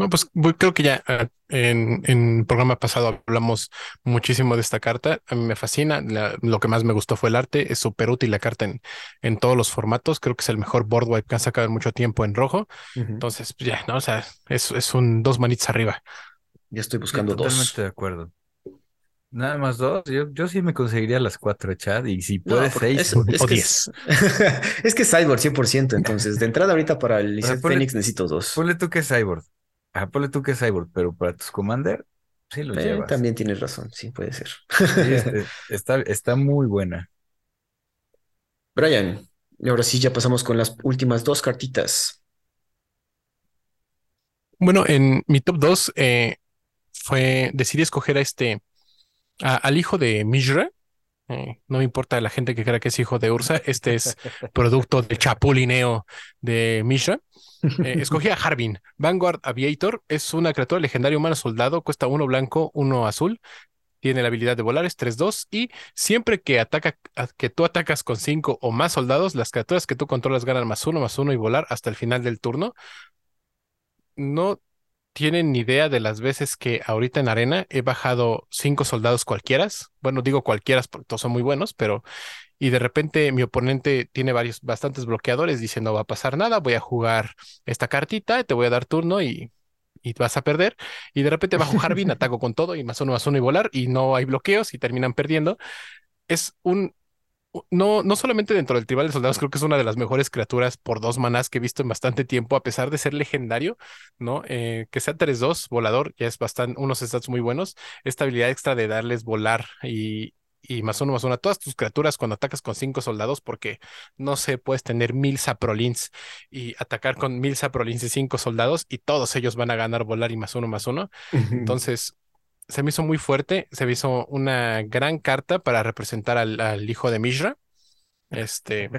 [SPEAKER 3] Bueno, pues creo que ya ah, en, en el programa pasado hablamos muchísimo de esta carta. A mí me fascina. la- lo que más me gustó fue el arte. Es súper útil la carta en, en todos los formatos. Creo que es el mejor board wipe que han sacado en mucho tiempo en rojo.
[SPEAKER 2] Ujú.
[SPEAKER 3] Entonces, pues ya, ¿no? O sea, es, es un dos manitas arriba.
[SPEAKER 2] Ya estoy
[SPEAKER 1] Sí,
[SPEAKER 2] buscando dos.
[SPEAKER 1] totalmente de acuerdo. Nada más dos. Yo, yo sí me conseguiría las cuatro, Chad. Y si
[SPEAKER 2] No,
[SPEAKER 1] puedes, seis.
[SPEAKER 2] es,
[SPEAKER 3] o-
[SPEAKER 2] es
[SPEAKER 3] o
[SPEAKER 2] que
[SPEAKER 3] diez.
[SPEAKER 2] es, es que es Cyborg 100%, entonces de entrada ahorita para el Phoenix necesito dos.
[SPEAKER 1] Ponle tú que es Cyborg. Ajá, ponle tú que es Cyborg, pero para tus Commander, sí lo
[SPEAKER 2] Eh,
[SPEAKER 1] llevas.
[SPEAKER 2] también tienes razón, sí, puede ser.
[SPEAKER 1] Sí, está, está muy buena.
[SPEAKER 2] Brian, y ahora sí ya pasamos con las últimas dos cartitas.
[SPEAKER 3] Bueno, en mi top 2 fue, decidí escoger a este, a- al hijo de Mishra. Eh, no me importa la gente que crea que es hijo de Ursa, este es producto del chapulineo de Mishra. Eh, escogí a Harbin. Vanguard Aviator es una criatura legendaria humana soldado, cuesta uno blanco, uno azul. Tiene la habilidad de volar, es 3-2 y siempre que ataca, que tú atacas con 5 o más soldados, las criaturas que tú controlas ganan más uno, más uno y volar hasta el final del turno. No tienen ni idea de las veces que ahorita en arena he bajado cinco soldados cualquieras. Bueno, digo cualquieras porque todos son muy buenos, pero y de repente mi oponente tiene varios, bastantes bloqueadores, dice no va a pasar nada, voy a jugar esta cartita, te voy a dar turno y, y vas a perder. Y de repente bajo Harbin, ataco con todo y más uno, más uno y volar y no hay bloqueos y terminan perdiendo. Es un no, no solamente dentro del tribal de soldados, creo que es una de las mejores criaturas por dos manás que he visto en bastante tiempo, a pesar de ser legendario, ¿no? Eh, que sea 3-2, volador, ya es bastante, unos stats muy buenos. Esta habilidad extra de darles volar y, y más uno, más uno a todas tus criaturas cuando atacas con cinco soldados, porque no sé, puedes tener mil saprolins y atacar con mil saprolins y cinco soldados y todos ellos van a ganar volar y más uno, más uno. Entonces, se me hizo muy fuerte, se me hizo una gran carta para representar al, al hijo de Mishra. Este,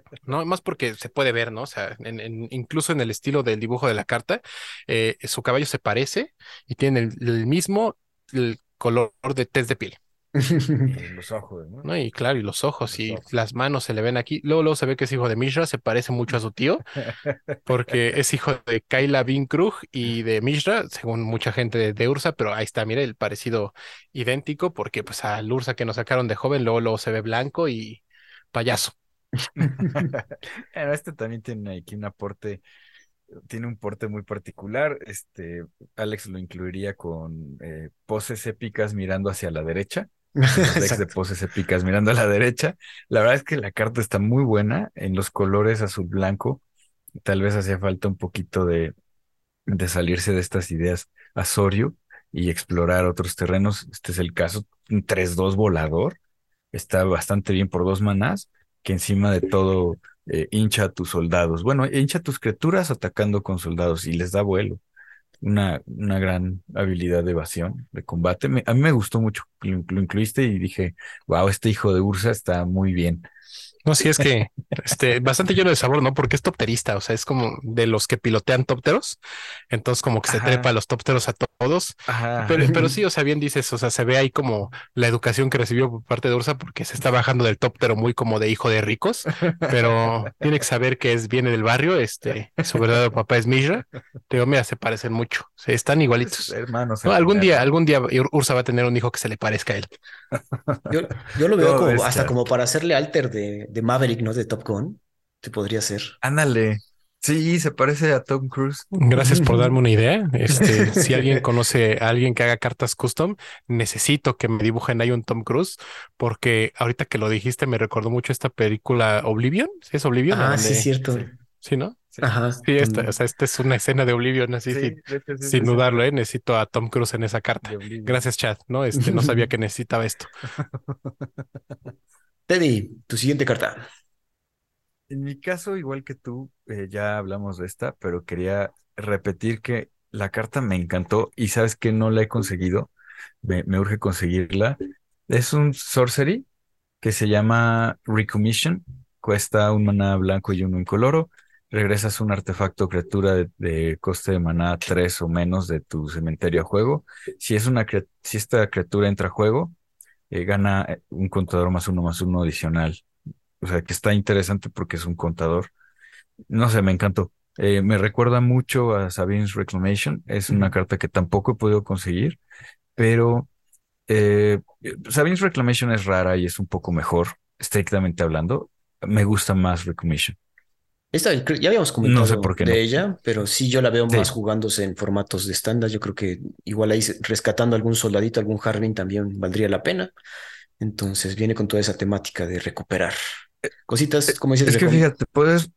[SPEAKER 3] no, más porque se puede ver, ¿no? O sea, en- en- incluso en el estilo del dibujo de la carta, eh, su caballo se parece y tiene el, el mismo el color de test de piel,
[SPEAKER 1] Los ojos, ¿no?
[SPEAKER 3] ¿no? Y claro, y los ojos
[SPEAKER 1] Los
[SPEAKER 3] y
[SPEAKER 1] ojos.
[SPEAKER 3] las manos se le ven aquí. Luego, luego se ve que es hijo de Mishra, se parece mucho a su tío, porque es hijo de Kyla Bin Krug y de Mishra, según mucha gente de, Ursa, pero ahí está, mira, el parecido idéntico, porque pues al Ursa que nos sacaron de joven, luego, luego se ve blanco y payaso.
[SPEAKER 1] Este también tiene aquí un aporte, tiene un porte muy particular. Este, Alex lo incluiría con eh, poses épicas mirando hacia la derecha. De poses épicas mirando a la derecha. La verdad es que la carta está muy buena en los colores azul blanco. Tal vez hacía falta un poquito de, de salirse de estas ideas Azorio y explorar otros terrenos. Este es el caso. Un 3-2 volador. Está bastante bien por dos manás, que encima de todo eh, hincha a tus soldados. Bueno, hincha a tus criaturas atacando con soldados y les da vuelo. Una, una gran habilidad de evasión, de combate. A mí me gustó mucho. Lo, lo incluiste y dije, wow, este hijo de Ursa está muy bien.
[SPEAKER 3] No, sí, es que este, bastante lleno de sabor, ¿no? Porque es topterista, o sea, es como de los que pilotean tópteros, entonces como que se
[SPEAKER 1] Ajá.
[SPEAKER 3] trepa a los tópteros a todos.
[SPEAKER 1] Ajá.
[SPEAKER 3] Pero, pero sí, o sea, bien dices, o sea, se ve ahí como la educación que recibió por parte de Ursa porque se está bajando del tóptero muy como de hijo de ricos, pero tiene que saber que es, viene del barrio, este, su verdadero papá es Mishra. Te digo, mira, se parecen mucho, se están igualitos.
[SPEAKER 1] Hermanos.
[SPEAKER 3] No,
[SPEAKER 1] al
[SPEAKER 3] algún día, algún día Ur- Ursa va a tener un hijo que se le parezca a él.
[SPEAKER 2] Yo, yo lo veo como hasta
[SPEAKER 1] chat.
[SPEAKER 2] como para hacerle alter de, de Maverick, ¿no? De Top Gun. Que podría ser.
[SPEAKER 1] Ándale. Sí, se parece a Tom Cruise.
[SPEAKER 3] Gracias por darme una idea. Este, si alguien conoce a alguien que haga cartas custom, necesito que me dibujen ahí un Tom Cruise, porque ahorita que lo dijiste me recordó mucho esta película Oblivion. ¿Sí es Oblivion?
[SPEAKER 2] Ah, sí, cierto.
[SPEAKER 1] Sí.
[SPEAKER 3] ¿no?
[SPEAKER 1] Sí.
[SPEAKER 2] Ajá.
[SPEAKER 3] Sí, esta, o sea, esta es una escena de Oblivion, así,
[SPEAKER 1] Sí,
[SPEAKER 3] sin,
[SPEAKER 1] sí,
[SPEAKER 3] sin dudarlo, ¿eh? Necesito a Tom Cruise en esa carta. Gracias, Chad, ¿no? Este, no sabía que necesitaba esto.
[SPEAKER 2] Teddy, tu siguiente carta.
[SPEAKER 1] En mi caso, igual que tú, eh, ya hablamos de esta, pero quería repetir que la carta me encantó y sabes que no la he conseguido. Me, urge conseguirla. Es un sorcery que se llama Recommission. Cuesta un maná blanco y uno incoloro. Regresas un artefacto criatura de, coste de maná 3 o menos de tu cementerio a juego. Si es una si esta criatura entra a juego, eh, gana eh, un contador más uno más uno adicional. O sea, que está interesante porque es un contador. No sé, me encantó. Eh, me recuerda mucho a Sabine's Reclamation. Es una carta que tampoco he podido conseguir, pero eh, Sabine's Reclamation es rara y es un poco mejor, estrictamente hablando. Me gusta más Reclamation.
[SPEAKER 2] Esta, ya habíamos
[SPEAKER 1] No
[SPEAKER 2] comentado
[SPEAKER 1] sé por qué
[SPEAKER 2] de
[SPEAKER 1] no.
[SPEAKER 2] ella, pero sí yo la veo
[SPEAKER 1] Sí.
[SPEAKER 2] más jugándose en formatos de estándar. Yo creo que igual ahí rescatando algún soldadito, algún Harbin también valdría la pena. Entonces viene con toda esa temática de recuperar. Cositas, como dices,
[SPEAKER 1] Es que fíjate, puedes,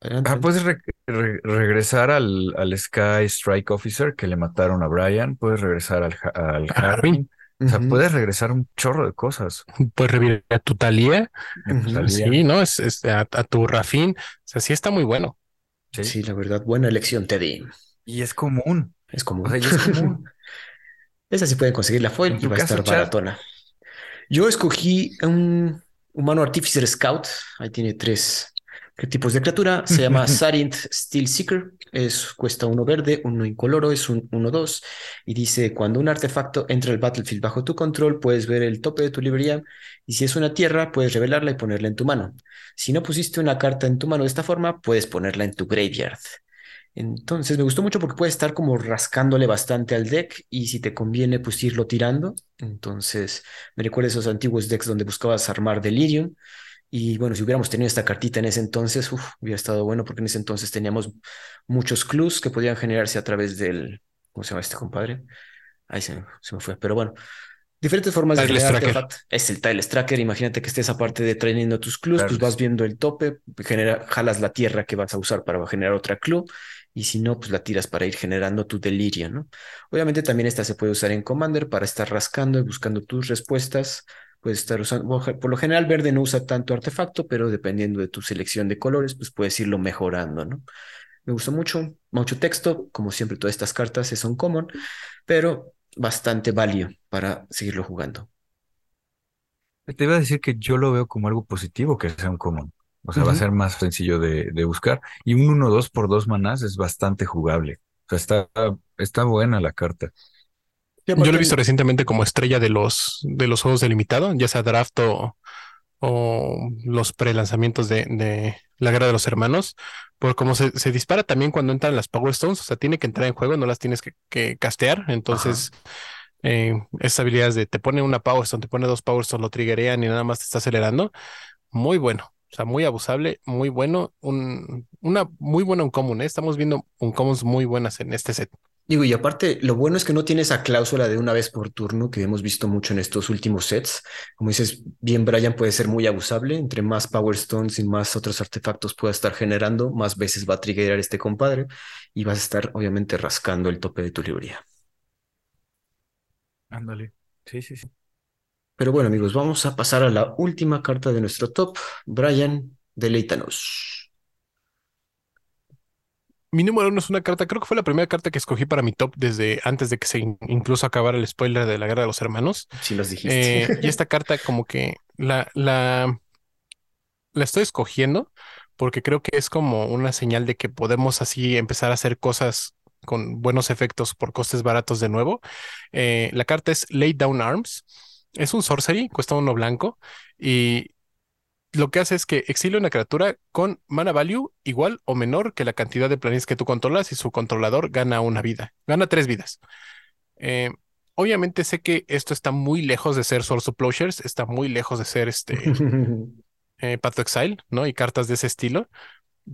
[SPEAKER 2] Adelante,
[SPEAKER 1] ah, puedes re- re- regresar al, al Sky Strike Officer que le mataron a Brian, puedes regresar al, al O sea, puedes regresar un chorro de cosas.
[SPEAKER 3] Puedes revivir a tu Talía, sí, ¿no? Es, es a, a tu Rafín. O sea, sí está muy bueno.
[SPEAKER 1] Sí.
[SPEAKER 2] Sí, la verdad, buena elección, Teddy.
[SPEAKER 1] Y es común.
[SPEAKER 2] Es común.
[SPEAKER 1] O sea, y es común.
[SPEAKER 2] Esa sí pueden conseguir la foil y va a estar baratona. Yo escogí un humano Artificer Scout. Ahí tiene tres tipos de criatura. Se llama Sarint Steel Seeker. Es, cuesta uno verde, uno incoloro, es un 1-2. Y dice: Cuando un artefacto entra al battlefield bajo tu control, puedes ver el tope de tu librería. Y si es una tierra, puedes revelarla y ponerla en tu mano. Si no pusiste una carta en tu mano de esta forma, puedes ponerla en tu graveyard. Entonces me gustó mucho porque puedes estar como rascándole bastante al deck y si te conviene pues irlo tirando. Entonces me recuerda esos antiguos decks donde buscabas armar Delirium y bueno, si hubiéramos tenido esta cartita en ese entonces, uf, hubiera estado bueno porque en ese entonces teníamos muchos clues que podían generarse a través del, ¿cómo se llama este compadre? Ahí se, se me fue, pero bueno. Diferentes formas de generar. Es el Tiles Tracker. Imagínate que estés aparte de trayendo tus clues, pues vas viendo el tope, genera, jalas la tierra que vas a usar para generar otra clue y si no, pues la tiras para ir generando tu delirio, ¿no? Obviamente también esta se puede usar en Commander para estar rascando y buscando tus respuestas. Puedes estar usando, por lo general verde no usa tanto artefacto, pero dependiendo de tu selección de colores, pues puedes irlo mejorando, ¿no? Me gustó mucho, mucho texto, como siempre todas estas cartas son common, pero bastante value para seguirlo jugando.
[SPEAKER 1] Te iba a decir que yo lo veo como algo positivo que sea un común. O sea, va a ser más sencillo de, de buscar. Y un 1-2 por dos manás es bastante jugable. O sea, está, está buena la carta.
[SPEAKER 3] Yo lo he visto recientemente como estrella de los, de los juegos delimitado, ya sea draft o, o los pre-lanzamientos de, de la Guerra de los Hermanos, por cómo se, se dispara también cuando entran las Power Stones, o sea, tiene que entrar en juego, no las tienes que, que castear, entonces eh, esas habilidades de te pone una Power Stone, te pone dos Power Stones, lo triggerean y nada más te está acelerando, muy bueno, o sea, muy abusable, muy bueno, un, una muy buena uncommon, ¿eh? Estamos viendo uncommons muy buenas en este set.
[SPEAKER 2] Digo, y aparte, lo bueno es que no tiene esa cláusula de una vez por turno que hemos visto mucho en estos últimos sets. Como dices, bien, Brian puede ser muy abusable. Entre más Power Stones y más otros artefactos pueda estar generando, más veces va a triggerar este compadre y vas a estar, obviamente, rascando el tope de tu librería.
[SPEAKER 1] Ándale. Sí, sí, sí.
[SPEAKER 2] Pero bueno, amigos, vamos a pasar a la última carta de nuestro top. Brian, deleítanos.
[SPEAKER 3] Mi número uno es una carta, creo que fue la primera carta que escogí para mi top desde antes de que se in- incluso acabara el spoiler de la Guerra de los Hermanos.
[SPEAKER 2] Si nos dijiste.
[SPEAKER 3] Eh, y esta carta como que la, la, la estoy escogiendo porque creo que es como una señal de que podemos así empezar a hacer cosas con buenos efectos por costes baratos de nuevo. Eh, la carta es Lay Down Arms. Es un sorcery, cuesta uno blanco y lo que hace es que exilia una criatura con mana value igual o menor que la cantidad de planes que tú controlas y su controlador gana una vida, gana tres vidas. Eh, obviamente sé que esto está muy lejos de ser Source of Plowshares, está muy lejos de ser este eh, Path to Exile, ¿no? Y cartas de ese estilo.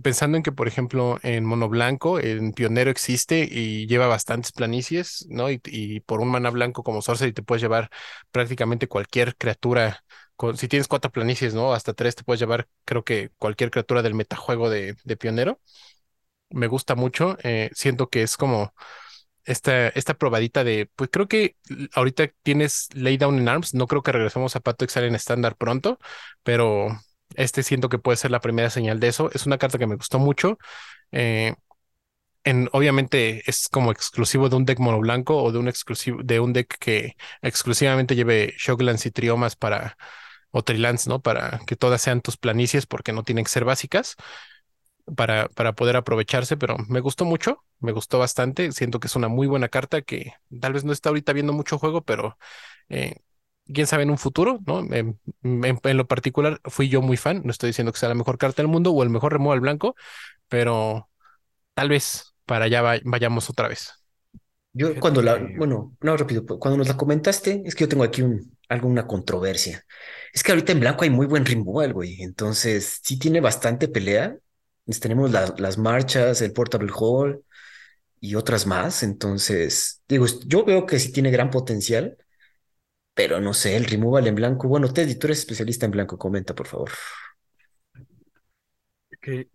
[SPEAKER 3] Pensando en que, por ejemplo, en Mono Blanco, en Pionero existe y lleva bastantes planicies, ¿no? Y, y por un mana blanco como Sorcery te puedes llevar prácticamente cualquier criatura. Si tienes cuatro planicies, ¿no? Hasta tres te puedes llevar, creo que cualquier criatura del metajuego de, de Pionero. Me gusta mucho. eh, siento que es como esta, esta probadita de, pues creo que ahorita tienes Lay Down in Arms. No creo que regresemos a Pato Exile en estándar pronto, pero este siento que puede ser la primera señal de eso. Es una carta que me gustó mucho. eh, en, obviamente es como exclusivo de un deck mono blanco o de un exclusivo de un deck que exclusivamente lleve Shocklands y Triomas para o Trilands, ¿no? Para que todas sean tus planicies porque no tienen que ser básicas para, para poder aprovecharse, pero me gustó mucho, me gustó bastante. Siento que es una muy buena carta que tal vez no está ahorita viendo mucho juego, pero eh, quién sabe en un futuro, ¿no? En, en- en lo particular, fui yo muy fan. No estoy diciendo que sea la mejor carta del mundo o el mejor removal blanco, pero tal vez para allá va- vayamos otra vez.
[SPEAKER 2] Yo cuando la, bueno, no, rápido, cuando nos la comentaste, es que yo tengo aquí un, alguna controversia. Es que ahorita en blanco hay muy buen removal, güey. Entonces, sí tiene bastante pelea. Pues tenemos la- las marchas, el Portable Hall y otras más. Entonces, digo, yo veo que sí tiene gran potencial, pero no sé, el removal en blanco. Bueno, Teddy, tú eres especialista en blanco, comenta, por favor.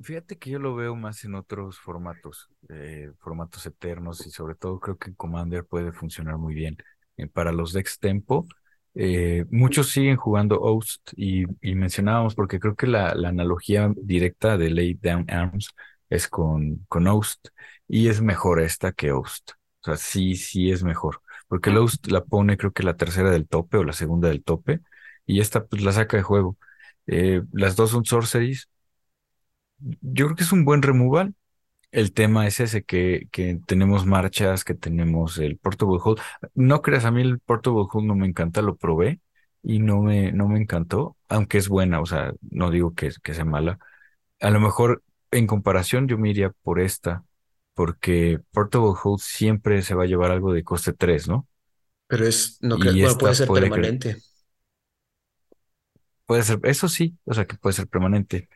[SPEAKER 1] Fíjate que yo lo veo más en otros formatos, eh, formatos eternos y sobre todo creo que Commander puede funcionar muy bien. eh, para los decks tempo. Eh, muchos siguen jugando Host y, y mencionábamos, porque creo que la, la analogía directa de Lay Down Arms es con, con Host y es mejor esta que Host. O sea, sí, sí es mejor. Porque el Host la pone, creo que la tercera del tope o la segunda del tope, y esta pues la saca de juego. Eh, las dos son sorceries. Yo creo que es un buen removal. El tema es ese, que, que tenemos marchas, que tenemos el Portable Hold. No creas, a mí el Portable Hold no me encanta, lo probé y no me, no me encantó, aunque es buena, o sea, no digo que, que sea mala. A lo mejor en comparación yo me iría por esta, porque Portable Hold siempre se va a llevar algo de coste 3, ¿no?
[SPEAKER 2] Pero es, no creo, bueno, puede ser
[SPEAKER 1] puede
[SPEAKER 2] permanente.
[SPEAKER 1] Puede ser, eso sí, o sea que puede ser permanente.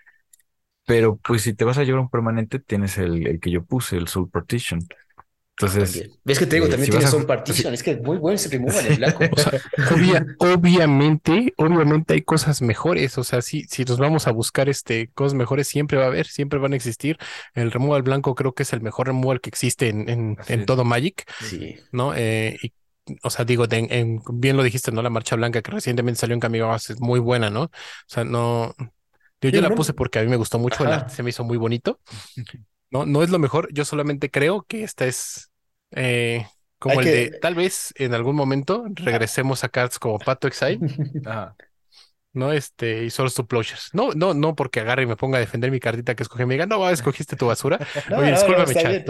[SPEAKER 1] Pero pues si te vas a llevar un permanente, tienes el, el que yo puse, el Soul Partition. Entonces.
[SPEAKER 2] ¿Ves que te digo?
[SPEAKER 1] eh,
[SPEAKER 2] También
[SPEAKER 1] si
[SPEAKER 2] tiene
[SPEAKER 1] vas a
[SPEAKER 2] Soul
[SPEAKER 1] ju-
[SPEAKER 2] Partition. Es que muy bueno ese removal en blanco.
[SPEAKER 3] O sea, obvia- obviamente, obviamente hay cosas mejores. O sea, si, si nos vamos a buscar este, cosas mejores, siempre va a haber, siempre van a existir. El removal blanco creo que es el mejor removal que existe en, en, en
[SPEAKER 1] es.
[SPEAKER 3] todo Magic,
[SPEAKER 2] Sí.
[SPEAKER 3] ¿no? Eh, y, o sea, digo, de- en- bien lo dijiste, ¿no? La marcha blanca que recientemente salió en Kamigawa es muy buena, ¿no? O sea, no. Yo, la
[SPEAKER 2] no-
[SPEAKER 3] puse porque a mí me gustó mucho, el arte se me hizo muy bonito. No, no es lo mejor, yo solamente creo que esta es eh, como
[SPEAKER 2] Hay
[SPEAKER 3] el
[SPEAKER 2] que-
[SPEAKER 3] de tal vez en algún momento regresemos a cards como Pato Exile,
[SPEAKER 1] ajá.
[SPEAKER 3] ¿No? Este, y Source to Plowshares. No, no, no porque agarre y me ponga a defender mi cartita que escogí y me diga, no, escogiste tu basura.
[SPEAKER 2] No,
[SPEAKER 3] Oye,
[SPEAKER 2] no,
[SPEAKER 3] discúlpame, chat.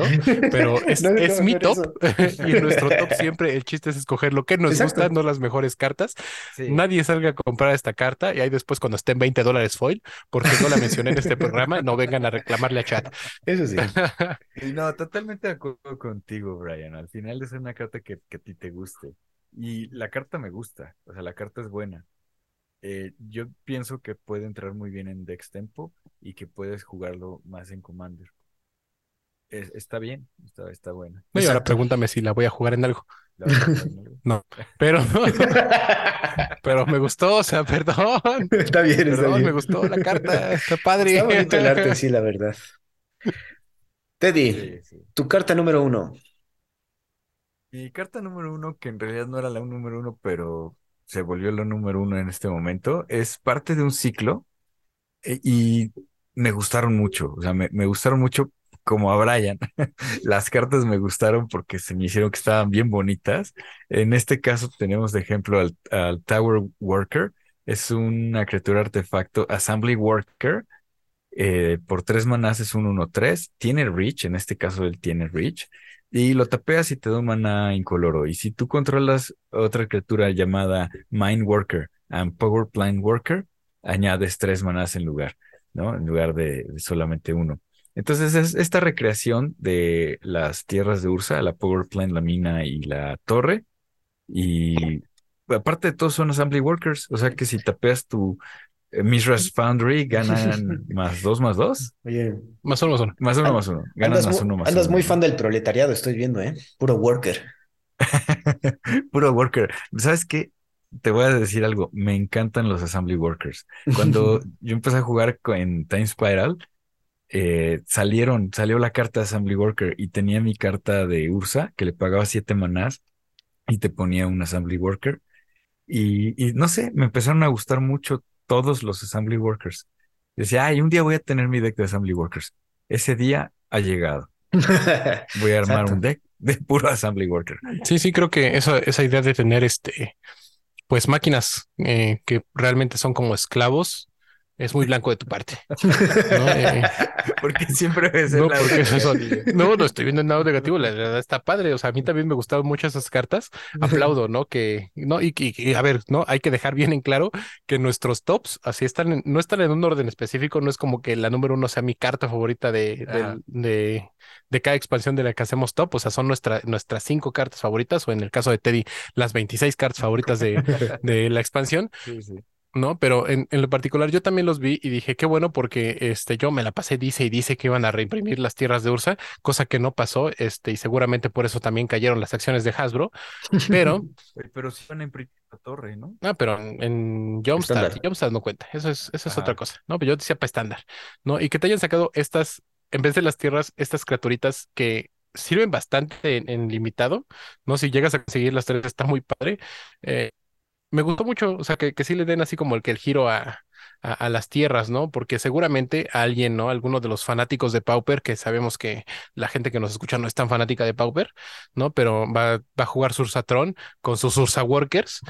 [SPEAKER 3] Pero es, es
[SPEAKER 2] no,
[SPEAKER 3] mi top y en nuestro top siempre el chiste es escoger lo que nos
[SPEAKER 2] Exacto.
[SPEAKER 3] gusta, no las mejores cartas.
[SPEAKER 1] Sí.
[SPEAKER 3] Nadie salga a comprar esta carta y ahí después cuando estén 20 dólares foil, porque no la mencioné en este programa, no vengan a reclamarle a chat.
[SPEAKER 2] Eso sí.
[SPEAKER 1] Y No, totalmente de acuerdo contigo, Brian. Al final es una carta que, que a ti te guste. Y la carta me gusta, o sea, la carta es buena. Eh, yo pienso que puede entrar muy bien en Dex Tempo y que puedes jugarlo más en Commander. Es- está bien, está, está buena.
[SPEAKER 3] No, y ahora pregúntame si la voy a jugar en algo.
[SPEAKER 1] ¿no?
[SPEAKER 3] Pero, pero me gustó, o sea, perdón.
[SPEAKER 2] Está bien, está
[SPEAKER 3] Perdón,
[SPEAKER 2] bien.
[SPEAKER 3] me gustó la carta, está padre.
[SPEAKER 2] Está el arte, sí, la verdad. Teddy,
[SPEAKER 1] Sí, sí.
[SPEAKER 2] tu carta número uno.
[SPEAKER 1] Y carta número uno, que en realidad no era la número uno, pero se volvió la número uno en este momento, es parte de un ciclo eh, y me gustaron mucho, o sea, me, me gustaron mucho como a Brian. Las cartas me gustaron porque se me hicieron que estaban bien bonitas. En este caso tenemos de ejemplo al, al Tower Worker, es una criatura artefacto Assembly Worker. eh, por tres manás es un 1-3, tiene reach, en este caso él tiene reach, y lo tapeas y te da un maná incoloro. Y si tú controlas otra criatura llamada Mind Worker and Power Plant Worker, añades tres manás en lugar, ¿no? En lugar de, solamente uno. Entonces es esta recreación de las tierras de Ursa, la Power Plant, la mina y la torre. Y aparte de todo son Assembly Workers, o sea que si tapeas tu Mishra's Foundry, ganan más dos, más dos.
[SPEAKER 2] Oye,
[SPEAKER 3] Más uno, más uno.
[SPEAKER 1] Más uno, más uno. Ganan
[SPEAKER 2] andas,
[SPEAKER 1] más uno, más
[SPEAKER 2] andas
[SPEAKER 1] uno.
[SPEAKER 2] muy fan del proletariado, estoy viendo, ¿eh? Puro worker.
[SPEAKER 1] Puro worker. ¿Sabes qué? Te voy a decir algo. Me encantan los assembly workers. Cuando yo empecé a jugar en Time Spiral, eh, salieron, salió la carta de assembly worker y tenía mi carta de Ursa que le pagaba siete manás y te ponía un assembly worker. Y, y no sé, me empezaron a gustar mucho todos los assembly workers. Decía, ay, un día voy a tener mi deck de assembly workers. Ese día ha llegado. Voy a armar
[SPEAKER 2] Exacto.
[SPEAKER 1] un deck de puro assembly worker.
[SPEAKER 3] Sí, sí, creo que esa, esa idea de tener este, pues máquinas eh, que realmente son como esclavos, es muy blanco de tu parte. ¿no? Eh,
[SPEAKER 1] Porque siempre ves
[SPEAKER 3] no,
[SPEAKER 1] el lado
[SPEAKER 3] porque eso no, no estoy viendo el lado negativo, la verdad está padre. O sea, a mí también me gustaron mucho esas cartas. Aplaudo, ¿no? Que, no, y, y- a ver, ¿no? Hay que dejar bien en claro que nuestros tops, así están, en- no están en un orden específico, no es como que la número uno sea mi carta favorita de, de, de cada expansión de la que hacemos top. O sea, son nuestra, nuestras cinco cartas favoritas, o en el caso de Teddy, las 26 cartas favoritas de, de la expansión.
[SPEAKER 1] Sí, sí.
[SPEAKER 3] No, pero en, en lo particular yo también los vi y dije, qué bueno, porque este, yo me la pasé, dice y dice que iban a reimprimir las tierras de Ursa, cosa que no pasó, este, y seguramente por eso también cayeron las acciones de Hasbro, pero,
[SPEAKER 1] Pero sí van a imprimir la torre, ¿no?
[SPEAKER 3] ah, pero en, en Jumpstart, no cuenta, eso es, eso es
[SPEAKER 1] Ajá.
[SPEAKER 3] otra cosa, ¿no? Pero yo decía para estándar, ¿no? Y que te hayan sacado estas, en vez de las tierras, estas criaturitas que sirven bastante en, en limitado, ¿no? Si llegas a conseguir las tres, está muy padre. Eh, me gustó mucho, o sea, que, que sí le den así como el que el giro a, a, a las tierras, ¿no? Porque seguramente alguien, ¿no? Alguno de los fanáticos de Pauper, que sabemos que la gente que nos escucha no es tan fanática de Pauper, ¿no? Pero va, va a jugar Sursatron con sus Ursa Workers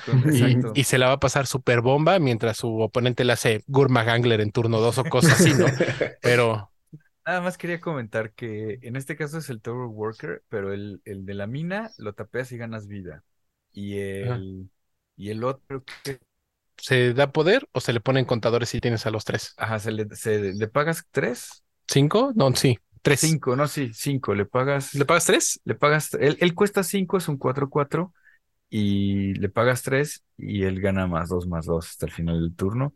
[SPEAKER 3] y, se la va a pasar super bomba mientras su oponente le hace Gurma Gangler en turno 2 o cosas así, ¿no? Pero
[SPEAKER 1] Nada más quería comentar que en este caso es el Tower Worker, pero el, el de la mina lo tapeas y ganas vida. Y
[SPEAKER 3] Ajá.
[SPEAKER 1] El, y el otro que
[SPEAKER 3] ¿se da poder o se le ponen contadores si tienes a los tres?
[SPEAKER 1] ajá, se le, se, le pagas tres,
[SPEAKER 3] ¿Cinco? No, sí, tres.
[SPEAKER 1] cinco, no, sí, cinco, le pagas,
[SPEAKER 3] ¿Le pagas tres?
[SPEAKER 1] le pagas, él, él cuesta cinco, es un 4-4, y le pagas tres, y él gana más dos, más dos hasta el final del turno.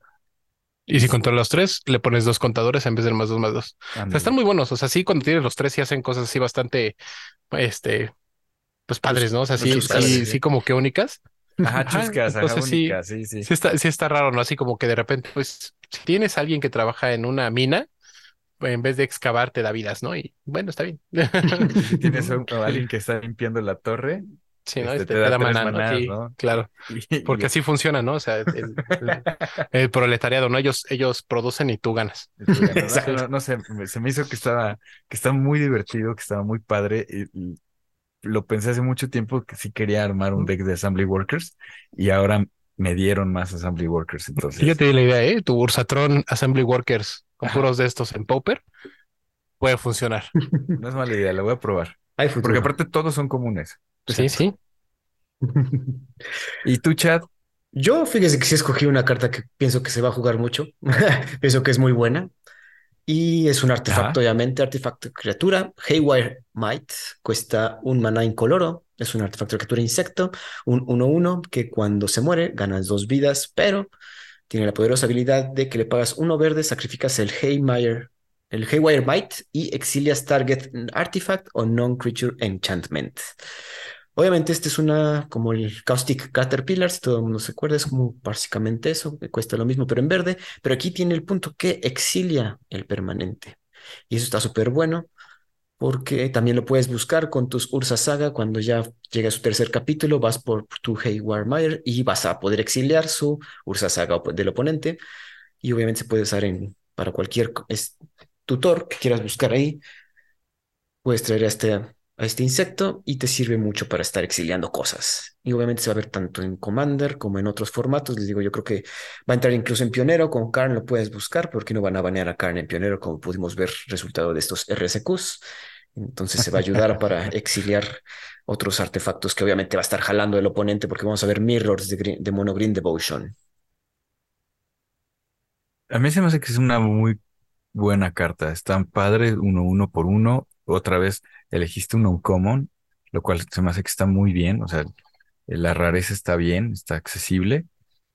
[SPEAKER 3] Y si controlas los tres, le pones dos contadores en vez del más dos más dos. O sea, están muy buenos. O sea, sí, cuando tienes los tres sí hacen cosas así bastante, este, pues padres, ¿no? O sea, sí,
[SPEAKER 2] sí,
[SPEAKER 3] sí,
[SPEAKER 2] padres,
[SPEAKER 3] sí,
[SPEAKER 2] sí.
[SPEAKER 3] como que únicas.
[SPEAKER 1] Ajá, chuscas, ajá,
[SPEAKER 3] entonces sí,
[SPEAKER 1] únicas, sí, sí.
[SPEAKER 3] Sí está, sí está raro, ¿no? Así como que de repente, pues, si tienes a alguien que trabaja en una mina, en vez de excavar, te da vidas, ¿no? Y bueno, está bien.
[SPEAKER 1] Si tienes a, alguien que está limpiando la torre,
[SPEAKER 3] Sí, ¿no?
[SPEAKER 1] Este,
[SPEAKER 3] Este,
[SPEAKER 1] te da
[SPEAKER 3] da ¿no? Sí,
[SPEAKER 1] ¿no?
[SPEAKER 3] claro. Porque así funciona, ¿no? O sea, el, el- el proletariado, ¿no? Ellos, ellos producen y tú ganas.
[SPEAKER 1] ¿no?
[SPEAKER 2] Exacto.
[SPEAKER 1] No, no sé, me- se me hizo que estaba, que estaba muy divertido, que estaba muy padre, y, y lo pensé hace mucho tiempo que sí quería armar un deck de Assembly Workers, y ahora me dieron más Assembly Workers, entonces.
[SPEAKER 3] Yo te di la idea, ¿eh? Tu Ursatron Assembly Workers con puros de estos en Pauper puede funcionar.
[SPEAKER 1] No es mala idea, la voy a probar.
[SPEAKER 2] Hay.
[SPEAKER 1] Porque aparte todos son comunes.
[SPEAKER 3] Sí, sí.
[SPEAKER 1] ¿Y tú, Chad?
[SPEAKER 2] Yo, fíjese que sí escogí una carta que pienso que se va a jugar mucho. Pienso que es muy buena. Y es un artefacto,
[SPEAKER 1] Ajá.
[SPEAKER 2] obviamente, artefacto de criatura. Haywire Might cuesta un maná incoloro. Es un artefacto de criatura insecto. Un 1-1 que cuando se muere ganas dos vidas, pero tiene la poderosa habilidad de que le pagas uno verde, sacrificas el Haywire, el Haywire Might y exilias target artifact o non-creature enchantment. Obviamente, este es una como el Caustic Caterpillar, si todo el mundo se acuerda, es como básicamente eso, que cuesta lo mismo, pero en verde. Pero aquí tiene el punto que exilia el permanente. Y eso está súper bueno, porque también lo puedes buscar con tus Ursa Saga. Cuando ya llega su tercer capítulo, vas por tu Haywire y vas a poder exiliar su Ursa Saga del oponente. Y obviamente se puede usar en, para cualquier tutor que quieras buscar ahí. Puedes traer a este, a este insecto y te sirve mucho para estar exiliando cosas. Y obviamente se va a ver tanto en Commander como en otros formatos. Les digo, yo creo que va a entrar incluso en Pionero. Con Karn lo puedes buscar porque no van a banear a Karn en Pionero, como pudimos ver resultado de estos RSQs. Entonces se va a ayudar para exiliar otros artefactos que obviamente va a estar jalando el oponente porque vamos a ver Mirrors de, Green- de Mono Green Devotion.
[SPEAKER 1] A mí se me hace que es una muy buena carta. Están padres, uno, uno por uno. Otra vez elegiste un uncommon, lo cual se me hace que está muy bien. O sea, la rareza está bien, está accesible.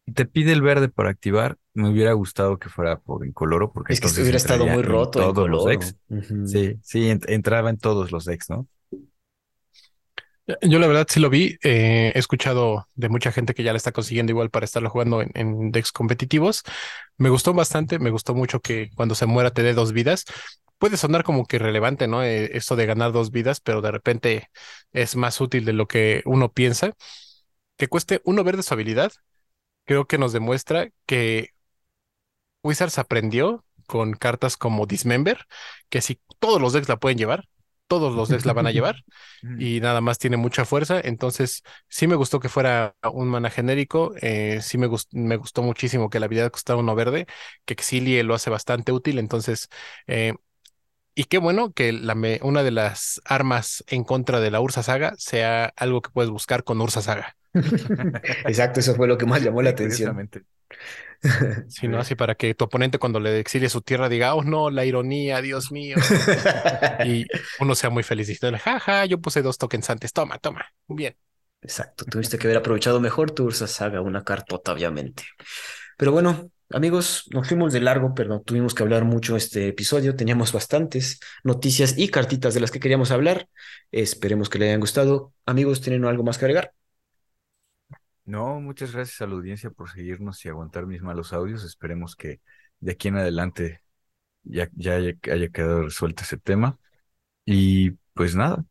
[SPEAKER 1] Y te pide el verde para activar. Me hubiera gustado que fuera por incoloro, porque
[SPEAKER 2] Es que
[SPEAKER 1] entonces
[SPEAKER 2] hubiera estado muy roto en
[SPEAKER 1] todos los decks. Sí, sí, ent- entraba en todos los decks, ¿no?
[SPEAKER 3] Yo la verdad sí lo vi, eh, he escuchado de mucha gente que ya la está consiguiendo igual para estarlo jugando en, en decks competitivos. Me gustó bastante, me gustó mucho que cuando se muera te dé dos vidas. Puede sonar como que irrelevante, ¿no? Eh, esto de ganar dos vidas, pero de repente es más útil de lo que uno piensa. Que cueste uno verde su habilidad, creo que nos demuestra que Wizards aprendió con cartas como Dismember, que si todos los decks la pueden llevar, todos los decks la van a llevar y nada más tiene mucha fuerza. Entonces, sí me gustó que fuera un mana genérico. eh, sí me, gust- me gustó muchísimo que la habilidad costara uno verde, que Exilie lo hace bastante útil. Entonces, eh, y qué bueno que la me- una de las armas en contra de la Ursa Saga sea algo que puedes buscar con Ursa Saga.
[SPEAKER 2] Exacto, eso fue lo que más llamó la atención.
[SPEAKER 3] Si no, así para que tu oponente cuando le exilie su tierra diga, oh no, la ironía, Dios mío. y uno sea muy feliz diciendo, jaja, yo puse dos tokens antes, toma, toma, bien.
[SPEAKER 2] Exacto, tuviste que haber aprovechado mejor tu Ursa Saga, una cartota, obviamente. Pero bueno, amigos, nos fuimos de largo, pero tuvimos que hablar mucho este episodio. Teníamos bastantes noticias y cartitas de las que queríamos hablar. Esperemos que les hayan gustado. Amigos, ¿tienen algo más que agregar?
[SPEAKER 1] No, muchas gracias a la audiencia por seguirnos y aguantar mis malos audios. Esperemos que de aquí en adelante ya, ya haya, haya quedado resuelto ese tema. Y pues nada,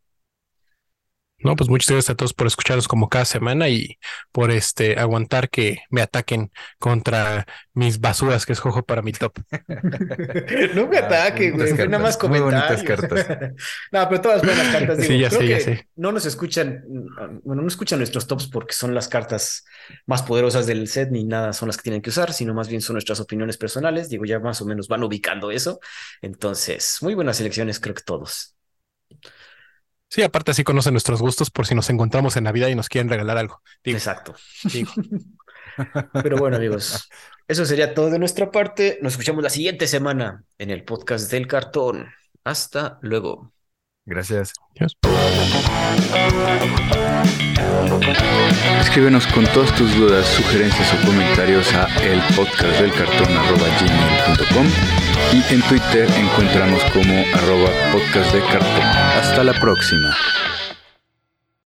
[SPEAKER 3] No, pues muchas gracias a todos por escucharnos como cada semana y por este aguantar que me ataquen contra mis basuras que escojo para mi top.
[SPEAKER 2] no me
[SPEAKER 1] Ah,
[SPEAKER 2] ataque, güey. Fue nada más
[SPEAKER 1] muy bonitas
[SPEAKER 2] comentarios.
[SPEAKER 1] cartas.
[SPEAKER 2] no, pero todas buenas cartas. Digo,
[SPEAKER 3] Sí, ya
[SPEAKER 2] creo
[SPEAKER 3] sé, ya
[SPEAKER 2] que
[SPEAKER 3] sé.
[SPEAKER 2] No nos escuchan, bueno, no escuchan nuestros tops porque son las cartas más poderosas del set ni nada son las que tienen que usar, sino más bien son nuestras opiniones personales. Digo, ya más o menos van ubicando eso. Entonces, muy buenas selecciones, creo que todos.
[SPEAKER 3] Sí, aparte así conocen nuestros gustos por si nos encontramos en Navidad y nos quieren regalar algo. Digo,
[SPEAKER 2] Exacto.
[SPEAKER 3] digo.
[SPEAKER 2] Pero bueno, amigos, eso sería todo de nuestra parte. Nos escuchamos la siguiente semana en el podcast del cartón. Hasta luego.
[SPEAKER 1] Gracias.
[SPEAKER 3] Adiós.
[SPEAKER 1] Escríbenos con todas tus dudas, sugerencias o comentarios a elpodcastdelcartón.gmail.com y en Twitter encontramos como arroba podcast de cartón. Hasta la próxima.